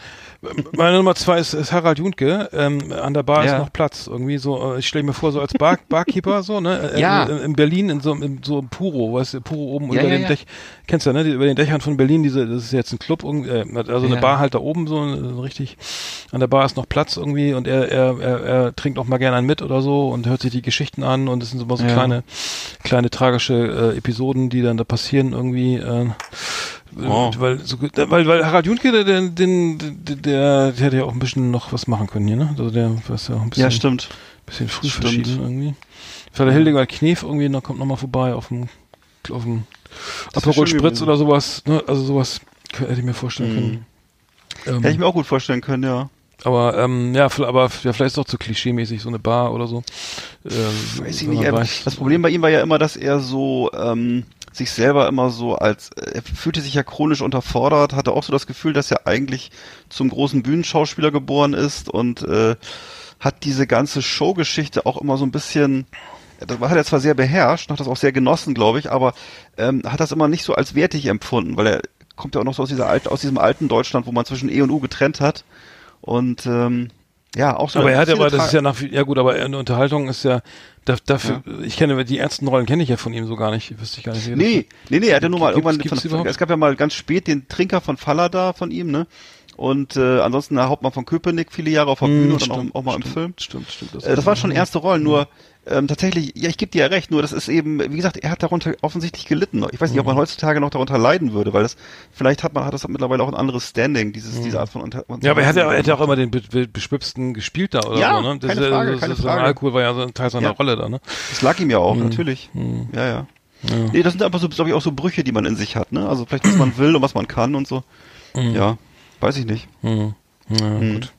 Meine Nummer zwei ist, ist Harald Juntke. Ähm, an der Bar Ja. ist noch Platz. Irgendwie so, äh, ich stelle mir vor, so als Bar, Barkeeper, so, ne? Äh, Ja. In, in Berlin, in so, in so einem Puro, weißt du, Puro oben Ja, über ja, den ja. Dech. Kennst du, ne? Die, über den Dächern von Berlin, diese, das ist jetzt ein Club, äh, also eine Ja. Bar halt da oben, so, richtig. An der Bar ist noch Platz irgendwie und er, er, er, er trinkt auch mal gerne einen mit oder so und hört sich die Geschichten an und es sind so immer so Ja. kleine, kleine tragische äh, Episoden, die dann da passieren irgendwie. Äh, Oh. weil, so, weil, weil Harald Junke, der, der, den, der, der, der hätte ja auch ein bisschen noch was machen können hier, ne? Also der was ja auch ein bisschen, Ja, stimmt. bisschen früh Stimmt. verschieden irgendwie. Vielleicht der Hildegard Knef irgendwie noch kommt noch mal vorbei auf dem, auf dem Aperol Spritz oder sowas, ne? Also sowas hätte ich mir vorstellen Mhm. können. Ähm, Hätte ich mir auch gut vorstellen können, ja. aber ähm, ja, aber ja, vielleicht ist es doch zu klischeemäßig so eine Bar oder so. Ähm, Weiß ich nicht. Er, weiß- das Problem bei ihm war ja immer, dass er so ähm, sich selber immer so als er fühlte sich ja chronisch unterfordert, hatte auch so das Gefühl, dass er eigentlich zum großen Bühnenschauspieler geboren ist und äh, hat diese ganze Showgeschichte auch immer so ein bisschen das hat er zwar sehr beherrscht, hat das auch sehr genossen, glaube ich, aber ähm, hat das immer nicht so als wertig empfunden, weil er kommt ja auch noch so aus dieser alten, aus diesem alten Deutschland, wo man zwischen E und U getrennt hat und ähm, ja auch so. aber er hat aber, das Tra- ist ja nach, ja gut, aber eine Unterhaltung ist ja, da, dafür, ich kenne, die ersten Rollen kenne ich ja von ihm so gar nicht, wüsste ich gar nicht. wie das Nee, nee, nee, er hatte nur mal Gibt's- irgendwann, gibt's von, überhaupt? es gab ja mal ganz spät den Trinker von Fallada von ihm, ne? Und äh, ansonsten der Hauptmann von Köpenick viele Jahre auf der Hm, Bühne und dann stimmt, auch, auch mal im stimmt, Film. Stimmt, stimmt. Äh, das waren schon erste Rollen, nur ähm, tatsächlich, ja, ich gebe dir ja recht, nur das ist eben, wie gesagt, er hat darunter offensichtlich gelitten. Ich weiß nicht, ob Mhm. man heutzutage noch darunter leiden würde, weil das, vielleicht hat man, hat das mittlerweile auch ein anderes Standing, dieses, diese Art von Unter Mhm. Ja, aber er hat ja, er hat auch immer den be be beschwipsten gespielt da oder Ja, so, ne? keine ist ja- Frage, das, keine das, Frage. Alkohol war ja so ein Teil seiner Ja. Rolle da, ne? Das lag ihm ja auch, Mhm. natürlich. Mhm. Ja, ja. Ja. Nee, das sind einfach so, glaube ich, auch so Brüche, die man in sich hat, ne? Also vielleicht, was man will und was man kann und so. Mhm. Ja, weiß ich nicht. Mhm. Ja, Mhm. gut.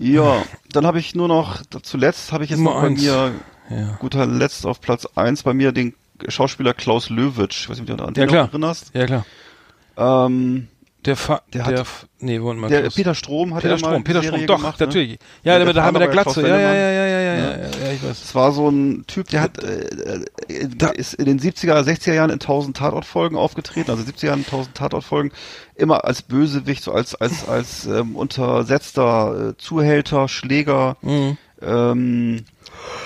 Ja, dann habe ich nur noch, zuletzt habe ich jetzt Nummer noch bei eins. mir, Ja. guter Letzt auf Platz eins bei mir den Schauspieler Klaus Löwitsch. Ich weiß nicht, ob du an den Ja, klar. erinnerst. Ja, klar. Ähm, Der, Fa Der der, hat- nee, wollen wir der Peter Strom hat Peter ja mal Strom, eine Peter Serie Strom, doch, gemacht, ne? natürlich. Ja, Ja, der, der mit der, mit Vater der Glatze. Ja, ja, ja, ja, ja, ja, Ja. ich weiß. Das war so ein Typ, der hat äh, äh, Da- ist in den 70er, 60er Jahren in 1000 Tatortfolgen aufgetreten, also 70er Jahren in 1000 Tatortfolgen, immer als Bösewicht, so als als als ähm, untersetzter äh, Zuhälter, Schläger. Mhm. Ähm,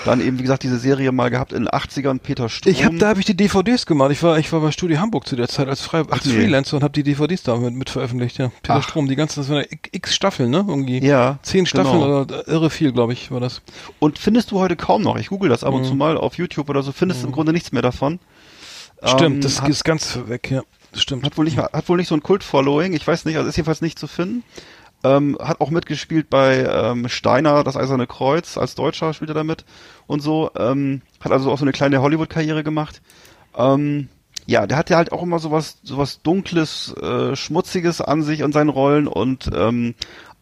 dann eben, wie gesagt, diese Serie mal gehabt in den 80ern, Peter Strom. Ich hab, da habe ich die DVDs gemacht. Ich war, ich war bei Studio Hamburg zu der Zeit als, Frei als nee. Freelancer und habe die DVDs da mit, mit veröffentlicht. Ja. Peter Ach. Strom, die ganzen, das waren ja x Staffeln, ne? Irgendwie. ja, Zehn Staffeln genau. oder irre viel, glaube ich, war das. Und findest du heute kaum noch, ich google das ab und Mhm. zu mal auf YouTube oder so, findest du im Grunde nichts mehr davon. Stimmt, Ähm, das hat, ist ganz weg, ja. Stimmt. hat wohl nicht, hat wohl nicht so ein Kult-Following, ich weiß nicht, also ist jedenfalls nicht zu finden. Ähm, hat auch mitgespielt bei ähm, Steiner, das Eiserne Kreuz, als Deutscher spielt er damit und so. Ähm, hat also auch so eine kleine Hollywood-Karriere gemacht. Ähm, ja, der hat ja halt auch immer sowas, sowas Dunkles, äh, Schmutziges an sich und seinen Rollen und ähm,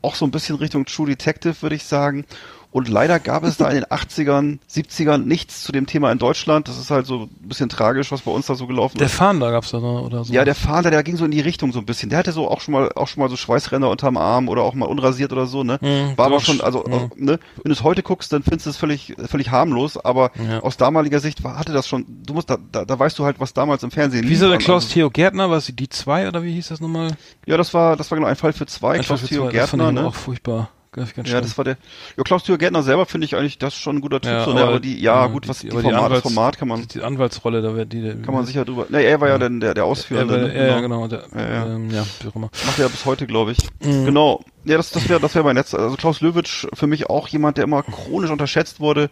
auch so ein bisschen Richtung True Detective, würde ich sagen. Und leider gab es da in den 80ern, 70ern nichts zu dem Thema in Deutschland. Das ist halt so ein bisschen tragisch, was bei uns da so gelaufen Der ist. Fahnder gab's da oder so. Ja, der Fahnder, der ging so in die Richtung so ein bisschen. Der hatte so auch schon mal, auch schon mal so Schweißränder unterm Arm oder auch mal unrasiert oder so, ne? Mhm, War aber schon, also, mhm. ne? Wenn du es heute guckst, dann findest du es völlig, völlig harmlos, aber Ja. aus damaliger Sicht war, hatte das schon, du musst, da, da, da weißt du halt, was damals im Fernsehen Wie ist der. Klaus Also, Theo Gärtner? Was die zwei oder wie hieß das nochmal? Ja, das war, das war genau ein Fall für zwei, Klaus für Theo zwei. Das fand Gärtner, ich ne? auch furchtbar. Ganz Ja, schlimm. das war der. Ja, Klaus Theo Gärtner selber finde ich eigentlich, das ist schon ein guter Typ. Ja, so, ne? aber- aber die, ja, ja, gut, was die- die, aber die Format, das Anwalts- Format kann man, die Anwaltsrolle, da wird die, kann man sicher drüber. Ne, er war ja, dann der, der ja, Ausführende. weil, ne? ja, ja, genau, der, Ja, ja. Ähm, ja, wie auch immer. Macht er ja bis heute, glaube ich. Mhm. Genau. Ja, das, das wäre das wäre mein letzter. Also Klaus Löwitsch für mich auch jemand, der immer chronisch unterschätzt wurde.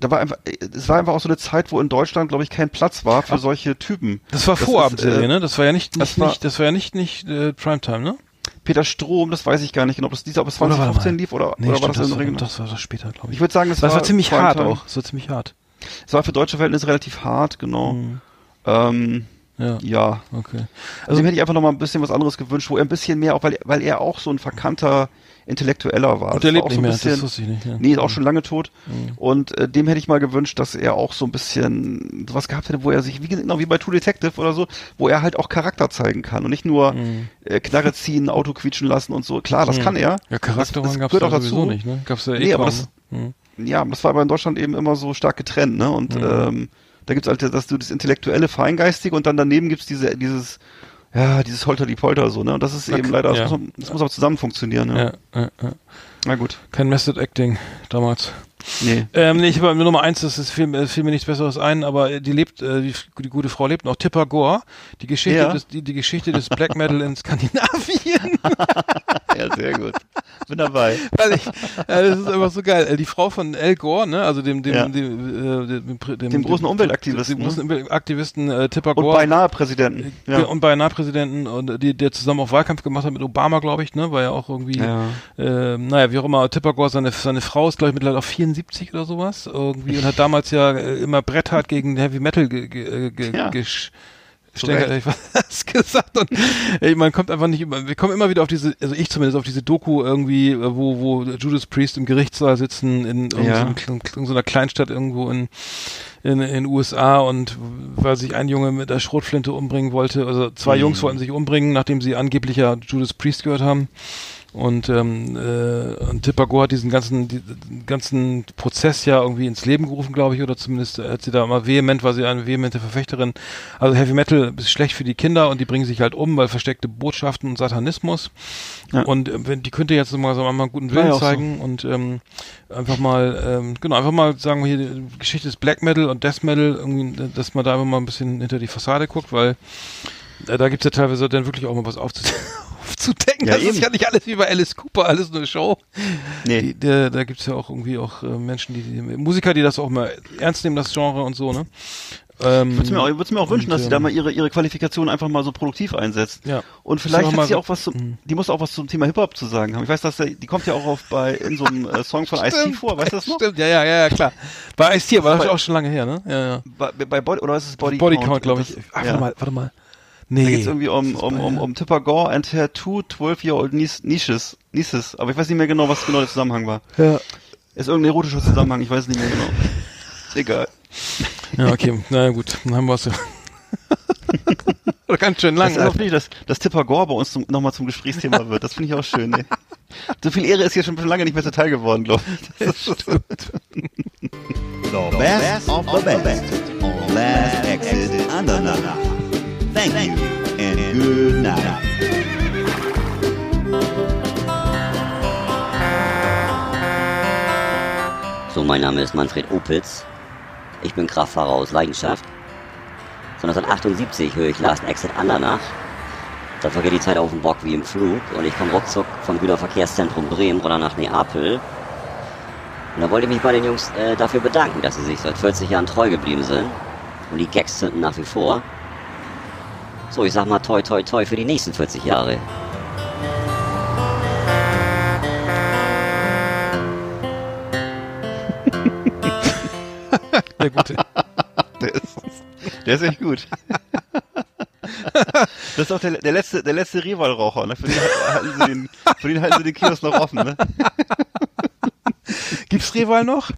Da war einfach, es war einfach auch so eine Zeit, wo in Deutschland, glaube ich, kein Platz war für solche Typen. Das war Das Vorabendserie, äh, ne? Das war ja nicht, das nicht, war- nicht das war ja nicht, nicht äh, Primetime, ne? Peter Strom, das weiß ich gar nicht genau, ob das dieser, ob es Oder warte 2015 mal. lief oder, Nee, oder war stimmt, das, das, in war, das war das später, glaube ich. Ich würde sagen, das, das war ziemlich hart Primetime. auch. Das war ziemlich hart. Es war für deutsche Verhältnisse relativ hart, genau. Mhm. Ähm, Ja, ja, okay. Also dem hätte ich einfach noch mal ein bisschen was anderes gewünscht, wo er ein bisschen mehr, auch weil, weil er auch so ein verkannter Intellektueller war. Und der Das lebt auch nicht so ein mehr, bisschen, das wusste ich nicht. Ja. Nee, ist auch schon lange tot. Mhm. Und äh, dem hätte ich mal gewünscht, dass er auch so ein bisschen sowas gehabt hätte, wo er sich, wie genau wie bei True Detective oder so, wo er halt auch Charakter zeigen kann und nicht nur Mhm. äh, Knarre ziehen, Auto quietschen lassen und so. Klar, das Mhm. kann er. Ja, Charakter das gab's gehört auch dazu. nicht, ne? Gab's ja eh Nee, aber das- ne? Mhm. Ja, das war aber in Deutschland eben immer so stark getrennt, ne? Und Mhm. ähm, da gibt's halt das, das intellektuelle, feingeistige und dann daneben gibt's diese, dieses, ja, dieses Holter-die-Polter so, ne? Und das ist eben leider, das, ja. muss, man, das muss auch zusammen funktionieren, ne? Ja, ja, ja. Na gut. Kein Method Acting damals. Nee. Ähm, nee, ich habe nur Nummer eins, das ist fiel, äh, fiel mir nichts Besseres ein, aber äh, die lebt, äh, die, die gute Frau lebt noch. Tipper Gore, die Geschichte Ja. des, die, die Geschichte des Black Metal in Skandinavien. Ja, sehr gut. Bin dabei. Weil ich, äh, das ist einfach so geil. Äh, Die Frau von Al Gore, ne, also dem, dem, Ja. dem, äh, dem, dem, Dem großen Umweltaktivisten, dem großen Umweltaktivisten äh, Tipper Und Gore. beinahe Präsidenten. Ja. Und beinahe Präsidenten und die, der zusammen auch Wahlkampf gemacht hat mit Obama, glaube ich, ne, war ja auch irgendwie, Ja. äh, naja, wie auch immer, Tipper Gore, seine, seine Frau ist, glaube ich, mittlerweile auch 74 oder sowas, irgendwie, und hat damals ja äh, immer bretthart gegen Heavy Metal ge, ge, äh, ge, Ja. ich was gesagt und ey, man kommt einfach nicht über, wir kommen immer wieder auf diese, also ich zumindest auf diese Doku irgendwie, äh, wo, wo Judas Priest im Gerichtssaal sitzen in, Ja. so, so einer Kleinstadt irgendwo in, in, in USA und weil sich ein Junge mit der Schrotflinte umbringen wollte, also zwei Mhm. Jungs wollten sich umbringen, nachdem sie angeblich ja Judas Priest gehört haben. Und, ähm, äh, und Tipper hat diesen ganzen, diesen ganzen Prozess ja irgendwie ins Leben gerufen, glaube ich, oder zumindest hat sie da immer vehement, war sie eine vehemente Verfechterin. Also Heavy Metal ist schlecht für die Kinder und die bringen sich halt um, weil versteckte Botschaften und Satanismus. Ja. Und äh, wenn die könnte jetzt mal so mal einen guten Willen ja auch so. zeigen und ähm, einfach mal, ähm, genau, einfach mal sagen wir hier die Geschichte des Black Metal und Death Metal, irgendwie, dass man da einfach mal ein bisschen hinter die Fassade guckt, weil äh, da gibt's ja teilweise dann wirklich auch mal was aufzu aufzudecken. Ja, das ist eben. ja nicht alles wie bei Alice Cooper, alles nur Show. Nee. Die, der, da gibt's ja auch irgendwie auch äh, Menschen, die, die Musiker, die das auch mal ernst nehmen, das Genre und so, ne? Ähm, Ich würde mir, auch- ich würd's mir auch wünschen, und, dass sie da ähm, mal ihre, ihre Qualifikation einfach mal so produktiv einsetzt. Ja. Und vielleicht hat sie auch was zum, Mhm. die muss auch was zum Thema Hip-Hop zu sagen haben. Ich weiß, dass der, die kommt ja auch auf bei, in so einem äh, Song von Ice-T vor, weißt du das noch? Stimmt, ja, ja, ja, klar. Bei Ice-T, aber das ist auch schon lange her, ne? Ja, ja. Bei, bei Body, oder ist es Body, Body Count? Count, glaube ich. Ach, ja. warte mal, warte mal. Da Nee. geht's irgendwie um, um, um, um Tipper Gore and her two 12-year-old niece- nieces, nieces. Aber ich weiß nicht mehr genau, was genau der Zusammenhang war. Ja. Ist irgendein erotischer Zusammenhang, ich weiß nicht mehr genau. Ist egal. Ja, okay. Na ja, gut. Dann haben wir es ja. Ganz schön lang. Das ist auch nicht, dass, dass Tipper Gore bei uns nochmal zum Gesprächsthema wird. Das finde ich auch schön. Ne? So viel Ehre ist hier schon lange nicht mehr zuteil geworden, glaube ich. Das ist so. The best of the best on Last Exit Andernach. Thank you and good night. So, mein Name ist Manfred Opitz. Ich bin Kraftfahrer aus Leidenschaft. Von 1978 höre ich Last Exit Andernach. Da vergeht die Zeit auf dem Bock wie im Flug und ich komme ruckzuck vom Güterverkehrszentrum Bremen runter nach Neapel. Und da wollte ich mich bei den Jungs äh, dafür bedanken, dass sie sich seit 40 Jahren treu geblieben sind. Und die Gags zünden nach wie vor. So, ich sag mal toi toi toi für die nächsten 40 Jahre. Der gute. Der ist, der ist echt gut. Das ist auch der, der letzte, der letzte Rivalraucher, ne? Für den halten sie den, für den halten sie den Kiosk noch offen, ne? Gibt's Rehwein noch?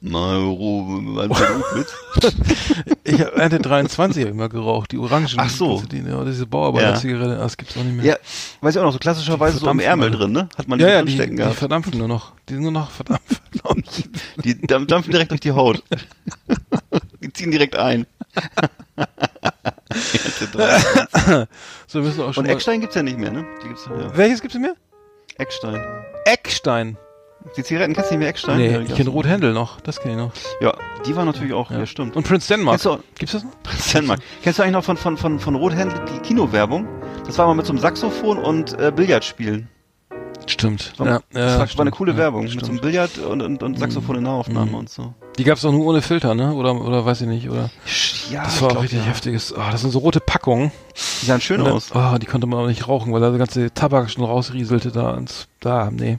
Mal Ruhe, Ich habe eine 23 hab mal geraucht, die Orangen. Ach so. Die, ja, diese Bauarbeiter-Zigarette, das gibt's auch nicht mehr. Ja, weiß ich auch noch, so klassischerweise so Verdampfen Ärmel drin, ne? Hat man ja, die ja, drin die, stecken die gehabt. verdampfen nur noch. Die sind nur noch verdampft. Die dampf- dampfen direkt durch die Haut. Die ziehen direkt ein. so müssen wir auch schon Und Eckstein gibt's ja nicht mehr, ne? Die gibt's ja. Welches gibt's denn mehr? Eckstein. Eckstein. Die Zigaretten kennst du nicht mehr Eckstein? Nee, Ja, ich kenne gab's- Rothändel noch. Das kenne ich noch. Ja, die war natürlich auch, ja, stimmt. Und Prince Denmark. Kennst du, Gibt's das noch? Denmark. Kennst du eigentlich noch von, von, von, von Rothändel die Kinowerbung? Das war mal mit so einem Saxophon und äh, Billardspielen. Stimmt. War, Ja, das war, ja, war eine stimmt. coole Ja, Werbung. Mit stimmt. so einem Billard und, und, und Saxophon in Nahaufnahme Mhm. und so. Die gab's auch nur ohne Filter, ne? Oder, oder weiß ich nicht, oder? Ja, Das war auch richtig ja. heftiges. Oh, das sind so rote Packungen. Die sahen schön dann- aus. Oh, die konnte man auch nicht rauchen, weil da der ganze Tabak schon rausrieselte da ins, da, nee.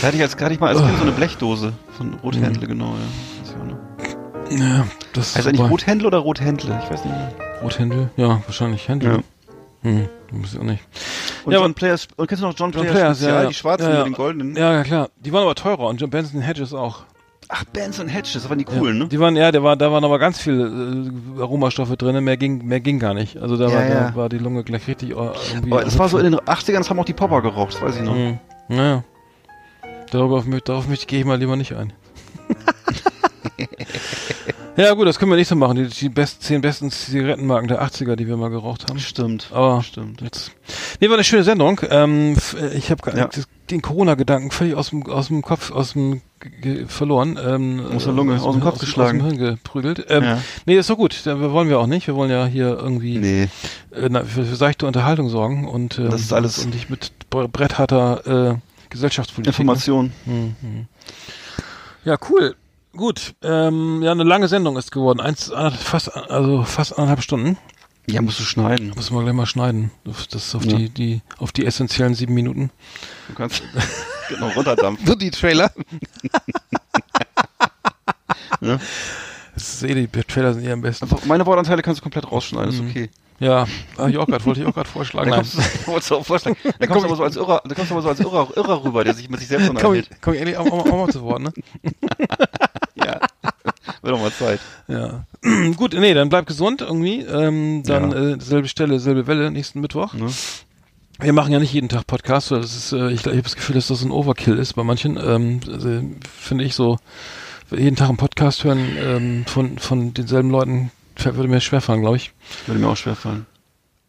Da hatte ich hatte ich mal als Oh. Kind so eine Blechdose von Rothändle, genau, ja. Auch noch. Ja, das Heißt eigentlich Rothändle oder Rothändle? Ich weiß nicht mehr. Rothändel? Ja, wahrscheinlich Händel. Ja. Hm, weiß ich auch nicht. Und Ja, John Players, und kennst du noch John, John Players, Players, ja, ja. die schwarzen Ja, ja. mit den goldenen? Ja, ja, klar. Die waren aber teurer und John Benson Hedges auch. Ach, Bands und Hedges, das waren die coolen, ja. ne? Die waren, ja, der war, da waren aber ganz viele äh, Aromastoffe drin, mehr ging, mehr ging gar nicht. Also da Ja, war, ja. da war die Lunge gleich richtig äh. Aber das war so in den 80ern, das haben auch die Popper geraucht, das weiß ich noch. Mhm. Naja. Darauf, mö- darauf möchte gehe ich mal lieber nicht ein. ja gut, das können wir nicht so machen. Die, die best, zehn besten Zigarettenmarken der 80er, die wir mal geraucht haben. Stimmt. Aber Stimmt. jetzt. Nee, war eine schöne Sendung. Ähm, f- ich habe Ja. den Corona-Gedanken völlig aus dem, aus dem Kopf, aus dem verloren. Ähm, Aus der Lunge, aus dem Kopf aus, geschlagen. Aus dem Hirn geprügelt. Ähm, Ja. Nee, ist doch gut. Da wollen wir auch nicht. Wir wollen ja hier irgendwie Nee. äh, na, für, für seichte Unterhaltung sorgen und ähm, Das ist alles- und nicht mit bre- brettharter äh, Gesellschaftspolitik. Information. Mhm. Ja, cool. Gut. Ähm, ja, eine lange Sendung ist geworden. Eins, anderthalb- fast, also fast anderthalb Stunden. Ja, musst du schneiden. Müssen wir gleich mal schneiden. Auf- Das auf Ja. die, die, auf die essentiellen sieben Minuten. Du kannst genau runterdampfen. Nur die Trailer. Ja. Das ist eh, die Trailer sind eh am besten. Einfach, meine Wortanteile kannst du komplett rausschneiden, ist Mhm. okay. Ja, hab ich auch wollte ich auch gerade vorschlagen. Dann kommst, du, auch vorschlagen. Dann kommst du aber so als Irrer, dann kommst du aber so als Irrer, Irrer rüber, der sich mit sich selbst Komm unterhält. ich, komm ich auch, auch, auch mal zu Wort, ne? Ja. Wird doch mal Zeit. Ja. Gut, nee, dann bleib gesund irgendwie. Ähm, dann Ja. äh, selbe Stelle, selbe Welle nächsten Mittwoch. Ne? Wir machen ja nicht jeden Tag Podcast, weil das ist, äh, ich, ich habe das Gefühl, dass das ein Overkill ist bei manchen. Ähm, also, Finde ich so, jeden Tag einen Podcast hören ähm, von, von denselben Leuten würde mir schwerfallen, glaube ich. Würde mir auch schwerfallen.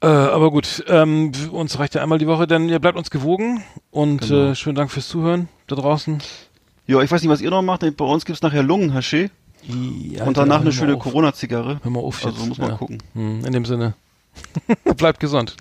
Äh, aber gut, ähm, uns reicht ja einmal die Woche, denn ihr bleibt uns gewogen und Genau. äh, schönen Dank fürs Zuhören da draußen. Ja, ich weiß nicht, was ihr noch macht. Bei uns gibt's nachher Lungenhaché Ja, und danach eine schöne. Corona-Zigarre. Hör mal auf jetzt. Also muss man ja. gucken. Hm, In dem Sinne. bleibt gesund.